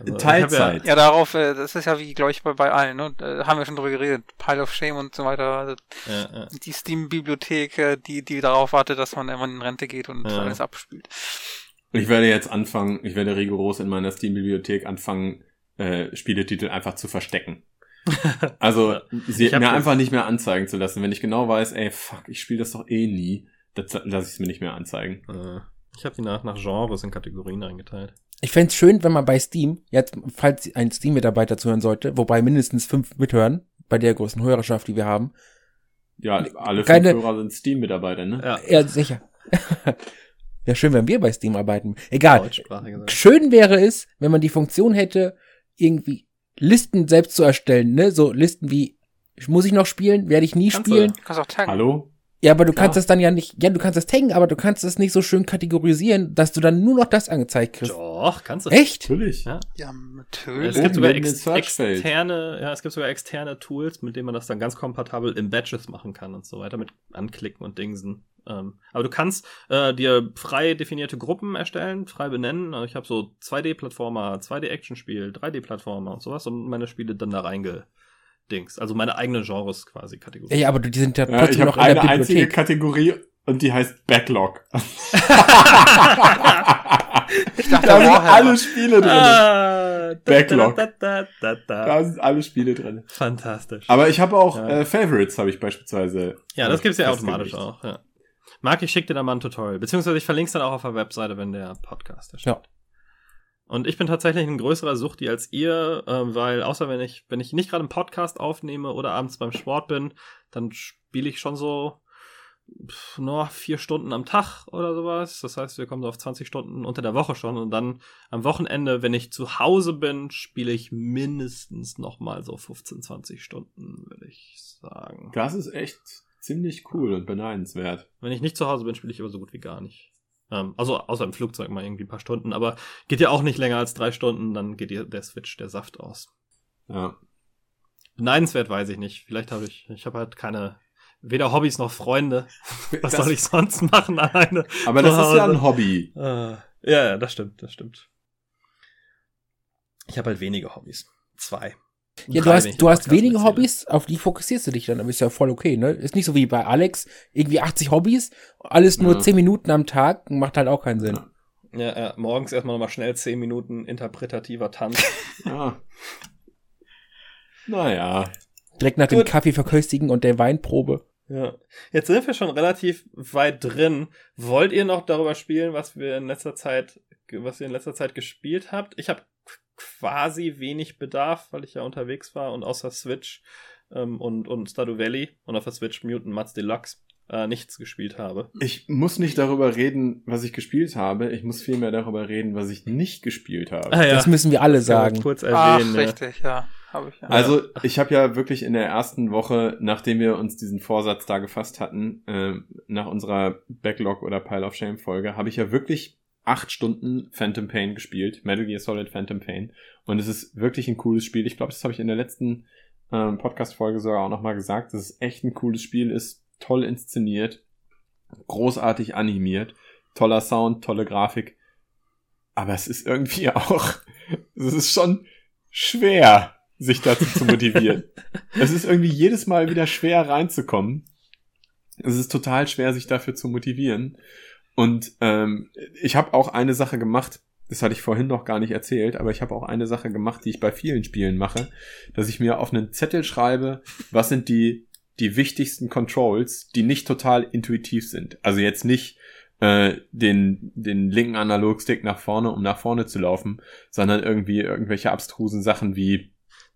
Also, Teilzeit. Ja, darauf, äh, das ist ja wie, glaube ich, bei, bei allen, ne? Da haben wir schon drüber geredet. Pile of Shame und so weiter. Also ja, ja, ja. Die Steam-Bibliothek, äh, die, die darauf wartet, dass man irgendwann in Rente geht und Ja. alles abspielt. ich werde jetzt anfangen, ich werde rigoros in meiner Steam-Bibliothek anfangen, äh, Spieletitel einfach zu verstecken. Also sie mir einfach nicht mehr anzeigen zu lassen. Wenn ich genau weiß, ey, fuck, ich spiele das doch eh nie, dann lasse ich es mir nicht mehr anzeigen. Äh, Ich habe die nach, nach Genres in Kategorien eingeteilt. Ich fänd's schön, wenn man bei Steam, jetzt, falls ein Steam-Mitarbeiter zuhören sollte, wobei mindestens fünf mithören, bei der großen Hörerschaft, die wir haben. Ja, alle Keine- fünf Hörer sind Steam-Mitarbeiter, ne? Ja, Ja, sicher. ja, schön, wenn wir bei Steam arbeiten. Egal. Schön wäre es, wenn man die Funktion hätte, irgendwie Listen selbst zu erstellen, ne? So Listen wie, muss ich noch spielen? Werde ich nie Kannst du. spielen? Du kannst auch taggen. Hallo? Ja, aber du Klar. kannst das dann ja nicht, ja, du kannst das taggen, aber du kannst es nicht so schön kategorisieren, dass du dann nur noch das angezeigt kriegst. Doch, kannst du. Echt? Natürlich. Ja. Ja, Es natürlich. gibt Oben sogar ex externe, ja, es gibt sogar externe Tools, mit denen man das dann ganz kompatibel in Batches machen kann und so weiter, mit anklicken und Dingsen. Ähm, aber du kannst äh, dir frei definierte Gruppen erstellen, frei benennen. Also ich habe so 2D-Plattformer, 2D-Action-Spiel, 3D-Plattformer und sowas und meine Spiele dann da reingedings. Also meine eigene Genres quasi Kategorie. Ja, aber die sind ja Ja, trotzdem ich noch habe in der eine einzige Bibliothek. Kategorie und die heißt Backlog. Ich dachte, Da sind alle Spiele drin. Ah, Backlog. Da, da, da, da, da. Da sind alle Spiele drin. Fantastisch. Aber ich habe auch Ja. äh, Favorites, habe ich beispielsweise. Ja, das äh, gibt's ja automatisch auch. Ja. Marc, ich schicke dir da mal ein Tutorial. Beziehungsweise ich verlinke es dann auch auf der Webseite, wenn der Podcast erscheint. Ja. Und ich bin tatsächlich ein größerer Suchti als ihr, äh, weil außer wenn ich, wenn ich nicht gerade einen Podcast aufnehme oder abends beim Sport bin, dann spiele ich schon so pff, nur vier Stunden am Tag oder sowas. Das heißt, wir kommen so auf 20 Stunden unter der Woche schon. Und dann am Wochenende, wenn ich zu Hause bin, spiele ich mindestens noch mal so 15, 20 Stunden, würde ich sagen. Das ist echt ziemlich cool und beneidenswert. Wenn ich nicht zu Hause bin, spiele ich aber so gut wie gar nicht. Ähm, also außer im Flugzeug mal irgendwie ein paar Stunden, aber geht ja auch nicht länger als drei Stunden, dann geht dir der Switch, der Saft aus. Ja. Beneidenswert weiß ich nicht. Vielleicht habe ich, ich habe halt keine, weder Hobbys noch Freunde. Was Das- soll ich sonst machen alleine? Aber das ist ja ein Hobby. Äh, ja, ja, das stimmt, das stimmt. Ich habe halt wenige Hobbys. Zwei. Ja, du hast, du hast wenige. Hobbys, auf die fokussierst du dich dann, aber ist ja voll okay, ne? Ist nicht so wie bei Alex, irgendwie 80 Hobbys, alles nur Ja. 10 Minuten am Tag, macht halt auch keinen Sinn. Ja. Ja, morgens erstmal nochmal schnell zehn Minuten interpretativer Tanz. Ja. Naja. Direkt nach dem Gut. Kaffee verköstigen und der Weinprobe. Ja. Jetzt sind wir schon relativ weit drin. Wollt ihr noch darüber spielen, was wir in letzter Zeit, was ihr in letzter Zeit gespielt habt? Ich habe quasi wenig Bedarf, weil ich ja unterwegs war und außer Switch ähm, und, und Stardew Valley und auf der Switch Mutant Mats Deluxe äh, nichts gespielt habe. Ich muss nicht darüber reden, was ich gespielt habe. Ich muss vielmehr darüber reden, was ich nicht gespielt habe. Ah, Das müssen wir alle sagen. Kurz Ach, erwähnen. ja. richtig, ja. Habe ich ja. Also, ich habe ja wirklich in der ersten Woche, nachdem wir uns diesen Vorsatz da gefasst hatten, äh, nach unserer Backlog oder Pile of Shame Folge, habe ich ja wirklich acht Stunden Phantom Pain gespielt, Metal Gear Solid Phantom Pain. Und es ist wirklich ein cooles Spiel. Ich glaube, das habe ich in der letzten ähm, Podcast-Folge sogar auch nochmal gesagt, dass es echt ein cooles Spiel ist, toll inszeniert, großartig animiert, toller Sound, tolle Grafik. Aber es ist irgendwie auch, es ist schon schwer, sich dazu zu motivieren. es ist irgendwie jedes Mal wieder schwer reinzukommen. Es ist total schwer, sich dafür zu motivieren. Und ähm, ich habe auch eine Sache gemacht, das hatte ich vorhin noch gar nicht erzählt, aber ich habe auch eine Sache gemacht, die ich bei vielen Spielen mache, dass ich mir auf einen Zettel schreibe, was sind die, die wichtigsten Controls, die nicht total intuitiv sind. Also jetzt nicht äh, den, den linken Analogstick nach vorne, um nach vorne zu laufen, sondern irgendwie irgendwelche abstrusen Sachen wie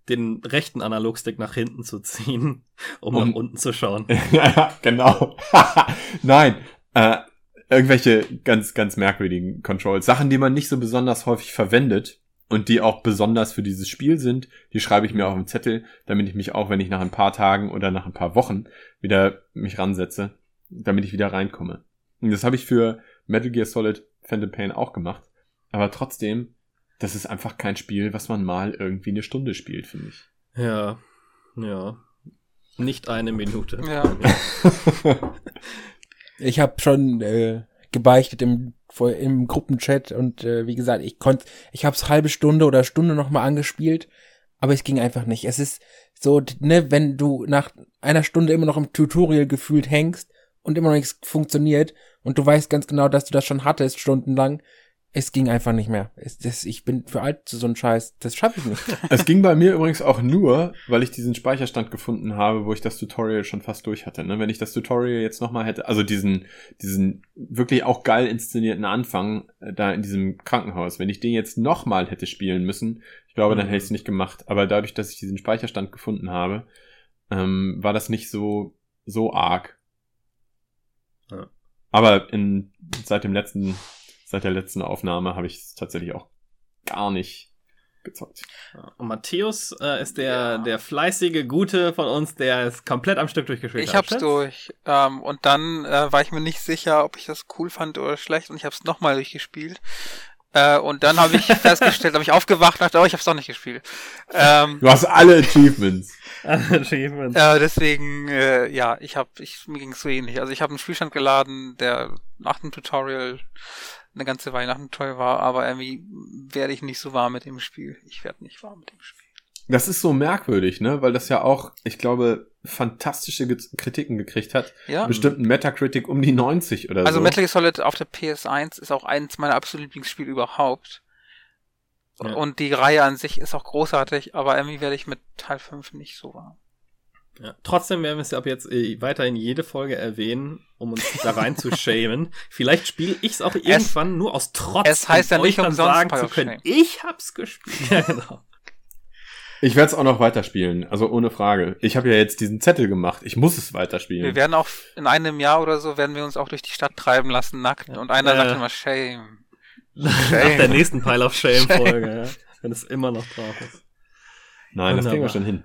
Den rechten Analogstick nach hinten zu ziehen, um, Um- nach unten zu schauen. ja, ja, genau. Nein, äh, irgendwelche ganz, ganz merkwürdigen Controls. Sachen, die man nicht so besonders häufig verwendet und die auch besonders für dieses Spiel sind, die schreibe ich mir auf den Zettel, damit ich mich auch, wenn ich nach ein paar Tagen oder nach ein paar Wochen wieder mich ransetze, damit ich wieder reinkomme. Und das habe ich für Metal Gear Solid Phantom Pain auch gemacht. Aber trotzdem, das ist einfach kein Spiel, was man mal irgendwie eine Stunde spielt, finde ich. Ja, ja. Nicht eine Minute. Ja. Ich habe schon äh, gebeichtet im, im Gruppenchat und äh, wie gesagt, ich konnte, ich habe es halbe Stunde oder Stunde nochmal angespielt, aber es ging einfach nicht. Es ist so, ne, wenn du nach einer Stunde immer noch im Tutorial gefühlt hängst und immer noch nichts funktioniert und du weißt ganz genau, dass du das schon hattest stundenlang, es ging einfach nicht mehr. Es, das, ich bin für alt zu so einem Scheiß, das schaffe ich nicht. Es ging bei mir übrigens auch nur, weil ich diesen Speicherstand gefunden habe, wo ich das Tutorial schon fast durch hatte. Ne? Wenn ich das Tutorial jetzt nochmal hätte, also diesen, diesen wirklich auch geil inszenierten Anfang äh, da in diesem Krankenhaus, wenn ich den jetzt nochmal hätte spielen müssen, ich glaube, dann Mhm. hätte ich es nicht gemacht. Aber dadurch, dass ich diesen Speicherstand gefunden habe, ähm, war das nicht so, so arg. Ja. Aber in, seit dem letzten, seit der letzten Aufnahme habe ich es tatsächlich auch gar nicht gezockt. Ja. Und Matthäus äh, ist der, Ja. der fleißige, gute von uns, der es komplett am Stück durchgespielt Ich hat. hab's stimmt's? durch. Ähm, und dann äh, war ich mir nicht sicher, ob ich das cool fand oder schlecht und ich hab's nochmal durchgespielt. Äh, und dann habe ich festgestellt, habe ich aufgewacht, dachte, oh, ich habe es doch nicht gespielt. Ähm, du hast alle Achievements. Achievements. Äh, deswegen, äh, ja, ich habe, ich, mir ging es so ähnlich. Also ich habe einen Spielstand geladen, der nach dem Tutorial eine ganze Weile nach dem Tutorial war, aber irgendwie werde ich nicht so warm mit dem Spiel. Ich werde nicht warm mit dem Spiel. Das ist so merkwürdig, ne? Weil das ja auch, ich glaube, fantastische Kritiken gekriegt hat. Ja. Bestimmten Metacritic um die 90 oder also so. Also Metal Gear Solid auf der PS1 ist auch eins meiner absoluten Lieblingsspiele überhaupt. Ja. Und die Reihe an sich ist auch großartig, aber irgendwie werde ich mit Teil 5 nicht so warm. Ja, trotzdem werden wir es ab jetzt äh, weiterhin jede Folge erwähnen, um uns da rein zu schämen. Vielleicht spiele ich es auch irgendwann nur aus Trotz. Es heißt ja nicht umsonst sagen zu können, ich hab's gespielt. ja, genau. Ich werde es auch noch weiterspielen, also ohne Frage. Ich habe ja jetzt diesen Zettel gemacht. Ich muss es weiterspielen. Wir werden auch in einem Jahr oder so werden wir uns auch durch die Stadt treiben lassen, nackt. Und einer äh, sagt immer Shame. Shame. Nach der nächsten Pile of Shame Folge, ja. Wenn es immer noch drauf ist. Nein, Wunderbar. das kriegen wir schon hin.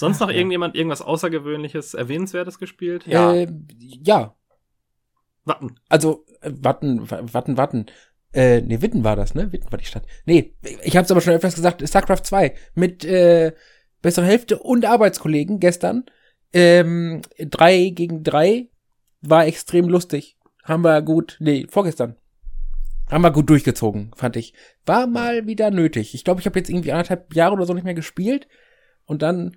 Sonst noch irgendjemand irgendwas Außergewöhnliches, Erwähnenswertes gespielt? Ja. Äh, ja. Watten. Also, äh, Watten, Watten, Watten. Äh, nee, Witten war das, ne? Witten war die Stadt. Nee, ich hab's aber schon öfters gesagt, StarCraft 2 mit äh, bessere Hälfte und Arbeitskollegen gestern. Ähm, drei gegen drei war extrem lustig. Haben wir gut, nee, vorgestern. Haben wir gut durchgezogen, fand ich. War mal wieder nötig. Ich glaube, ich habe jetzt irgendwie anderthalb Jahre oder so nicht mehr gespielt. Und dann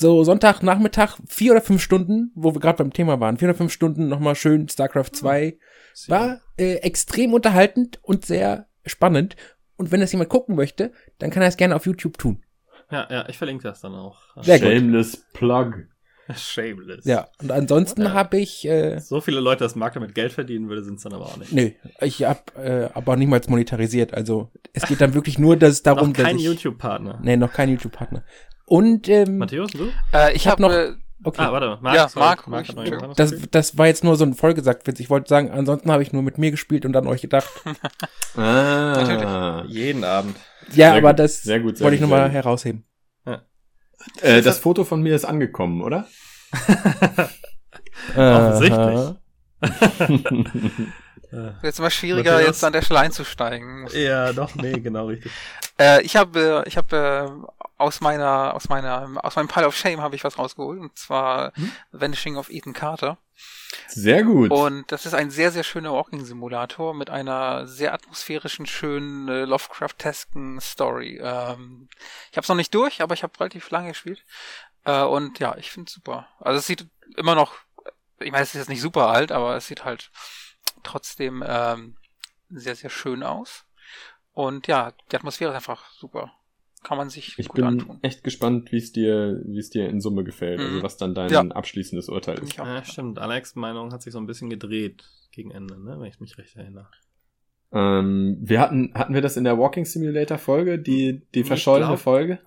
so Sonntagnachmittag, vier oder fünf Stunden, wo wir gerade beim Thema waren, vier oder fünf Stunden nochmal schön StarCraft 2 war äh, extrem unterhaltend und sehr spannend. Und wenn das jemand gucken möchte, dann kann er es gerne auf YouTube tun. Ja, ja, ich verlinke das dann auch. Sehr Shameless gut. Plug. Shameless. Ja, und ansonsten ja. habe ich. Äh, so viele Leute, das Markt damit Geld verdienen würde, sind es dann aber auch nicht. Nö, ich habe äh, aber niemals monetarisiert. Also es geht dann wirklich nur dass darum, noch kein dass ich. YouTube-Partner. Nee, noch kein YouTube-Partner. Und ähm, Matthäus, du? Äh, ich habe hab noch. Äh, Okay. Ah, warte, Marc, ja, Marc, Marc, Marc das, das war jetzt nur so ein Vollgesagtwitz. Ich wollte sagen, ansonsten habe ich nur mit mir gespielt und an euch gedacht. ah, jeden Abend. Ja, sehr aber gut, das sehr gut, sehr wollte ich nochmal herausheben. Ja. Äh, das Foto von mir ist angekommen, oder? Offensichtlich. Jetzt mal schwieriger, jetzt an der Stelle einzusteigen. Ja, doch, nee, genau richtig. äh, ich habe, ich habe aus meiner, aus meiner, aus meinem Pile of Shame habe ich was rausgeholt, und zwar hm? Vanishing of Ethan Carter. Sehr gut. Und das ist ein sehr, sehr schöner Walking-Simulator mit einer sehr atmosphärischen, schönen, äh, Lovecraft-tesken Story. Ähm, ich habe es noch nicht durch, aber ich habe relativ lange gespielt. Äh, und ja, ich finde super. Also es sieht immer noch, ich meine, es ist jetzt nicht super alt, aber es sieht halt trotzdem ähm, sehr, sehr schön aus. Und ja, die Atmosphäre ist einfach super kann man sich ich bin antun. echt gespannt, wie es dir, wie es dir in Summe gefällt, also mhm. also was dann dein ja. abschließendes Urteil ist. Ja, stimmt. Alex' Meinung hat sich so ein bisschen gedreht gegen Ende, ne? wenn ich mich recht erinnere. Ähm, wir hatten, hatten wir das in der Walking Simulator Folge, die, die verschollene glaub, Folge?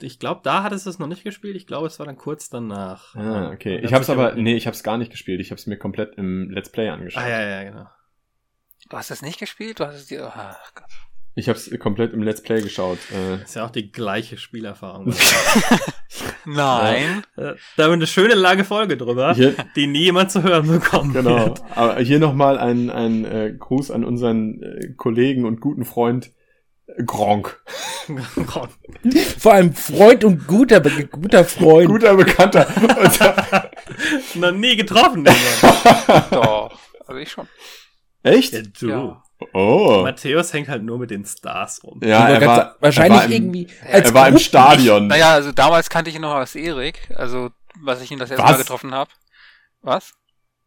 Ich glaube, da hattest du es noch nicht gespielt. Ich glaube, es war dann kurz danach. Ah, okay. Ich habe es aber, nee, ich habe es gar nicht gespielt. Ich habe es mir komplett im Let's Play angeschaut. Ah, ja, ja, genau. Du hast es nicht gespielt? Du hast es dir, ach Gott. Ich habe es komplett im Let's Play geschaut. Äh. Ist ja auch die gleiche Spielerfahrung. Nein. Ja. Äh, da haben wir eine schöne lange Folge drüber, hier, die nie jemand zu hören bekommt. Genau. Wird. Aber hier nochmal ein, ein äh, Gruß an unseren äh, Kollegen und guten Freund äh, Gronk. Gronk. Vor allem Freund und guter, guter Freund. Guter Bekannter. Noch nie getroffen, Doch. Also ich schon. Echt? Ja, du. Ja. Oh. Matthäus hängt halt nur mit den Stars rum. Ja, er war, wahrscheinlich er war im, irgendwie. er war im Stadion. Naja, also damals kannte ich ihn noch als Erik, also was ich ihn das erste Was? Mal getroffen habe. Was?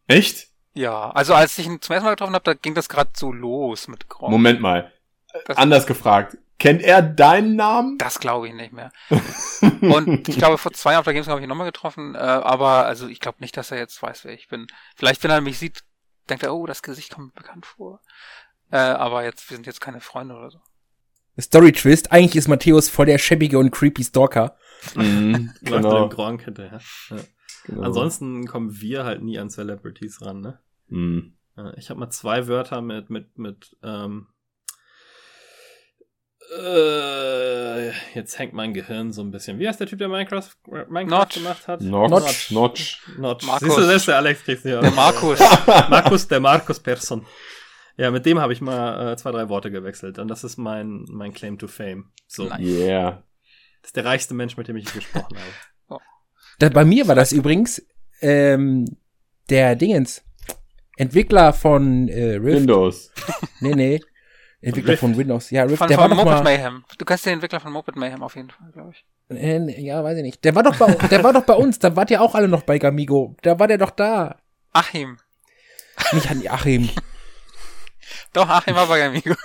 Echt? Ja, also als ich ihn zum ersten Mal getroffen habe, da ging das gerade so los mit Gronk. Moment mal. Das Anders gefragt. Kennt er deinen Namen? Das glaube ich nicht mehr. Und ich glaube, vor zwei Jahren auf der Gamescom habe ich ihn nochmal getroffen, äh, aber also ich glaube nicht, dass er jetzt weiß, wer ich bin. Vielleicht, wenn er mich sieht, denkt er, oh, das Gesicht kommt mir bekannt vor. Äh, aber jetzt, wir sind jetzt keine Freunde oder so. Story Twist, eigentlich ist Matthäus voll der schäbige und creepy Stalker. Mhm, genau. Gronk hinterher. Ja. Genau. Ansonsten kommen wir halt nie an Celebrities ran, ne? Mhm. Ich habe mal zwei Wörter mit, mit, mit, ähm, äh, jetzt hängt mein Gehirn so ein bisschen. Wie heißt der Typ, der Minecraft, Minecraft Notch. gemacht hat? Notch. Notch. Notch. Markus. Siehst du, das ist der Alex kriegst Der Markus. Markus, der Markus Person. Ja, mit dem habe ich mal äh, zwei, drei Worte gewechselt. Und das ist mein, mein Claim to Fame. So. Nice. Yeah. Das ist der reichste Mensch, mit dem ich gesprochen habe. Oh. Da, bei mir war das übrigens ähm, der Dingens. Entwickler von äh, Rift. Windows. Nee, nee. Entwickler Rift. von Windows. Ja, Rift. Von, der von war Moped mal, Mayhem. Du kennst den Entwickler von Moped Mayhem auf jeden Fall, glaube ich. Äh, ja, weiß ich nicht. Der war doch bei, der war doch bei uns. Da wart ihr auch alle noch bei Gamigo. Da war der doch da. Achim. Nicht an Achim. doch, Achim war bei Gamigo.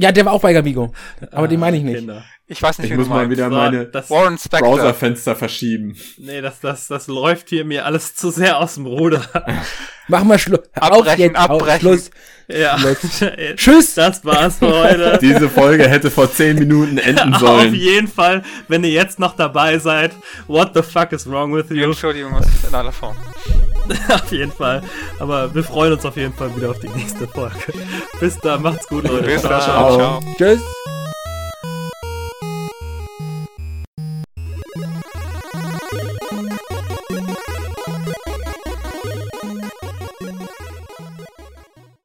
Ja, der war auch bei Gamigo. Aber ah, den meine ich nicht. Kinder. Ich weiß nicht, ich wie muss mal wieder so, meine Browserfenster verschieben. Nee, das, das, das läuft hier mir alles zu sehr aus dem Ruder. Mach mal Schluss. Abbrechen, abbrechen. Schluss. Ja. Tschüss. Das war's für heute. Diese Folge hätte vor zehn Minuten enden sollen. Auf jeden Fall, wenn ihr jetzt noch dabei seid, what the fuck is wrong with you? Entschuldigung, in aller Form. auf jeden Fall. Aber wir freuen uns auf jeden Fall wieder auf die nächste Folge. Bis dann, macht's gut, Leute. Bis dann. Ciao. Tschüss.